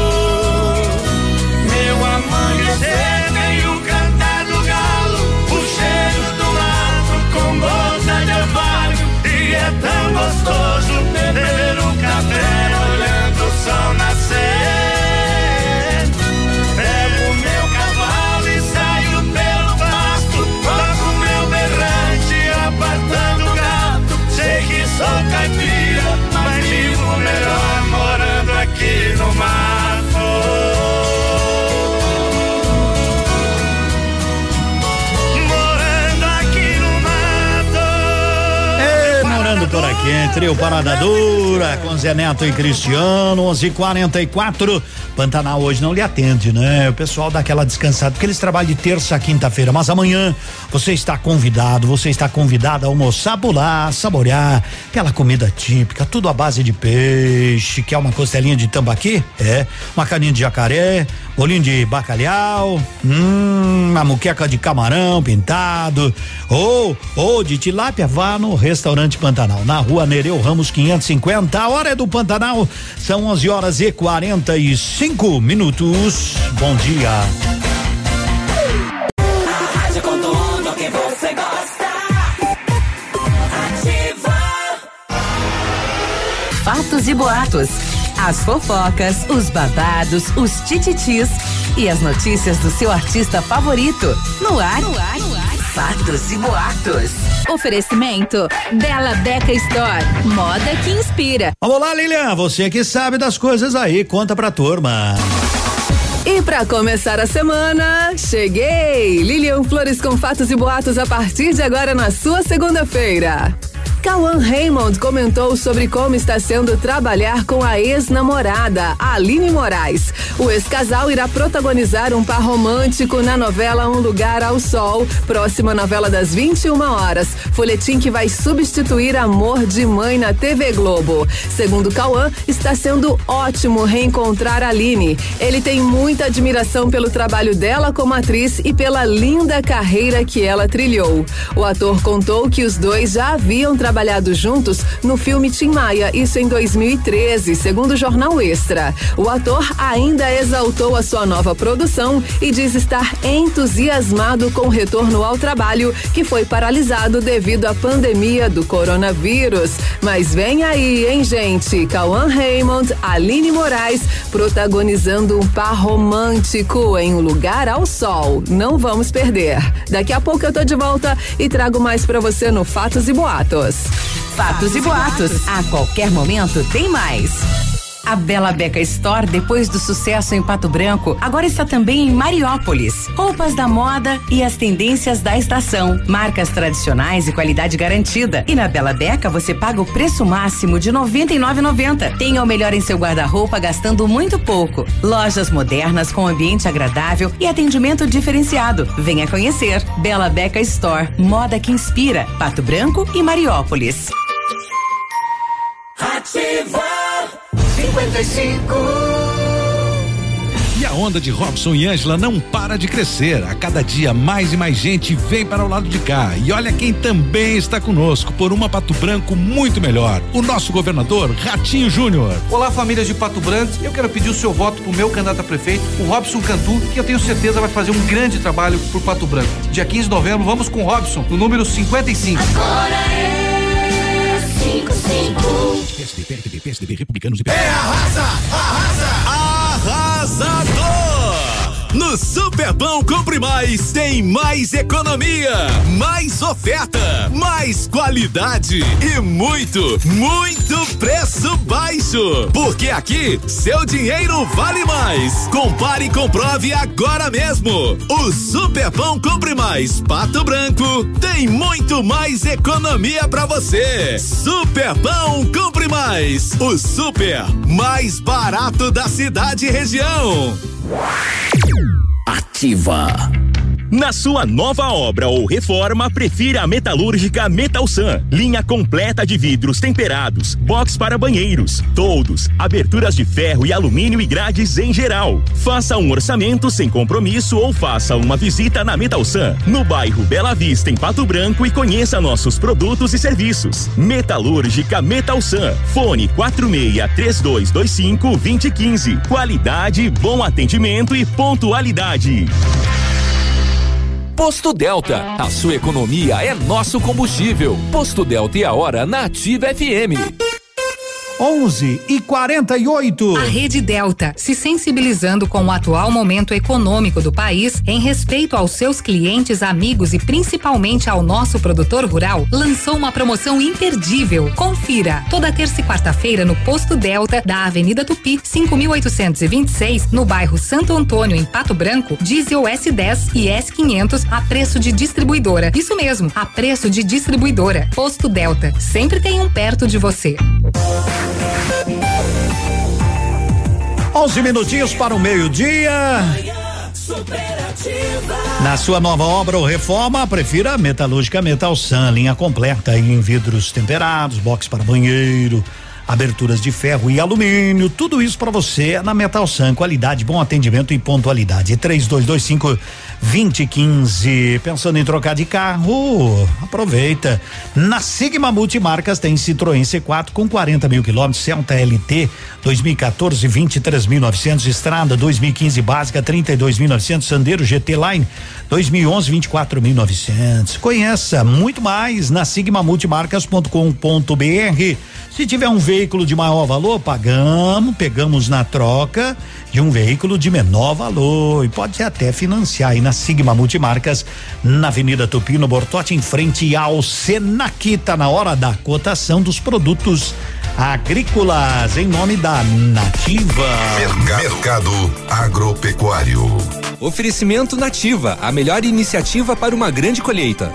Meu amanhecer tem o cantar do galo, o cheiro do mato com gota de orvalho. E é tão gostoso beber um café olhando o sol nascer. Entre o Parada Dura, com Zé Neto e Cristiano, 11:44. Pantanal hoje não lhe atende, né? O pessoal dá aquela descansada, porque eles trabalham de terça a quinta-feira, mas amanhã você está convidado, você está convidado a almoçar por lá, saborear aquela comida típica, tudo à base de peixe, que é uma costelinha de tambaqui, é, uma carninha de jacaré, bolinho de bacalhau, hum, uma muqueca de camarão pintado, ou, ou de tilápia, vá no restaurante Pantanal, na rua Nereu Ramos 550. A hora é do Pantanal, são 11 horas e 45 minutos. Bom dia. Rádio com tudo que você gosta. Ativa. Fatos e boatos. As fofocas, os babados, os tititis e as notícias do seu artista favorito. No ar, no ar, no ar. Fatos e boatos. Oferecimento Bela Beca Store. Moda que inspira. Vamos lá, Lilian, você que sabe das coisas aí, conta pra turma. E para começar a semana, cheguei! Lilian Flores com fatos e boatos a partir de agora na sua segunda-feira. Cauã Raymond comentou sobre como está sendo trabalhar com a ex-namorada, Aline Moraes. O ex-casal irá protagonizar um par romântico na novela Um Lugar ao Sol, próxima novela das 21 horas. Folhetim que vai substituir Amor de Mãe na TV Globo. Segundo Cauã, está sendo ótimo reencontrar Aline. Ele tem muita admiração pelo trabalho dela como atriz e pela linda carreira que ela trilhou. O ator contou que os dois já haviam trabalhado trabalhado juntos no filme Tim Maia, isso em 2013, segundo o Jornal Extra. O ator ainda exaltou a sua nova produção e diz estar entusiasmado com o retorno ao trabalho, que foi paralisado devido à pandemia do coronavírus. Mas vem aí, hein, gente? Cauã Raymond, Aline Moraes, protagonizando um par romântico em um lugar ao sol. Não vamos perder. Daqui a pouco eu tô de volta e trago mais para você no Fatos e Boatos. Fatos e boatos. A qualquer momento tem mais. A Bela Beca Store, depois do sucesso em Pato Branco, agora está também em Mariópolis. Roupas da moda e as tendências da estação. Marcas tradicionais e qualidade garantida. E na Bela Beca você paga o preço máximo de R$ 99,90. Tenha o melhor em seu guarda-roupa gastando muito pouco. Lojas modernas com ambiente agradável e atendimento diferenciado. Venha conhecer. Bela Beca Store, moda que inspira. Pato Branco e Mariópolis. Ativa 55. E a onda de Robson e Ângela não para de crescer. A cada dia mais e mais gente vem para o lado de cá. E olha quem também está conosco por uma Pato Branco muito melhor. O nosso governador Ratinho Júnior. Olá, famílias de Pato Branco. Eu quero pedir o seu voto pro meu candidato a prefeito, o Robson Cantu, que eu tenho certeza vai fazer um grande trabalho por Pato Branco. Dia 15 de novembro, vamos com o Robson, no número 55. Agora é 55. PSDB, PSDB, Republicanos e É arrasa, arrasa. Arrasador! No Superpão Compre Mais tem mais economia, mais oferta, mais qualidade e muito, muito preço baixo. Porque aqui seu dinheiro vale mais. Compare e comprove agora mesmo. O Superpão Compre Mais Pato Branco tem muito mais economia para você. Superpão Compre Mais, o super mais barato da cidade e região. Ativa. Na sua nova obra ou reforma, prefira a metalúrgica Metalsan. Linha completa de vidros temperados, box para banheiros, toldos, aberturas de ferro e alumínio e grades em geral. Faça um orçamento sem compromisso ou faça uma visita na Metalsan, no bairro Bela Vista, em Pato Branco e conheça nossos produtos e serviços. Metalúrgica Metalsan. Fone 46 3225 2015. Qualidade, bom atendimento e pontualidade. Posto Delta, a sua economia é nosso combustível. Posto Delta e a hora na Ativa FM. 11 e 48. A Rede Delta, se sensibilizando com o atual momento econômico do país, em respeito aos seus clientes, amigos e principalmente ao nosso produtor rural, lançou uma promoção imperdível. Confira! Toda terça e quarta-feira no Posto Delta da Avenida Tupi, 5826, no bairro Santo Antônio, em Pato Branco, diesel S10 e S500 a preço de distribuidora. Isso mesmo, a preço de distribuidora. Posto Delta, sempre tem um perto de você. 11 minutinhos para o meio-dia. Na sua nova obra ou reforma, prefira Metalúrgica Metal Sun, linha completa em vidros temperados, box para banheiro, aberturas de ferro e alumínio, tudo isso para você na Metal Sun, qualidade, bom atendimento e pontualidade. 3225 2015. Pensando em trocar de carro? Aproveita. Na Sigma Multimarcas tem Citroën C4 com 40 mil quilômetros, Celta LT 2014 23.900, Estrada 2015 básica 32.900, Sandero GT Line 2011 24.900. Conheça muito mais na sigmamultimarcas.com.br. Se tiver um veículo de maior valor, pagamos, pegamos na troca de um veículo de menor valor e pode até financiar aí na Sigma Multimarcas, na Avenida Tupi, no Bortote, em frente ao Senac. Tá na hora da cotação dos produtos agrícolas, em nome da Nativa. Mercado Agropecuário. Oferecimento Nativa, a melhor iniciativa para uma grande colheita.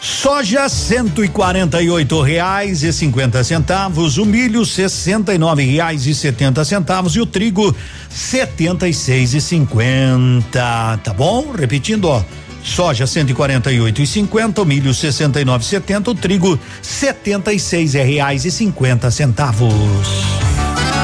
Soja cento e quarenta e oito reais e cinquenta centavos, o milho sessenta e nove reais e setenta centavos e o trigo setenta e seis e cinquenta, tá bom? Repetindo, ó, soja cento e quarenta e oito e cinquenta, o milho sessenta e nove e setenta, o trigo setenta e seis reais e cinquenta centavos.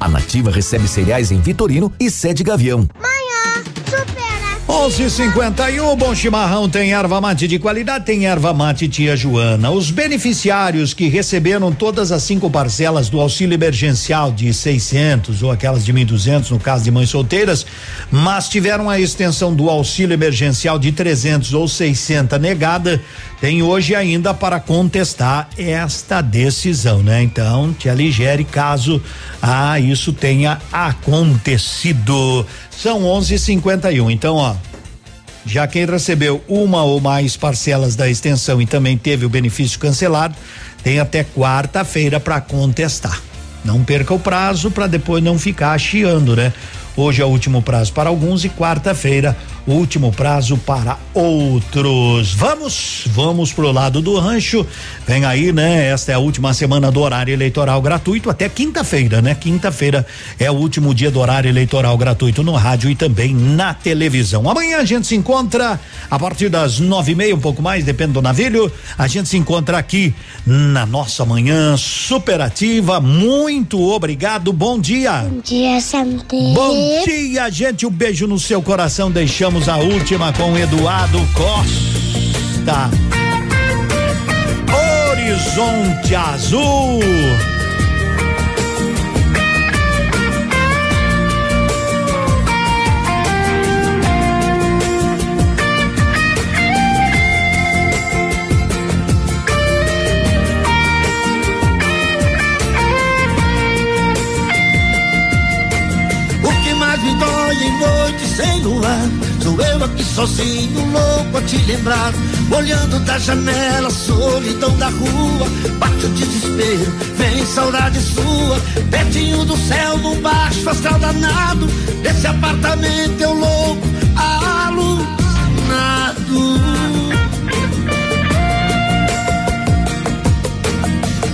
A Nativa recebe cereais em Vitorino e sede Gavião. Supera. 11:51 Bom Chimarrão tem erva mate de qualidade, tem erva mate Tia Joana. Os beneficiários que receberam todas as cinco parcelas do auxílio emergencial de 600 ou aquelas de 1.200 no caso de mães solteiras, mas tiveram a extensão do auxílio emergencial de 300 ou 600 negada, tem hoje ainda para contestar esta decisão, né? Então, te aligere caso ah, isso tenha acontecido. São 11:51. Então, ó, já quem recebeu uma ou mais parcelas da extensão e também teve o benefício cancelado, tem até quarta-feira para contestar. Não perca o prazo para depois não ficar chiando, né? Hoje é o último prazo para alguns e quarta-feira último prazo para outros. Vamos, vamos pro lado do rancho. Vem aí, né? Esta é a última semana do horário eleitoral gratuito até quinta-feira, né? Quinta-feira é o último dia do horário eleitoral gratuito no rádio e também na televisão. Amanhã a gente se encontra a partir das nove e meia, um pouco mais, depende do navio. A gente se encontra aqui na nossa manhã superativa. Muito obrigado. Bom dia. Bom dia, Santé. Bom dia, gente. Um beijo no seu coração. Deixamos a última com Eduardo Costa. Horizonte Azul. O que mais me dói em noite sem luar Sou eu aqui sozinho, louco a te lembrar. Olhando da janela, solidão da rua Bate o desespero, vem saudade sua. Pertinho do céu, num baixo astral danado Desse apartamento eu louco, alucinado.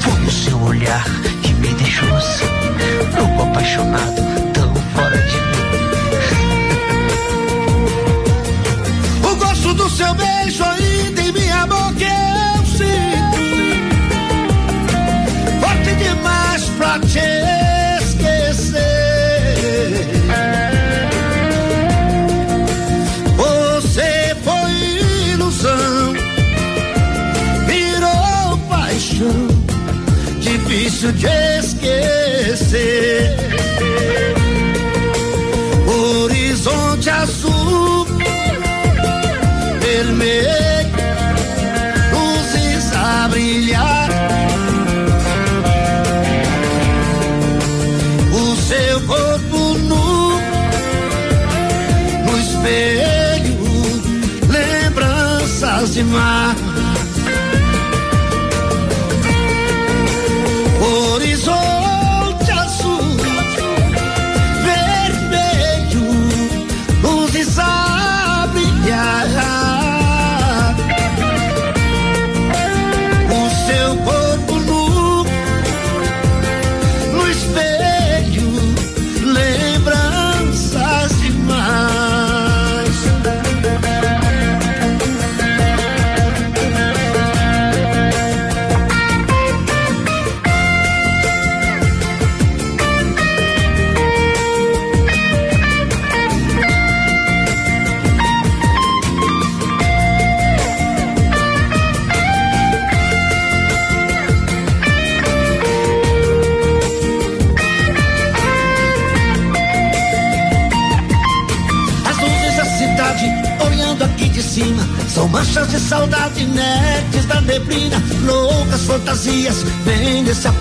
Foi o seu olhar que me deixou assim Louco, apaixonado, tão fora de do seu beijo ainda em minha boca eu sinto. Forte demais pra te esquecer. Você foi ilusão Virou paixão Difícil de esquecer. Horizonte azul a brilhar. O seu corpo nu, no espelho, lembranças de mar.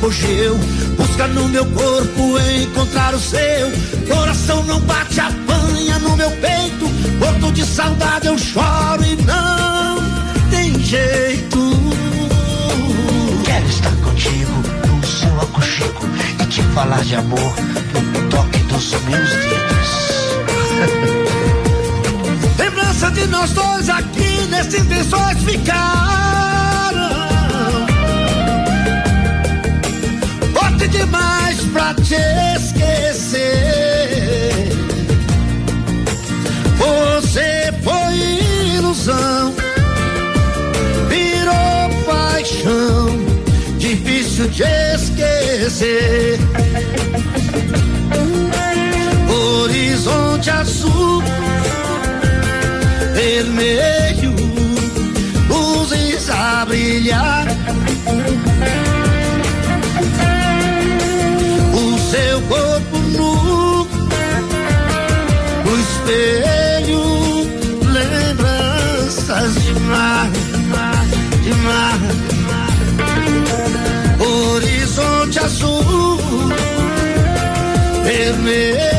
Apogeu. Busca no meu corpo encontrar o seu. Coração não bate, apanha no meu peito. Morto de saudade eu choro e não tem jeito. Quero estar contigo no seu aconchego e te falar de amor no toque dos meus dedos. Lembrança de nós dois aqui nesses lençóis ficaram. Demais pra te esquecer. Você foi ilusão, virou paixão, difícil de esquecer. Horizonte azul, vermelho, luzes a brilhar. Espelho, lembranças de mar, de mar. Horizonte azul, vermelho,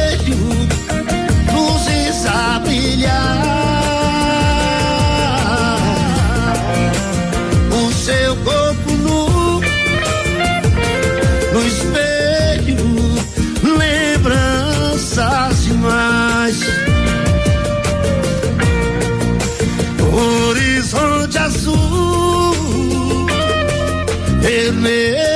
vermelho,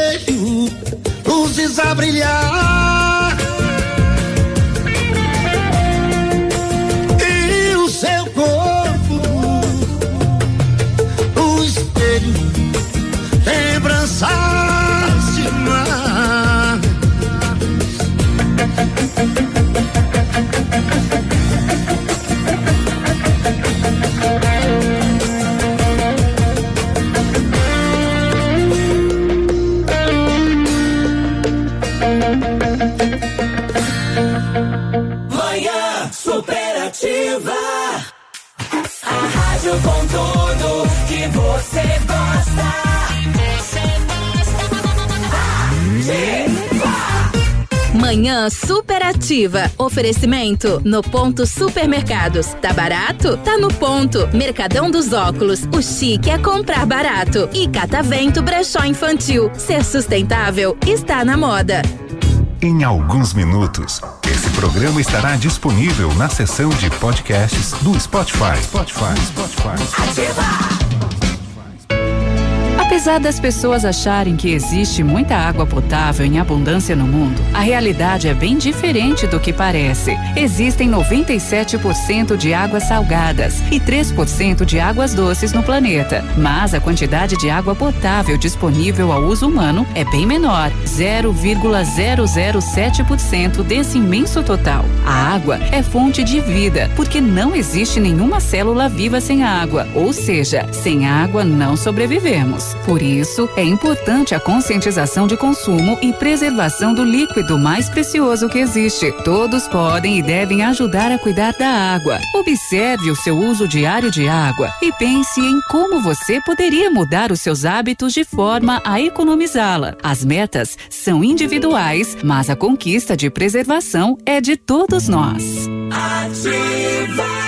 Manhã superativa. Oferecimento no ponto supermercados. Tá barato? Tá no ponto. Mercadão dos óculos. O chique é comprar barato. E Catavento Brechó Infantil. Ser sustentável está na moda. Em alguns minutos, esse programa estará disponível na seção de podcasts do Spotify. Spotify, Spotify. Apesar das pessoas acharem que existe muita água potável em abundância no mundo, a realidade é bem diferente do que parece. Existem 97% de águas salgadas e 3% de águas doces no planeta, mas a quantidade de água potável disponível ao uso humano é bem menor, 0,007% desse imenso total. A água é fonte de vida, porque não existe nenhuma célula viva sem água, ou seja, sem água não sobrevivemos. Por isso, é importante a conscientização de consumo e preservação do líquido mais precioso que existe. Todos podem e devem ajudar a cuidar da água. Observe o seu uso diário de água e pense em como você poderia mudar os seus hábitos de forma a economizá-la. As metas são individuais, mas a conquista de preservação é de todos nós. Ativa.